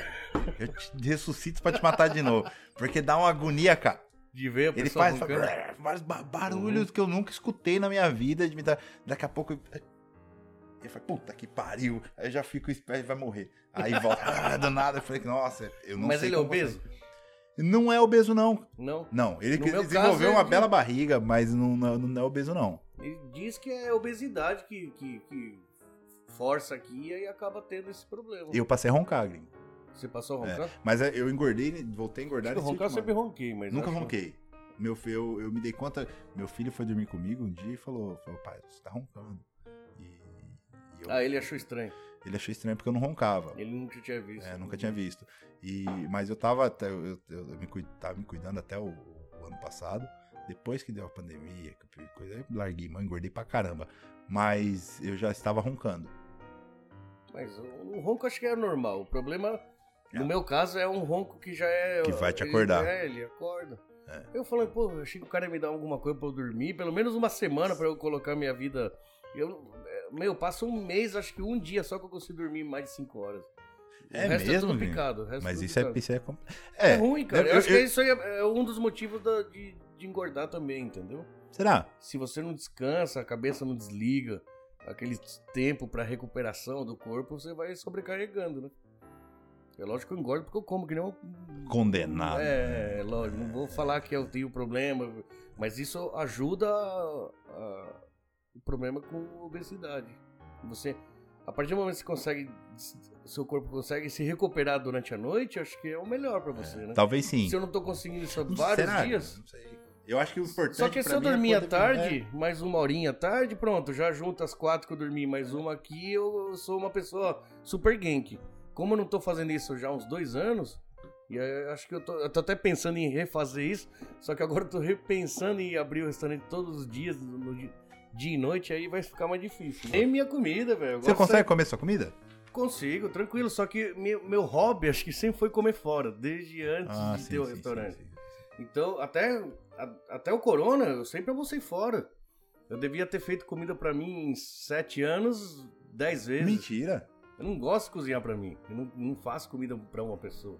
Eu te ressuscito pra te matar de novo. Porque dá uma agonia, cara. De ver a Ele pessoa faz, roncando. faz vários ba- barulhos que eu nunca escutei na minha vida. De me dar, daqui a pouco. eu- Ele fala, puta que pariu. Aí eu já fico esperto, vai morrer. Aí volta, ah, do nada. Eu falei, nossa, eu não Mas sei ele é obeso? Não é obeso, não. Não. Não, ele desenvolveu caso, uma é bela barriga, mas não, não, não é obeso, não. Ele diz que é obesidade que, que, que força aqui e acaba tendo esse problema. Eu passei a roncar, gringo. Você passou a roncar? Mas é, eu engordei, voltei a engordar roncar eu último sempre ronquei, mas. Nunca ronquei. Meu filho, eu, eu me dei conta, meu filho foi dormir comigo um dia e falou, falou pai, você tá roncando. Eu- Ah, ele achou estranho. ele achou estranho porque eu não roncava. Ele nunca tinha visto. É, nunca tinha visto. E, mas eu tava, até, eu, eu, eu me, tava me cuidando até o, o ano passado. Depois que deu a pandemia, coisa, eu larguei mão, engordei pra caramba. Mas eu já estava roncando. Mas o, ronco acho que é normal. O problema, É. no meu caso, é um ronco que já é. Que vai te ele- acordar. É, ele acorda. É. Eu falei, pô, achei que o cara ia me dar alguma coisa pra eu dormir, pelo menos uma semana pra eu colocar minha vida. Eu, meu, passa um mês, acho que um dia só que eu consigo dormir mais de 5 horas. É o resto mesmo, é tudo picado. resto Mas tudo isso é, picado. isso é, compl- É, é ruim, cara. Eu, eu- acho eu- que isso aí é, é um dos motivos da- de, de engordar também, entendeu? Será? Se você não descansa, a cabeça não desliga, aquele tempo pra recuperação do corpo, você vai sobrecarregando, né? É lógico que eu engordo porque eu como que nem um... Condenado. É, né? é lógico. Não vou falar que eu tenho problema, mas isso ajuda a- a- o problema com obesidade. Você, a partir do momento que você consegue, seu corpo consegue se recuperar durante a noite, acho que é o melhor pra você, né? Talvez sim. Se eu não tô conseguindo isso há vários será? dias. Não sei. Eu acho que o importante Só que se eu é dormir à poder- tarde, mais uma horinha à tarde, pronto, já junto as quatro que eu dormi, mais uma aqui, eu sou uma pessoa super gank. Como eu não tô fazendo isso já há uns dois anos, e acho que eu tô, eu tô até pensando em refazer isso, só que agora eu tô repensando em abrir o restaurante todos os dias, no dia, e noite, aí vai ficar mais difícil. Nem minha comida, velho. eu Você consegue comer sua comida? de- Consigo, tranquilo, só que meu, meu hobby acho que sempre foi comer fora, desde antes Ah, de ter o restaurante. Então, até, a- até o Corona, eu sempre almocei fora. Eu devia ter feito comida pra mim em sete anos, dez vezes. Mentira. Eu não gosto de cozinhar pra mim. Eu não, não faço comida pra uma pessoa.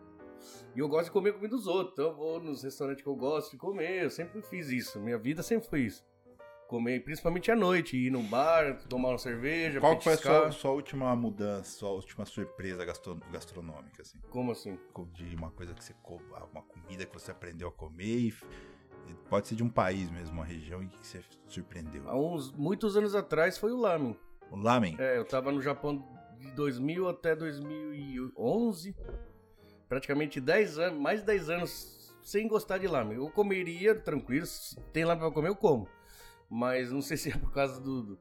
E eu gosto de comer comida dos outros. Então eu vou nos restaurantes que eu gosto de comer. Eu sempre fiz isso. Minha vida sempre foi isso. Comer, principalmente à noite. Ir no bar, tomar uma cerveja, Qual que foi a petiscar. sua, sua última mudança, sua última surpresa gastro- gastronômica, assim? Como assim? De uma coisa que você... co- Uma comida que você aprendeu a comer e... Pode ser de um país mesmo, uma região em que você surpreendeu. Há uns muitos anos atrás foi o lamen. O lamen? É, eu tava no Japão de 2000 até 2011. Praticamente 10 anos, mais de 10 anos sem gostar de lamen. Eu comeria tranquilo, tem lamen pra comer, eu como. Mas não sei se é por causa do,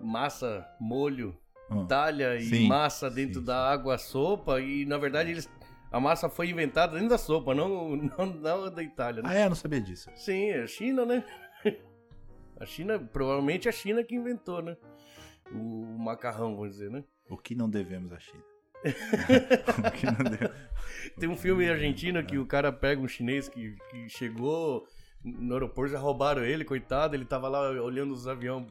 massa, molho, Ah, talha e Sim, massa dentro sim, da água, sopa. E na verdade eles, a massa foi inventada dentro da sopa, não, não, não da Itália. Né? Ah, é? Eu não sabia disso. Sim, é China, né? A China, provavelmente a China que inventou, né? O macarrão, vamos dizer, né? O que não devemos à China? o que não devemos... Tem um filme argentino que o cara pega um chinês que, que chegou no aeroporto, já roubaram ele, coitado, ele tava lá olhando os aviões.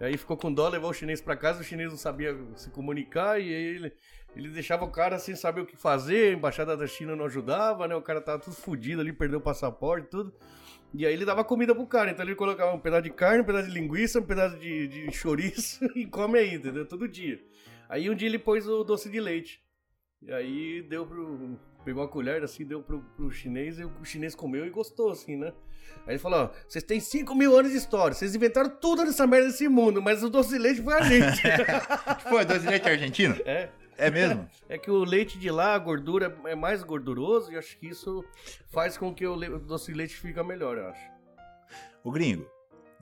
Aí ficou com dó, levou o chinês para casa, o chinês não sabia se comunicar e ele, ele deixava o cara sem saber o que fazer, a embaixada da China não ajudava, né? O cara tava tudo fodido ali, perdeu o passaporte, tudo. E aí ele dava comida pro cara, então ele colocava um pedaço de carne, um pedaço de linguiça, um pedaço de, de chouriço e come aí, entendeu? Todo dia. Aí um dia ele pôs o doce de leite. E aí deu pro. Pegou uma colher assim, deu pro, pro chinês, e o chinês comeu e gostou, assim, né? Aí ele falou: ó, vocês têm 5 mil anos de história, vocês inventaram tudo nessa merda desse mundo, mas o doce de leite foi a gente. foi, doce de leite argentino? É. É mesmo? É que o leite de lá, a gordura é mais gorduroso e acho que isso faz com que o, doce de leite fica melhor, eu acho. O gringo,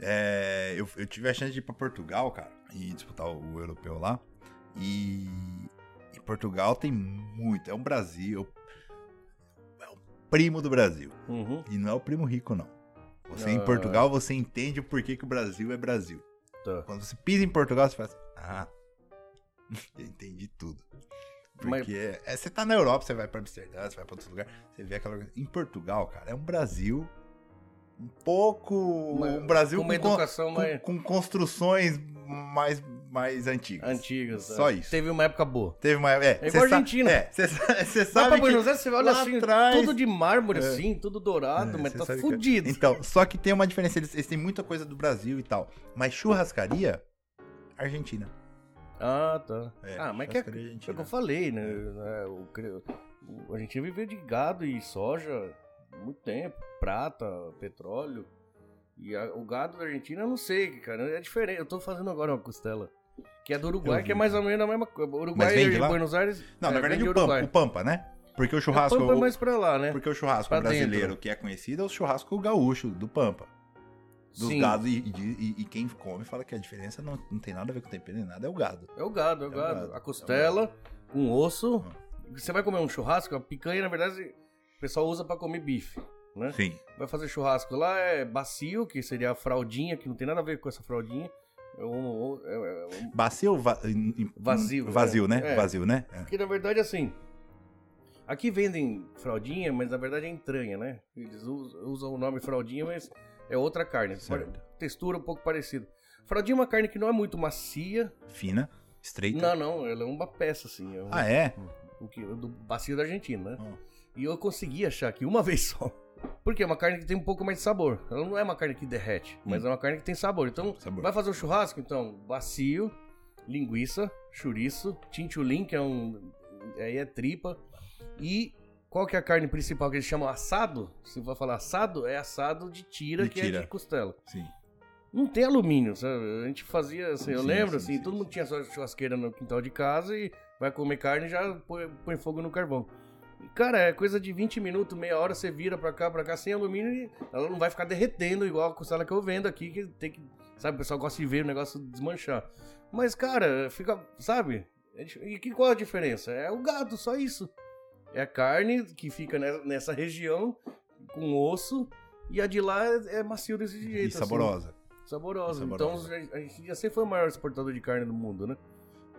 é, eu, eu, tive a chance de ir pra Portugal, cara, e disputar o, o europeu lá. E, e, Portugal tem muito, é um Brasil, é o primo do Brasil. Uhum. E não é o primo rico, não. Você em Portugal, você entende o porquê que o Brasil é Brasil. Tá. Quando você pisa em Portugal, você fala assim, ah, eu entendi tudo. Porque Mas... é, você tá na Europa, você vai pra Amsterdã, você vai pra outro lugar, você vê aquela. Em Portugal, cara, é um Brasil um pouco. Uma, um Brasil com, educação com, com, construções mais, mais antigas. Antigas. Só é. isso. Teve uma época boa. Teve uma época. É, é igual a Argentina. É, você sabe. Vai pra Buenos Aires, você olha assim, atrás... tudo de mármore, é. assim, tudo dourado, é, mas tá fudido. Que... Então, só que tem uma diferença, eles, eles têm muita coisa do Brasil e tal. Mas churrascaria, Argentina. Ah, tá. É, ah, mas que é, é o que eu falei, né? É, o, o, a gente viveu de gado e soja muito tempo. Prata, petróleo. E a, o gado da Argentina, eu não sei, cara. É diferente. Eu tô fazendo agora uma costela. Que é do Uruguai, que é mais ou menos a mesma coisa. Uruguai e Buenos Aires. Não, é, na verdade o Pampa, o Pampa, né? Porque o churrasco. O Pampa é mais pra lá, né? Porque o churrasco pra brasileiro dentro. que é conhecido é o churrasco gaúcho do Pampa dos Sim. gados e, e, e, quem come fala que a diferença não, não tem nada a ver com tempero nem nada, é o gado. É o gado, é o, é gado. gado. A costela, é com osso. Você vai comer um churrasco, a picanha, na verdade, o pessoal usa para comer bife. Né? Sim. Vai fazer churrasco lá, é bacio, que seria a fraldinha, que não tem nada a ver com essa fraldinha. Um, um... Bacio ou va... vazio? Vazio, né? É. Vazio, né? É. Porque na verdade, assim, aqui vendem fraldinha, mas na verdade é entranha, né? Eles usam o nome fraldinha, mas é outra carne. Certo. Textura um pouco parecida. Fraldinha é uma carne que não é muito macia. Fina, estreita. Não, não, ela é uma peça, assim. É um, ah, é? O que, do bacio da Argentina, né? Oh. E eu consegui achar aqui uma vez só. Porque é uma carne que tem um pouco mais de sabor. Ela não é uma carne que derrete, hum. mas é uma carne que tem sabor. Então, sabor. vai fazer um churrasco? Então, bacio, linguiça, chouriço, tintulim, que é um. Aí é tripa. E qual que é a carne principal que eles chamam assado? Se for falar assado, é assado de tira, de que tira. é de costela. Sim. Não tem alumínio, sabe? A gente fazia assim, eu lembro sim, assim, sim, todo sim. mundo tinha sua churrasqueira no quintal de casa e vai comer carne e já põe, põe fogo no carvão. E, cara, é coisa de 20 minutos, meia hora, você vira pra cá, pra cá, sem alumínio e ela não vai ficar derretendo igual a costela que eu vendo aqui, que tem que, sabe, o pessoal gosta de ver o negócio desmanchar. Mas, cara, fica, sabe? É e que, qual a diferença? É o gado, só isso. É a carne que fica nessa região, com osso, e a de lá é, é macio desse jeito. E assim. saborosa. Assim. Saborosa. Então a gente já sempre foi o maior exportador de carne do mundo, né?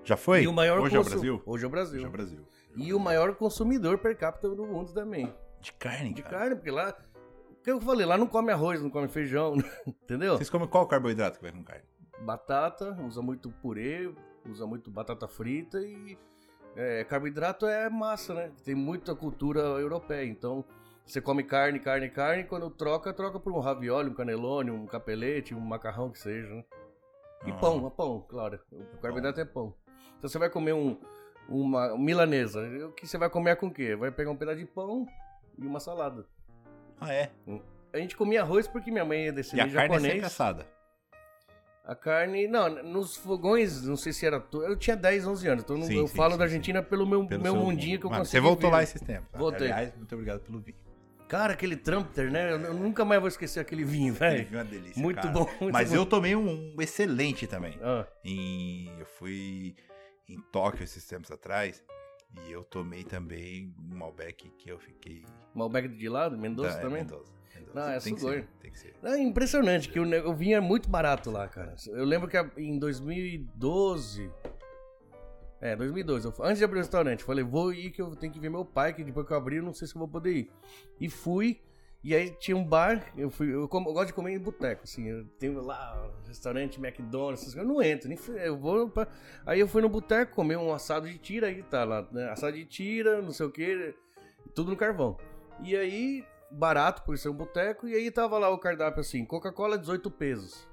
Já foi? E Hoje é o Brasil? Hoje é o Brasil. Hoje é o Brasil. E o maior consumidor per capita do mundo também. De carne, De cara. carne, porque lá... O que eu falei, lá não come arroz, não come feijão, entendeu? Vocês comem qual carboidrato que vai com carne? Batata, usa muito purê, usa muito batata frita e é, carboidrato é massa, né? Tem muita cultura europeia. Então, você come carne, carne, carne. Quando troca, troca por um ravioli, um canelone, um capelete, um macarrão que seja, né? E ah. pão, pão, claro. O carboidrato é pão. Então, você vai comer um, uma milanesa. O que você vai comer com o quê? Vai pegar um pedaço de pão e uma salada. Ah, é? Hum. A gente comia arroz porque minha mãe é descendente japonês. E a carne japonês. é assada. A carne, não, nos fogões, não sei se era. Eu tinha 10, 11 anos, então sim, eu sim, falo sim, da Argentina pelo meu, pelo meu mundinho que eu consegui. Você voltou ver. lá esses tempos. Voltei. Aliás, muito obrigado pelo vinho. Cara, aquele Trumpeter, né? Eu nunca mais vou esquecer aquele vinho, velho. Aquele vinho é uma delícia. Muito cara. bom. Muito Mas bom. eu tomei um, um excelente também. Ah. Em, eu fui em Tóquio esses tempos atrás. E eu tomei também um Malbec que eu fiquei. Malbec de lado? Mendoza é, também? Mendoza. Não, é tem sugoi. Que tem que ser. É impressionante que o, o vinho é muito barato lá, cara. Eu lembro que em 2012 É, 2002. Eu, antes de abrir o restaurante, falei, vou ir que eu tenho que ver meu pai, que depois que eu abrir, eu não sei se eu vou poder ir. E fui, e aí tinha um bar, eu fui, eu, como, eu gosto de comer em boteco, assim, eu tenho lá restaurante, McDonald's, essas coisas, eu não entro, nem fui, eu vou pra, Aí eu fui no boteco comer um assado de tira, aí tá lá, né, assado de tira, não sei o que, tudo no carvão. E aí, barato por ser um boteco, e aí tava lá o cardápio assim, Coca-Cola 18 pesos.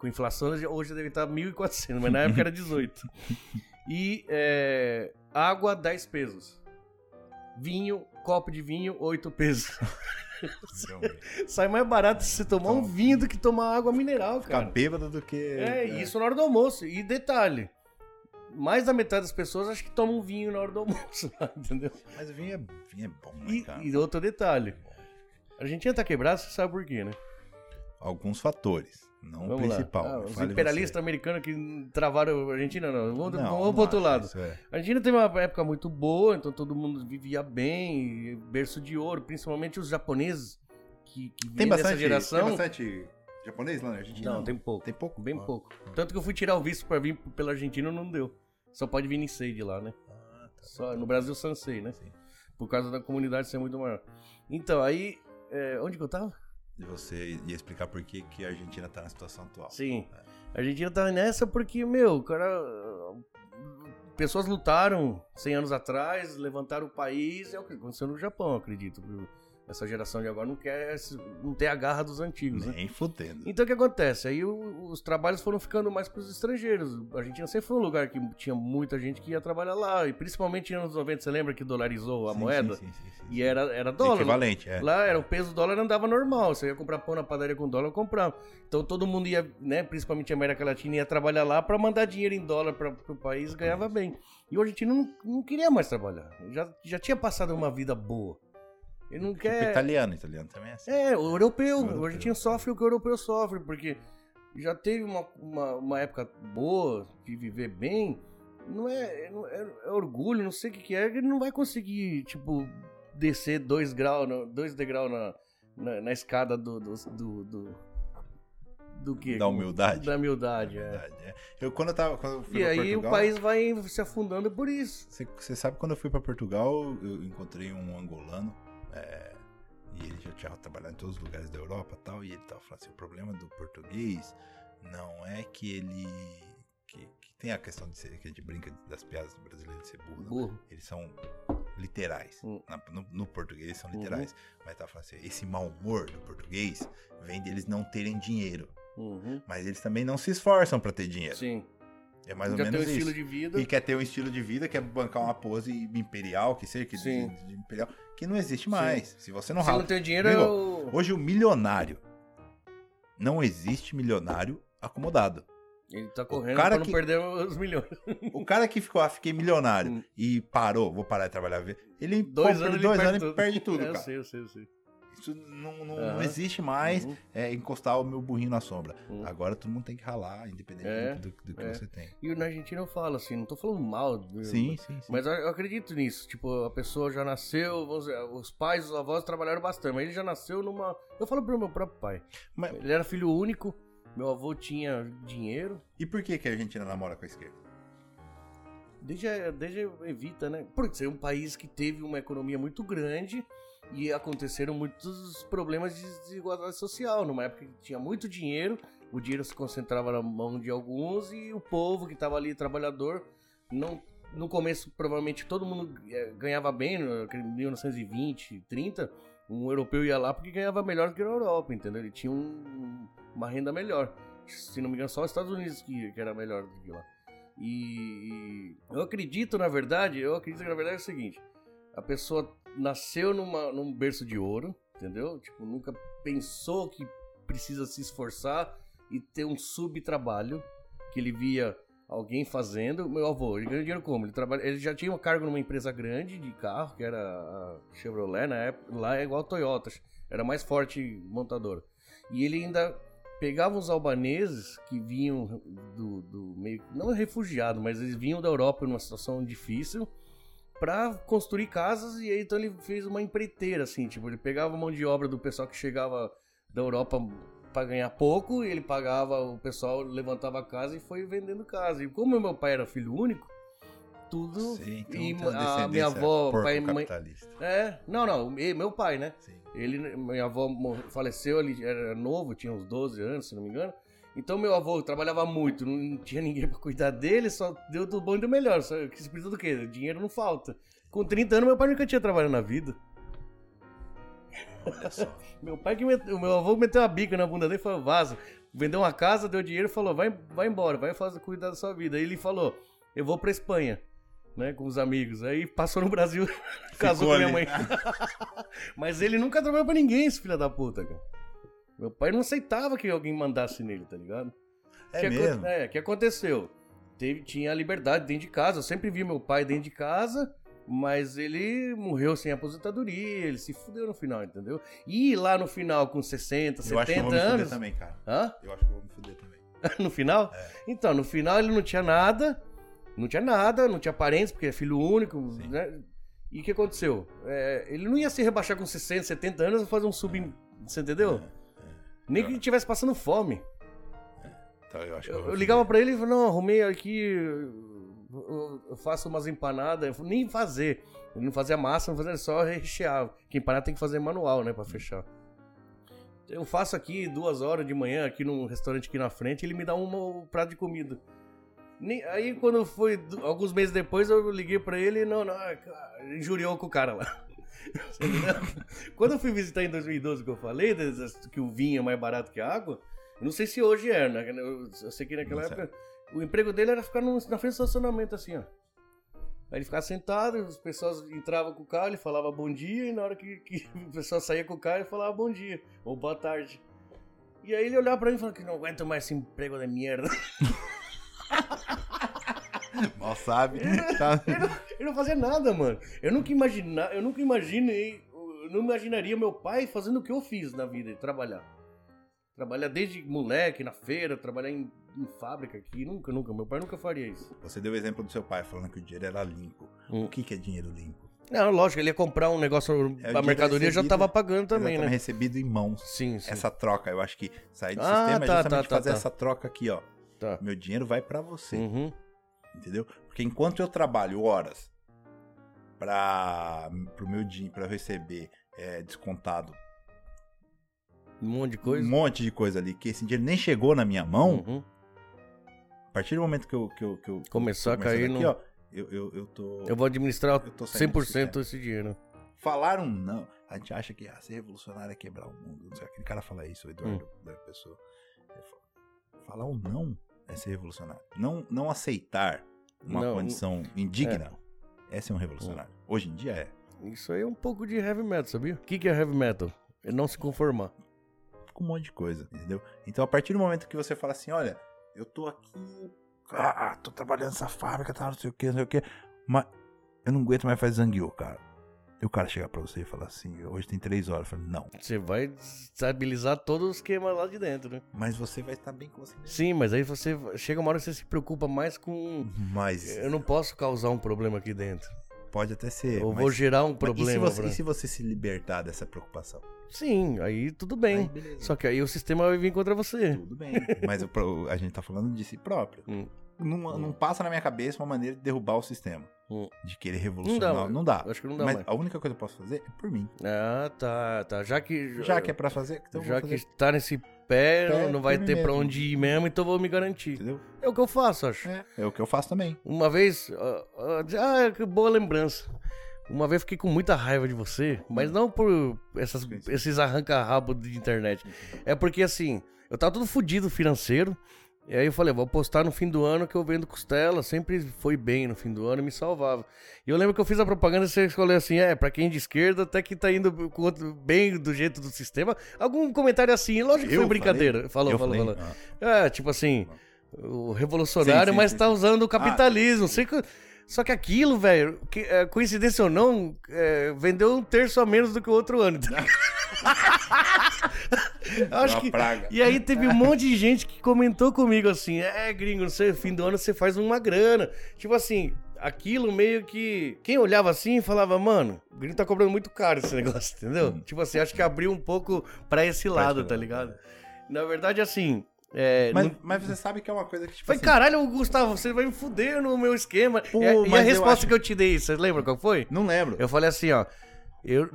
Com inflação hoje deve estar 1.400, mas na época era 18. E é, água 10 pesos. Vinho, copo de vinho, 8 pesos. Sai mais barato você tomar um vinho do que tomar água mineral, cara. Ficar bêbado do que. É, é, isso na hora do almoço. E detalhe: mais da metade das pessoas acho que tomam vinho na hora do almoço, entendeu? Mas vinho é, vinho é bom, né, e, cara? E outro detalhe: a Argentina tá quebrada, você sabe por quê, né? Alguns fatores. Não o principal. Ah, os imperialistas americanos que travaram a Argentina, não. Vamos, não, vamos pro outro lado. É. A Argentina teve uma época muito boa, então todo mundo vivia bem, berço de ouro, principalmente os japoneses que, que tem bastante, geração. Tem bastante japonês lá na Argentina? Não, tem pouco. Tem pouco? Bem ah. pouco. Tanto que eu fui tirar o visto pra vir pela Argentina não deu. Só pode vir Nisei de lá, né? Ah, tá. Só, no Brasil, Sansei, né? Sim. Por causa da comunidade ser muito maior. Então, aí. É, onde que eu tava? E você ia explicar por que, que a Argentina tá na situação atual. Sim. É. A Argentina tá nessa porque, meu, cara. Pessoas lutaram 100 anos atrás, levantaram o país, é o que aconteceu no Japão, acredito. Essa geração de agora não quer não ter a garra dos antigos, né? Nem né? fudendo. Então o que acontece? Aí o, os trabalhos foram ficando mais para os estrangeiros. A Argentina sempre foi um lugar que tinha muita gente que ia trabalhar lá. E principalmente nos anos 90, você lembra que dolarizou a sim, moeda? Sim, sim, sim, E era, era dólar. Equivalente, é. Lá era o peso do dólar andava normal. Você ia comprar pão na padaria com dólar, comprava. Então todo mundo ia, né, principalmente a América Latina, ia trabalhar lá para mandar dinheiro em dólar para o país ganhava bem. E o argentino não, não queria mais trabalhar. Já, já tinha passado uma vida boa. Ele não tipo quer. italiano, italiano também é assim. É, o europeu. O, europeu. o argentino sofre o que o europeu sofre, porque já teve uma, uma, uma época boa de viver bem. Não é, é, é orgulho, não sei o que, que é, ele não vai conseguir, tipo, descer dois graus, dois degraus na, na, na escada do, do, do, do do que? Da humildade. Da humildade, é. humildade é. Eu quando eu tava. Quando eu fui e aí Portugal, o país vai se afundando por isso. Você sabe quando eu fui para Portugal, eu encontrei um angolano é, e ele já tinha trabalhado em todos os lugares da Europa tal, e ele tava falando assim, o problema do português não é que ele... Que, que tem a questão de ser, que a gente brinca das piadas brasileiras de ser burro. burro. Eles são literais. Hum. Na, no, no, português eles são uhum. literais. Uhum. Mas tá falando assim, esse mau humor do português vem deles não terem dinheiro. Uhum. Mas eles também não se esforçam para ter dinheiro. Sim. É mais ou menos um isso. estilo de vida. E quer ter um estilo de vida, quer bancar uma pose imperial, que seja, que de, de, imperial, que não existe mais. Sim. Se você não Se rala. não tem dinheiro, eu... Hoje o milionário. Não existe milionário acomodado. Ele tá correndo pra não que, perder os milhões. O cara que ficou, ah, fiquei milionário hum. e parou, vou parar de trabalhar. Ele dois anos, dois ele anos perde, perde tudo, é, cara. Eu sei, eu sei, eu sei. Isso não, não, uhum. não existe mais uhum. é, encostar o meu burrinho na sombra. Uhum. Agora todo mundo tem que ralar, independente é, do, do, que é. você tem. E na Argentina eu falo assim, não tô falando mal. Sim, sim, sim. Mas eu acredito nisso. Tipo, a pessoa já nasceu, os pais, os avós trabalharam bastante, mas ele já nasceu numa. Eu falo pro meu próprio pai. Mas... Ele era filho único, meu avô tinha dinheiro. E por que, que a Argentina namora com a esquerda? Desde, desde evita, né? Porque ser um país que teve uma economia muito grande e aconteceram muitos problemas de desigualdade social. Numa época que tinha muito dinheiro, o dinheiro se concentrava na mão de alguns e o povo que estava ali, trabalhador, não. No começo, provavelmente todo mundo é, ganhava bem, em 1920, 30, um europeu ia lá porque ganhava melhor do que na Europa, entendeu? Ele tinha um, uma renda melhor. Se não me engano, só os Estados Unidos que, que era melhor do que lá. E eu acredito, na verdade, eu acredito que na verdade é o seguinte: a pessoa nasceu numa, num berço de ouro, entendeu? Tipo, nunca pensou que precisa se esforçar e ter um subtrabalho que ele via alguém fazendo. Meu avô, ele ganhou dinheiro como? Ele, trabalha, ele já tinha um cargo numa empresa grande de carro, que era a Chevrolet na época. Lá é igual a Toyota, era mais forte montador. E ele ainda pegava os albaneses que vinham do, do meio. Não refugiado, mas eles vinham da Europa numa situação difícil para construir casas e aí então ele fez uma empreiteira assim, tipo, ele pegava a mão de obra do pessoal que chegava da Europa para ganhar pouco, e ele pagava, o pessoal levantava a casa e foi vendendo casa. E como meu pai era filho único, tudo. Sim, então e a minha avó, pai mãe. É, não, não, meu pai, né? Sim. Ele, minha avó faleceu, ele era novo, tinha uns 12 anos, se não me engano. Então meu avô trabalhava muito, não tinha ninguém pra cuidar dele, só deu do bom e do melhor. Só que se precisa do quê? Dinheiro não falta. Com 30 anos, meu pai nunca tinha trabalhado na vida. Olha só. Meu pai que meteu, meu avô meteu a bica na bunda dele e falou, vaza. Vendeu uma casa, deu dinheiro e falou, vai, vai embora, vai fazer, cuidar da sua vida. Aí ele falou, eu vou pra Espanha, né, com os amigos. Aí passou no Brasil, casou com minha mãe. Mas ele nunca trabalhou pra ninguém, esse filho da puta, cara. Meu pai não aceitava que alguém mandasse nele, tá ligado? É que mesmo? É, o que aconteceu? Teve, tinha a liberdade dentro de casa. Eu sempre vi meu pai dentro de casa, mas ele morreu sem aposentadoria. Ele se fudeu no final, entendeu? E lá no final, com 60, Eu acho que eu 70 vou me fuder também, cara. Hã? Eu acho que eu vou me fuder também. no final? É. Então, no final ele não tinha nada. Não tinha nada, não tinha parentes, porque é filho único, Sim. né? E o que aconteceu? É, ele não ia se rebaixar com 60, 70 anos e fazer um sub. Você entendeu? Nem que ele estivesse passando fome. Então eu acho que Eu, eu me ligava pra ele e falava, não, arrumei aqui, eu, eu faço umas empanadas. Eu falei, nem fazer. Ele não fazia massa, não fazia só rechear. Que empanada tem que fazer manual, né, pra fechar. Eu faço aqui duas horas de manhã, aqui num restaurante aqui na frente, ele me dá uma, um prato de comida. Nem- aí quando foi, alguns meses depois, eu liguei pra ele e não, não, é, injuriou com o cara lá. Quando eu fui visitar em 2012, que eu falei, que o vinho é mais barato que a água, eu não sei se hoje é, né? Eu, eu sei que naquela Não época o emprego dele era ficar no- na frente do estacionamento assim, ó. Aí ele ficava sentado, as pessoas entravam com o carro, ele falava bom dia, e na hora que, que o pessoal saía com o carro, ele falava bom dia, ou boa tarde. E aí ele olhava pra mim e falava que não aguento mais esse emprego de merda. Mal sabe. Tá? Ele não, não fazia nada, mano. Eu nunca imagina, eu nunca imaginei, eu não imaginaria meu pai fazendo o que eu fiz na vida, trabalhar. Trabalhar desde moleque, na feira, trabalhar em, em fábrica aqui, nunca, nunca. Meu pai nunca faria isso. Você deu o exemplo do seu pai falando que o dinheiro era limpo. Hum. O que, que é dinheiro limpo? Não, lógico, ele ia comprar um negócio, É, a dinheiro mercadoria já recebido- tava pagando também, né? recebido em mãos. Sim, sim. Essa troca, eu acho que sair do Ah, sistema tá, é justamente tá, tá, fazer tá. essa troca aqui, ó. Tá. Meu dinheiro vai pra você, Uhum. Entendeu? Porque enquanto eu trabalho horas para pro meu dinheiro, para receber é, descontado Um monte de coisa. um monte de coisa ali que esse dinheiro nem chegou na minha mão, Uhum. a partir do momento que eu que eu, que eu Começou a cair aqui, no- ó, eu, eu, eu tô Eu vou administrar Eu tô saindo do 100% esse dinheiro. Falaram não. A gente acha que ah, ser revolucionário é quebrar o mundo. Não sei, aquele cara fala isso, o Eduardo Hum. da pessoa. Falar um não é ser revolucionário. Não, não aceitar uma Não, condição indigna é. ser um revolucionário. Hoje em dia é. Isso aí é um pouco de heavy metal, sabia? O que, que é heavy metal? É não se conformar. Com um monte de coisa, entendeu? Então, a partir do momento que você fala assim, olha, eu tô aqui, ah, tô trabalhando nessa fábrica, tá, não sei o que, não sei o que, mas eu não aguento mais fazer zangueô, cara. E o cara chegar pra você e falar assim, hoje tem três horas. Eu falo, não, Você vai estabilizar todo o esquema lá de dentro, né? mas você vai estar bem com você. Sim, mas aí você chega uma hora que você se preocupa mais com. Mas Eu não posso causar um problema aqui dentro. pode até ser. Eu mas- vou gerar um problema. E se, você, pra- e se você se libertar dessa preocupação? Sim, aí tudo Aí, bem. beleza. Só que aí o sistema vai vir contra você. Tudo bem. Mas a gente tá falando de si próprio. Hum. Não, não passa na minha cabeça uma maneira de derrubar o sistema. Hum. De querer revolucionar. Não dá, Não dá. Acho que não dá Mas mais. a única coisa que eu posso fazer é por mim. Ah, tá, tá. Já que. Já que é pra fazer, então já vou que fazer. tá nesse pé, Pé não- vai ter pra onde ir mesmo, então eu vou me garantir. Entendeu? É o que eu faço, acho. É, é o que eu faço também. Uma vez. ah, que boa lembrança. Uma vez fiquei com muita raiva de você, mas não por essas, esses arranca-rabo de internet. É porque assim, eu tava todo fudido financeiro. E aí eu falei, vou postar no fim do ano que eu vendo costela. Sempre foi bem no fim do ano e me salvava. E eu lembro que eu fiz a propaganda e você escolheu assim: é, pra quem é de esquerda, até que tá indo bem do jeito do sistema. Algum comentário assim, lógico que Eu foi brincadeira. Falou, eu falou, falei, falou. ah, É, tipo assim, o revolucionário, Sim, sim, mas sim, tá usando o capitalismo. Sei que- Só que aquilo, velho, é, coincidência ou não, é, vendeu um terço a menos do que o outro ano. Eu acho uma que. praga. E aí teve um monte de gente que comentou comigo assim: é, gringo, não sei, fim do ano você faz uma grana. Tipo assim, aquilo meio que. Quem olhava assim falava, mano, o gringo tá cobrando muito caro esse negócio, entendeu? Hum. Tipo assim, acho que abriu um pouco pra esse lado, tá ligado? Na verdade, assim, É, Mas, não- mas você sabe que é uma coisa que, tipo Falei, assim, caralho, Gustavo, você vai me fuder no meu esquema. Pô, e a, e a mas eu resposta acho- que eu te dei, você lembra qual foi? Não lembro. Eu falei assim, ó. Eu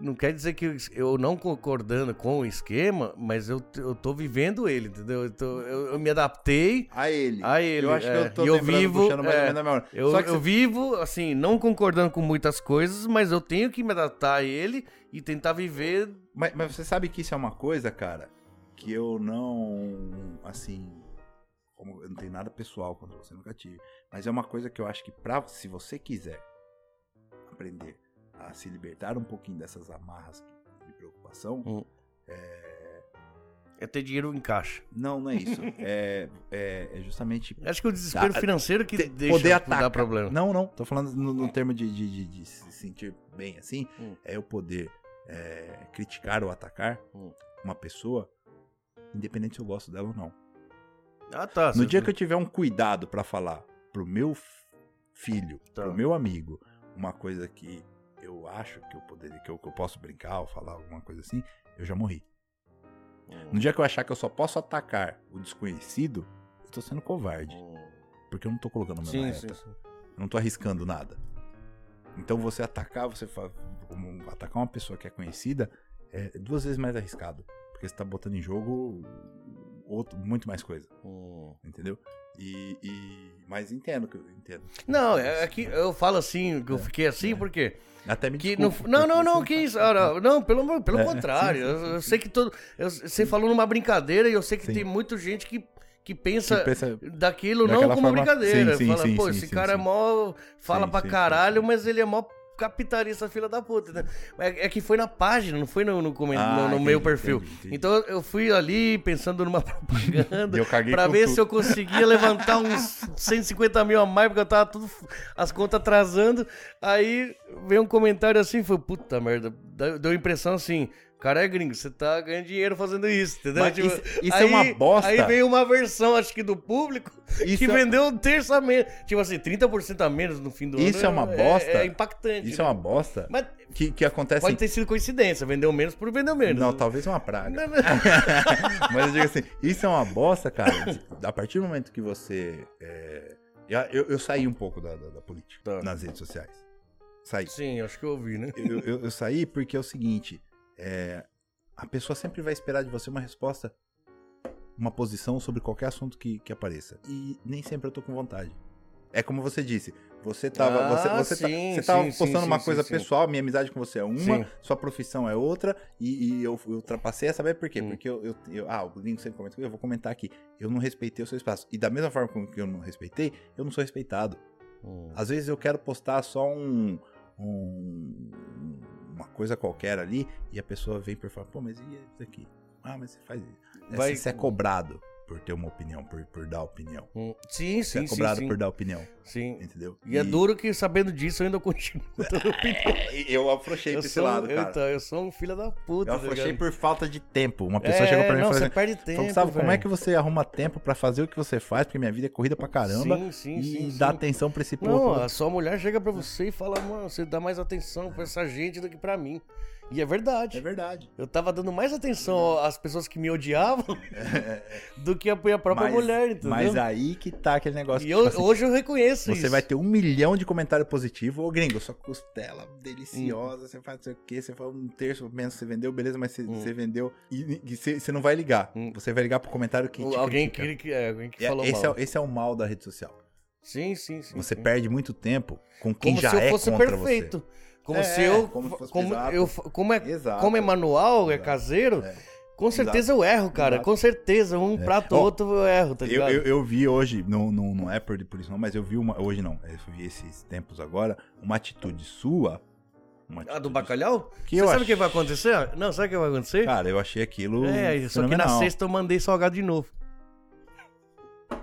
não, quer dizer que eu não concordando com o esquema, mas eu, eu tô vivendo ele, entendeu? Eu, tô- eu- eu me adaptei. A ele. A ele, Eu acho que é. eu tô E eu vivo, é. Eu, Só que eu você- vivo, assim, não concordando com muitas coisas, mas eu tenho que me adaptar a ele e tentar viver. Mas, mas você sabe que isso é uma coisa, cara, que eu não. Assim. Como eu não tenho nada pessoal contra você, nunca tive. Mas é uma coisa que eu acho que, pra, se você quiser aprender a se libertar um pouquinho dessas amarras de preocupação, Hum. é, É ter dinheiro em caixa. não, não é isso. é, é, é justamente Acho que o desespero financeiro que te- deixa poder dar atacar. problema. Não, não. Tô falando no, no termo de, de, de- de se sentir bem assim. Hum. É eu poder é, criticar ou atacar Hum. uma pessoa, independente se eu gosto dela ou não. Ah, tá. No dia que eu tiver um cuidado pra falar pro meu filho, Tá. pro meu amigo, uma coisa que eu acho que eu poderia, que eu, que eu posso brincar ou falar alguma coisa assim, eu já morri. Hum, No dia que eu achar que eu só posso atacar o desconhecido, eu tô sendo covarde. hum. Porque eu não tô colocando meu Sim, sim, sim. Eu não tô arriscando nada. Então você atacar, você fa- atacar uma pessoa que é conhecida é duas vezes mais arriscado. Porque você tá botando em jogo outro, muito mais coisa, Hum. entendeu? E, e- mas entendo que eu entendo. Não, é que eu falo assim, que eu fiquei assim, porque. Até me Que não, não, não, não, que isso. não, não, pelo, pelo É, contrário. sim, sim, eu, eu sim. sei que todo. eu- você falou numa brincadeira e eu sei que tem muita gente que, que pensa. Que pensa- Daquilo não como forma- brincadeira. Fala, pô, esse cara é mó. Fala Sim, pra caralho, mas ele é mó capitalista, filha da puta, né? É, é que foi na página, não foi no, no, coment- Ah, no- no entendi, meu perfil. entendi, entendi. Então eu fui ali pensando numa propaganda com ver tudo. se eu conseguia levantar uns 150 mil a mais, porque eu tava tudo, as contas atrasando. Aí veio um comentário assim, foi puta merda. Deu a impressão assim, cara é gringo, você tá ganhando dinheiro fazendo isso, entendeu? Tipo, isso- isso é uma bosta. Aí veio uma versão, acho que do público, Isso que é- vendeu um terço a menos. Tipo assim, 30% a menos no fim do ano. Isso é uma bosta. É, impactante. Isso é uma bosta Mas que, que acontece. pode ter sido coincidência, vendeu menos por vendeu menos. Não, talvez uma praga. Não, não. Mas eu digo assim, isso é uma bosta, cara. A partir do momento que você. é, Eu, eu saí um pouco da, da- da política Tá. nas redes sociais. Saí. Sim, acho que eu ouvi, né? Eu, eu- eu saí porque é o seguinte: é, a pessoa sempre vai esperar de você uma resposta, uma posição sobre qualquer assunto que, que apareça. E nem sempre eu tô com vontade. É como você disse, você tava, Ah, você, você, tá- sim, você tava sim, postando uma coisa pessoal, minha amizade com você é uma, sua profissão é outra, e, e eu, eu ultrapassei essa, sabe por quê? Hum. Porque eu, eu, eu- ah, o Gringo sempre comenta, eu vou comentar aqui, eu não respeitei o seu espaço. E da mesma forma que eu não respeitei, eu não sou respeitado. Hum. Às vezes eu quero postar só um, um- uma coisa qualquer ali e a pessoa vem por falar, pô, mas e isso aqui? Ah, mas você faz isso. É, Vai- Você é cobrado por ter uma opinião, por, por dar opinião. Hum. Sim, Você sim, é sim, cobrado sim. por dar opinião, Sim. entendeu? E, é duro que sabendo disso eu ainda continuo dando opinião. Eu afrouxei Eu pra esse sou, lado, eu, cara. então, eu sou um filho da puta. Eu tá afrouxei ligado? por falta de tempo. Uma pessoa É, chegou pra mim e não, falou você assim, perde tempo, Gustavo, como é que você arruma tempo pra fazer o que você faz? Porque minha vida é corrida pra caramba. Sim, sim, e sim, dá sim. atenção pra esse Não, povo. a sua mulher chega pra você e fala, mano, você dá mais atenção pra essa gente do que pra mim. E é verdade. É verdade. Eu tava dando mais atenção às pessoas que me odiavam do que a minha própria Mas- mulher, entendeu? Mas aí que tá aquele negócio. E que, eu- tipo assim, hoje eu reconheço isso. Você vai ter um milhão de comentário positivo. Ô, gringo, sua costela deliciosa, você faz não sei o quê, você faz um terço menos você vendeu, beleza, mas você, Hum. você vendeu. E, e você, você não vai ligar. Hum. Você vai ligar pro comentário que Alguém critica. que, é, alguém que É, falou esse, é, mal. o- esse é o mal da rede social. Sim, sim, sim. Você sim. perde muito tempo com quem como já se eu é fosse contra perfeito. Como É, se eu. como se como, exato. eu como, é, Exato. como é manual, é Exato. caseiro, É. com certeza eu erro, cara. Exato. Com certeza. Um prato ou outro eu erro, tá ligado? Eu, eu, eu vi hoje, não, não, não é por, por isso não, mas eu vi uma. Hoje não, eu vi esses tempos agora, uma atitude sua. Ah, do bacalhau? Que Você sabe ach- o que vai acontecer? Não, sabe o que vai acontecer? Cara, eu achei aquilo. é, só que na sexta eu mandei salgado de novo.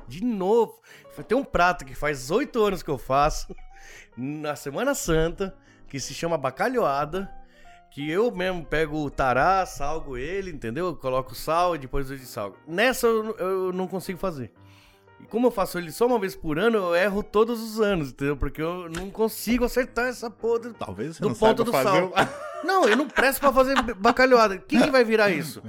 De novo. Tem um prato que faz oito anos que eu faço, na Semana Santa, que se chama bacalhoada, que eu mesmo pego o tará, salgo ele, entendeu? Eu coloco sal e depois eu salgo. Nessa eu, eu não consigo fazer. E como eu faço ele só uma vez por ano, eu erro todos os anos, entendeu? Porque eu não consigo acertar essa porra. Talvez você do não ponto do sal. Não, eu não presto pra fazer bacalhoada. Quem que vai virar isso?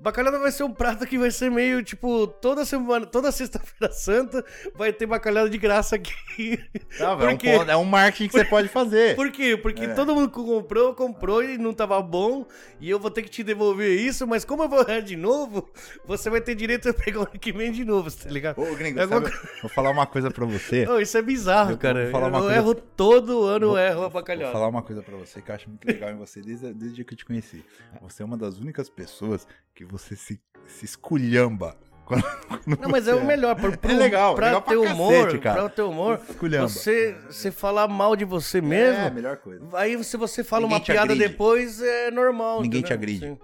Bacalhada vai ser um prato que vai ser meio, tipo, toda semana, toda sexta-feira santa vai ter bacalhada de graça aqui. Tá, Por é, um é um marketing que você pode fazer. Por quê? Porque É. todo mundo que comprou, comprou e não tava bom, e eu vou ter que te devolver isso, mas como eu vou errar de novo, você vai ter direito a pegar o ano que vem de novo, tá ligado? Ô, gringo, É sabe- alguma vou falar uma coisa pra você. Não, isso é bizarro, Eu vou cara. eu coisa- erro todo ano, Vou- erro a Vou bacalhada. falar uma coisa pra você que eu acho muito legal em você desde, desde o dia que eu te conheci. Você é uma das únicas pessoas que você se, se esculhamba. Quando, quando Não, mas é o melhor. Pra, pro- É legal, pra legal pra ter cacete, humor, cara. pra ter humor, Esculhamba. você, você falar mal de você É, mesmo, a melhor coisa. aí se você fala Ninguém uma te piada agride. depois, é normal. Ninguém te entendeu? agride. Sim.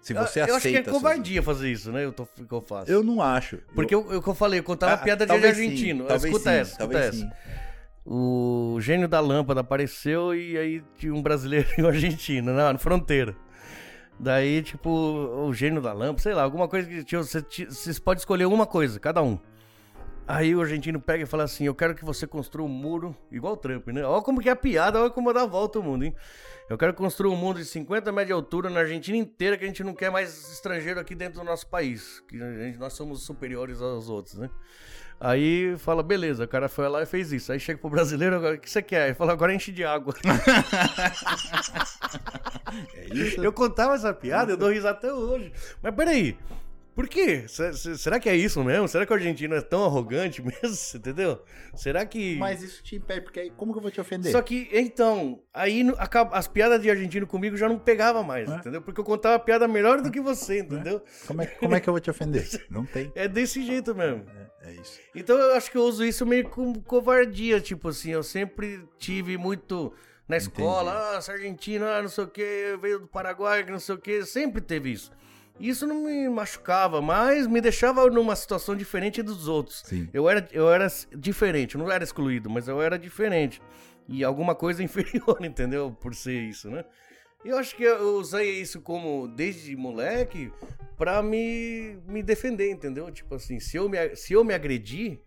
Se Eu- você eu, aceita. acho que é covardia fazer isso, né? Eu, tô, que eu faço. Eu não acho. Porque eu, eu, que eu falei, eu contava Ah, piada de sim, argentino. talvez escuta sim, essa, escuta essa. sim. O gênio da lâmpada apareceu e aí tinha um brasileiro e um argentino, na, na fronteira. Daí, tipo, o gênio da lâmpada, sei lá, alguma coisa que você, vocês podem escolher uma coisa, cada um. Aí o argentino pega e fala assim: Eu quero que você construa um muro, igual o Trump, né? Olha como que é a piada, olha como dá a volta o mundo, hein? Eu quero construir um mundo de 50 metros de altura na Argentina inteira, que a gente não quer mais estrangeiro aqui dentro do nosso país. Que gente- nós somos superiores aos outros, né? Aí fala, beleza, o cara foi lá e fez isso. Aí chega pro brasileiro, agora, o que você quer? Ele fala, agora enche de água. É isso? Eu contava essa piada, eu dou risada até hoje. Mas peraí, por quê? Se- se- Será que é isso mesmo? Será que o argentino é tão arrogante mesmo? Entendeu? Será que. Mas isso te impede, porque aí como que eu vou te ofender? Só que, então, aí as piadas de argentino comigo já não pegava mais, É. entendeu? Porque eu contava a piada melhor do que você, entendeu? Como, é, como é que eu vou te ofender? Não tem. É desse jeito mesmo. É, é isso. Então eu acho que eu uso isso meio com covardia, tipo assim, eu sempre tive muito na escola, ah, sargentino, ah, não sei o que, veio do Paraguai, que não sei o que, sempre teve isso. Isso não me machucava, mas me deixava numa situação diferente dos outros. Sim. Eu era, eu era diferente, eu não era excluído, mas eu era diferente. E alguma coisa inferior, entendeu? Por ser isso, né? E eu acho que eu usei isso como, desde moleque, pra me, me defender, entendeu? Tipo assim, se eu me, se eu me agredir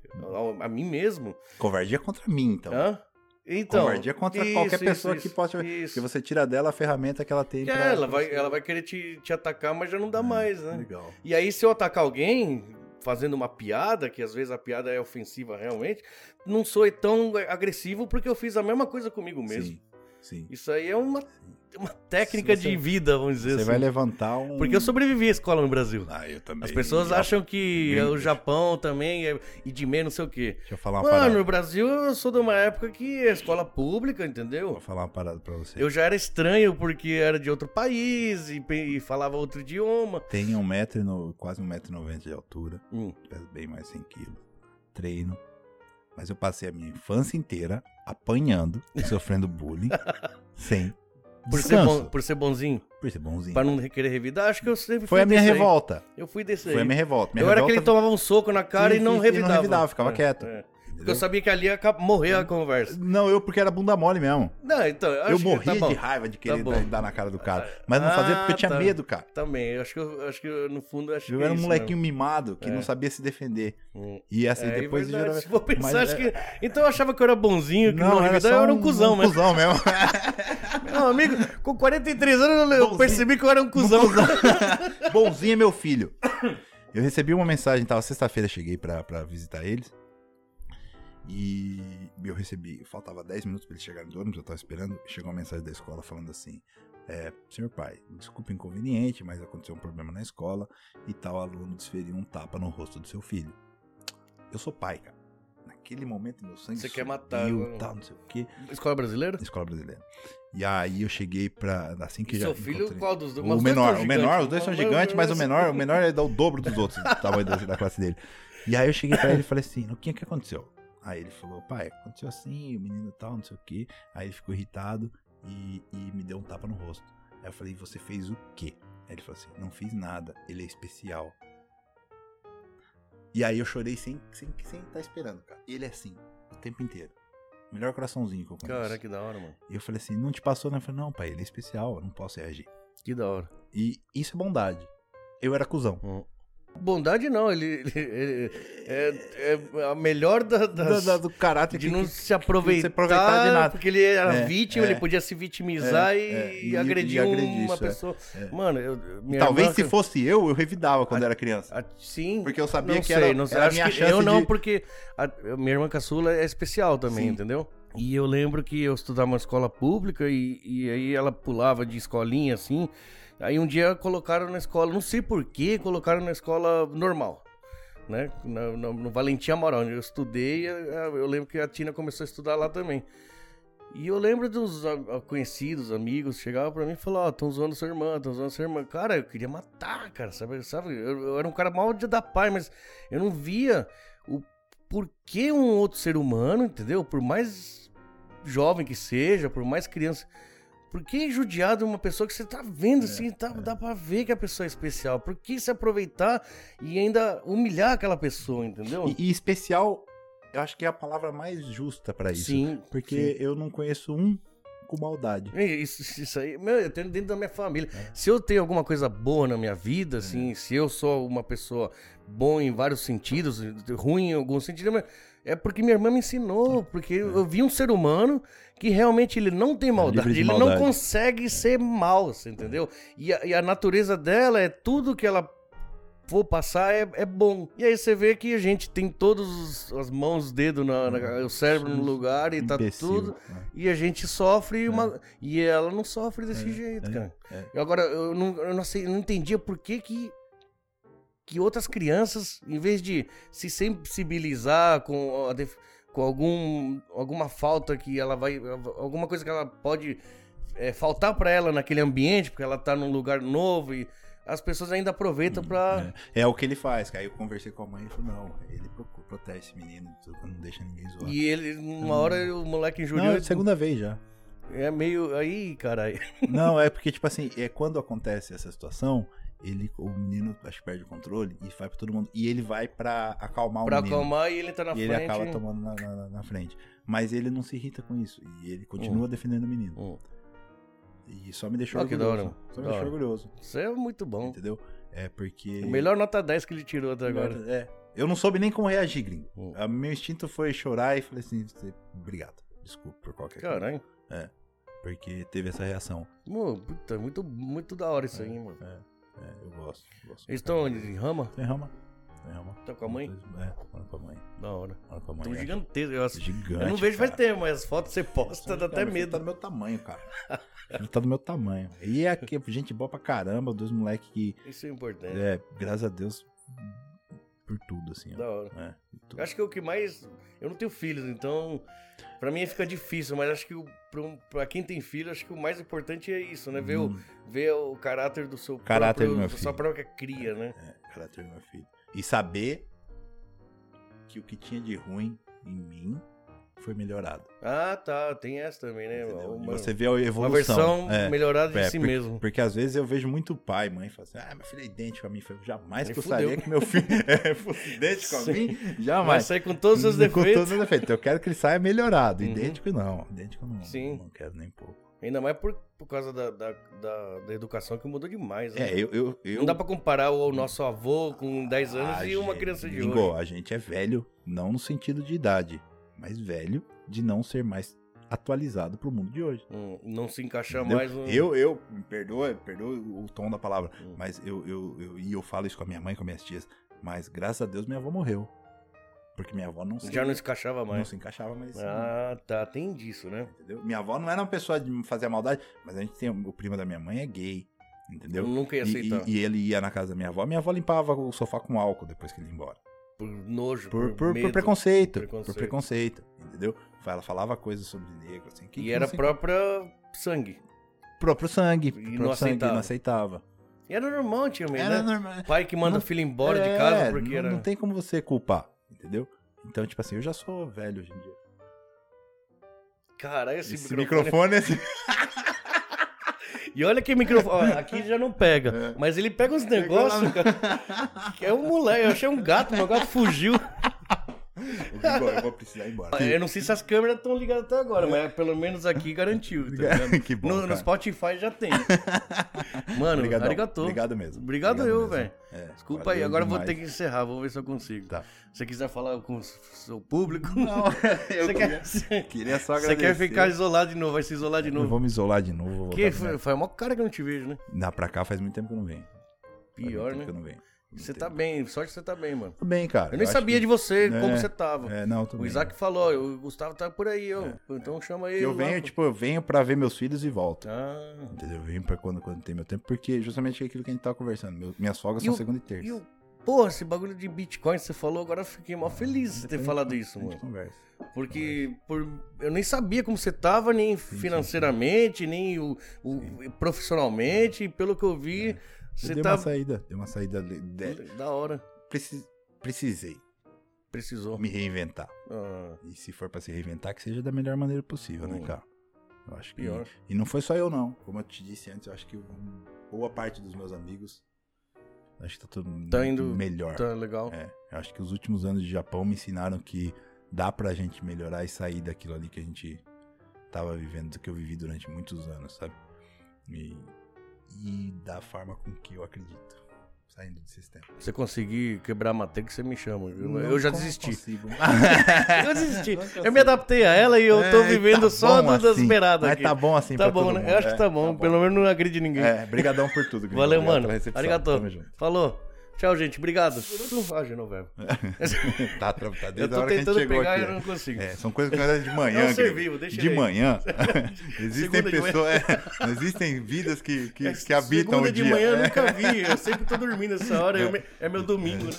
a, a mim mesmo, Covardia contra mim, então. hã? Então. Covardia contra isso, qualquer pessoa isso, que possa. Isso. Porque você tira dela a ferramenta que ela tem Que pra. ela, vai, ela vai querer te, te atacar, mas já não dá mais, né? Legal. E aí, se eu atacar alguém fazendo uma piada, que às vezes a piada é ofensiva realmente, não sou tão agressivo porque eu fiz a mesma coisa comigo mesmo. Sim. Sim. Isso aí é uma, uma técnica você- de vida, vamos dizer Você assim. vai levantar um. Porque eu sobrevivi à escola no Brasil. Ah, eu também. As pessoas Já- acham que Bem, o Japão também é e de menos não sei o quê. Deixa eu falar uma Mano, parada. no Brasil eu sou de uma época que é escola pública, entendeu? Vou falar uma parada pra você. Eu já era estranho porque era de outro país e, e falava outro idioma. Tenho um metro e no... quase um metro e noventa de altura. Hum. Peso bem mais 100 quilos. Treino. Mas eu passei a minha infância inteira apanhando e sofrendo bullying sem Por ser, bom, por ser bonzinho, Por ser bonzinho. pra não querer revidar, acho que eu sempre Foi a minha desse aí. revolta. Eu fui desse aí. Foi a minha revolta. Minha eu era revolta... aquele que tomava um soco na cara Sim, e não sim, e não revidava. revidava, ficava É, quieto. é. Eu sabia que ali morrer a conversa. Não, eu porque era bunda mole mesmo. Não, então, eu, eu morria tá de raiva de querer bom. dar, na cara do cara. Mas não fazia porque eu tinha Ah, tá. medo, cara. Também, eu acho que, eu, acho que eu, no fundo, acho Eu que é era um isso molequinho mimado que É. não sabia se defender. Hum. E assim, É, depois é verdade. gerava- Se for pensar, Mas acho é- que. Então eu achava que eu era bonzinho, que não, era revidava, só eu era um cuzão, um mesmo. cuzão mesmo. Meu amigo, com 43 anos eu- eu Bonzinho. percebi que eu era um cuzão. Bonzinho é meu filho. Eu recebi uma mensagem, tava sexta-feira, cheguei pra, pra visitar eles. E eu recebi, faltava 10 minutos pra eles chegarem do ônibus, eu tava esperando. Chegou uma mensagem da escola falando assim: é, Senhor pai, desculpa o inconveniente, mas aconteceu um problema na escola e tal aluno desferiu um tapa no rosto do seu filho. Eu sou pai, cara. Naquele momento meu sangue Você quer matar, né? tal, não sei o quê. Escola brasileira? Escola brasileira. E aí eu cheguei pra. Assim que E já. seu filho, encontrei- qual dos dois? o menor, o menor, os dois são gigantes, mas o menor, o menor é o dobro dos outros, do tamanho da, classe dele. E aí eu cheguei pra ele e falei assim, o que que aconteceu? Aí ele falou, pai, aconteceu assim, o menino tal, não sei o quê. Aí ele ficou irritado e, e me deu um tapa no rosto. Aí eu falei, você fez o quê? Aí ele falou assim, não fiz nada, ele é especial. E aí eu chorei sem sem, sem tá esperando, cara. Ele é assim, o tempo inteiro. Melhor coraçãozinho que eu conheço. Cara, que da hora, mano. E eu falei assim, não te passou, né? Eu falei, não, pai, ele é especial, eu não posso reagir. Que da hora. E isso é bondade. Eu era cuzão. Hum. Bondade não, ele, ele- ele- é, é a melhor da, das- Da- da- do caráter de que- não se aproveitar, se aproveitar de nada. porque ele era É, vítima, é. ele podia se vitimizar É, e, é, e agredir e agredir uma isso, é, pessoa. é. Mano, eu, Talvez irmã- se fosse eu, eu revidava quando era criança. a- sim. Porque eu sabia não que sei, era- não sei, era a acho que Eu não, de- porque a, a minha irmã caçula é especial também, Sim. entendeu? E eu lembro que eu estudava uma escola pública e, e aí ela pulava de escolinha assim. Aí um dia colocaram na escola, não sei porquê, colocaram na escola normal. Né? No, no, no Valentim Amaral, onde eu estudei, eh, eu lembro que a Tina começou a estudar lá também. E eu lembro dos conhecidos, amigos, chegavam pra mim e falavam, ó, tão zoando sua irmã, tão zoando sua irmã. Cara, eu queria matar, cara, sabe? sabe? Eu, eu era um cara mal de dar pai, mas eu não via o porquê um outro ser humano, entendeu? Por mais jovem que seja, por mais criança... Por que judiar de uma pessoa que você tá vendo assim, tá, dá pra ver que a pessoa é especial? Por que se aproveitar e ainda humilhar aquela pessoa, entendeu? E, e especial, eu acho que é a palavra mais justa pra isso. Sim, Porque eu não conheço um com maldade. É, Isso, isso aí, meu, eu tenho dentro da minha família. Se eu tenho alguma coisa boa na minha vida, assim, se eu sou uma pessoa boa em vários sentidos, ruim em algum sentido, mas é porque minha irmã me ensinou, porque eu vi um ser humano que realmente ele não tem maldade, livre de ele não maldade. consegue ser mal, você entendeu? E a, e a natureza dela é tudo que ela for passar é, é bom. E aí você vê que a gente tem todas as mãos, os dedos, na, na- o cérebro no lugar e tá Imbecil, tudo. né? E a gente sofre uma. E ela não sofre desse É, jeito, é, cara. é. E agora, eu não, eu não sei, eu não entendia por que que. Que outras crianças, em vez de se sensibilizar com, a com algum, alguma falta que ela vai. Alguma coisa que ela pode é, faltar pra ela naquele ambiente, porque ela tá num lugar novo e as pessoas ainda aproveitam pra. É, é o que ele faz. que Aí eu conversei com a mãe e falou: não, ele procura, protege esse menino, não deixa ninguém zoar. E ele, uma hora, o moleque não, injuriou. é a segunda vez já. É meio. Aí, caralho. Não, é porque, tipo assim, é quando acontece essa situação, ele, o menino acho que perde o controle e vai pra todo mundo. E ele vai pra acalmar Pra o menino. acalmar e ele tá na e frente. ele acaba tomando na, na- na frente. Mas ele não se irrita com isso. E ele continua defendendo o menino. Hum. E só me deixou Ah, da orgulhoso. Só me deixou orgulhoso. Isso é muito bom. Entendeu? É porque. O melhor nota 10 que ele tirou até agora. É. Eu não soube nem como reagir, gringo. Hum. A- Meu instinto foi chorar e falei assim: "Você- obrigado. Desculpa por qualquer coisa. Caralho. Porque teve essa reação. Mô, puta, muito, muito da hora isso aí, mano. É, é, eu gosto. gosto Eles estão onde? Em Rama? Tem rama. Tem rama. Tá com a mãe? É, mora com a mãe. Da hora. Mora com a mãe. Tão é. gigantescos. Eu, Gigante. eu não vejo faz cara. tempo, mas as fotos você posta dá até Meu filho Tá medo. do meu tamanho, cara. Ele tá do meu tamanho. E é aqui, gente boa pra caramba, dois moleques que, Isso é importante. é, graças a Deus, por tudo, assim. ó. Da hora. É, tudo. Eu acho que é o que mais. Eu não tenho filhos, então. Pra mim fica difícil, mas acho que o- pra, um- pra quem tem filho, acho que o mais importante é isso, né? Ver, o, Hum, ver o caráter do seu Caráter próprio, do meu da sua filho. própria cria, né? é, caráter do meu filho. E saber que o que tinha de ruim em mim foi melhorado. Ah, tá. Tem essa também, né? Uma, você vê a evolução. uma versão é. melhorada de É, si por- mesmo. Porque às vezes eu vejo muito pai, mãe, fala assim: ah, meu filho é idêntico a mim. Eu jamais Nem gostaria fudeu. que meu filho é, fosse idêntico a Sim. mim. Vai Jamais. sair com todos os seus Com defeitos. todos os defeitos. Eu quero que ele saia melhorado. Uhum. Idêntico não. Idêntico não. Sim. Não quero nem pouco. Ainda mais por, por causa da, da, da, da educação que mudou demais. Né? É, eu. eu, eu Não dá pra comparar o nosso avô com 10 anos Ah, e uma gente, criança de hoje. A gente é velho, não no sentido de idade, mas velho de não ser mais atualizado pro mundo de hoje. Hum, não se encaixar Entendeu? mais no... Eu, eu, me perdoa, perdoa o tom da palavra, Hum. mas eu, eu, eu, e eu falo isso com a minha mãe, com minhas tias, mas graças a Deus minha avó morreu. Porque minha avó não se, Já não se encaixava não mais. se encaixava mais. Ah, tá. Tem disso, né? Entendeu? Minha avó não era uma pessoa de fazer maldade, mas a gente tem o primo da minha mãe é gay, entendeu? Eu nunca ia E- aceitar. E, e ele ia na casa da minha avó, minha avó limpava o sofá com álcool depois que ele ia embora. Por nojo, Por, por, por, por medo. preconceito, Preconceito. Por preconceito, entendeu? Ela falava coisas sobre negro, assim. Que, E que era não se- própria sangue. próprio sangue. E próprio não sangue, aceitava. não aceitava. E era normal antigamente, Era né? normal. Pai que manda Não- o filho embora É, de casa porque não, era... não tem como você culpar, entendeu? Então, tipo assim, eu já sou velho hoje em dia. Caralho, esse, Esse microfone... microfone, assim, E olha que microfone... Aqui já não pega. É. Mas ele pega uns negócios, cara. Que é um moleque. Eu achei um gato, meu gato fugiu. Vou embora, eu vou precisar ir embora. Eu não sei se as câmeras estão ligadas até agora, mas pelo menos aqui garantiu, tá ligado? Que bom, no, no. Spotify já tem. Mano, Obrigadão. arigatou. Obrigado mesmo. Obrigado eu, velho. É, Desculpa aí, agora eu vou demais. ter que encerrar, vou ver se eu consigo. Tá. Se você quiser falar com o seu público, Não, eu você queria, quer, queria só você agradecer. quer ficar isolado de novo, vai se isolar de Eu novo. vou me isolar de novo. Vou Que foi, foi a maior cara que eu não te vejo, né? Dá pra cá faz muito tempo que eu não venho. Pior, muito tempo né? que eu não venho. Você tá bem, sorte que você tá bem, mano. Tô bem, cara. Eu nem acho sabia que- de você, É, como você tava. É, não, tô O bem. Isaac falou, o Gustavo tá por aí, ó. Então chama ele. Eu lá, venho, pô. tipo, eu venho pra ver meus filhos e volto. Ah. Entendeu? Eu venho pra quando, quando tem meu tempo, porque justamente é aquilo que a gente tava conversando. Meu- minhas folgas E são o- segunda e terça. E o. Porra, esse bagulho de Bitcoin que você falou, agora eu fiquei mó feliz de ter falado isso, mano. conversa. Porque por, eu nem sabia como você tava, nem financeiramente, nem o, o- profissionalmente. E pelo que eu vi, você deu tá. uma saída, deu uma saída. de- Da hora. preci- precisei Precisou. me reinventar. Ah, E se for pra se reinventar, que seja da melhor maneira possível, né, Hum. cara? Eu acho que. Pior. E não foi só eu, não. Como eu te disse antes, eu acho que boa parte dos meus amigos. Acho que tá tudo Tá indo- melhor. tá legal. É, eu acho que os últimos anos de Japão me ensinaram que dá pra gente melhorar e sair daquilo ali que a gente tava vivendo, que eu vivi durante muitos anos, sabe? E, e da forma com que eu acredito, saindo do sistema. Se você conseguir quebrar a Matrix, você me chama. Eu, eu já desisti. Eu desisti. Não Eu me adaptei a ela e eu tô É, vivendo tá só bom das assim. beiradas Mas aqui. tá bom assim Tá bom, né? Eu acho que É, tá bom. Pelo menos não agride ninguém. É, brigadão por tudo. Valeu, Obrigado mano. junto. Falou. Tchau, gente. Obrigado. Ah, Genovevo. Tá, tá, tá Eu desde a tô hora que a gente tentando chegou pegar aqui. e eu não consigo. É, são coisas que nós é de manhã. É vivo, deixa De aí. manhã. existem Segunda de pessoas. é, existem vidas que, que, É, que habitam Segunda o de dia. manhã eu É. nunca vi. Eu sempre tô dormindo essa hora. eu me- É meu domingo. né?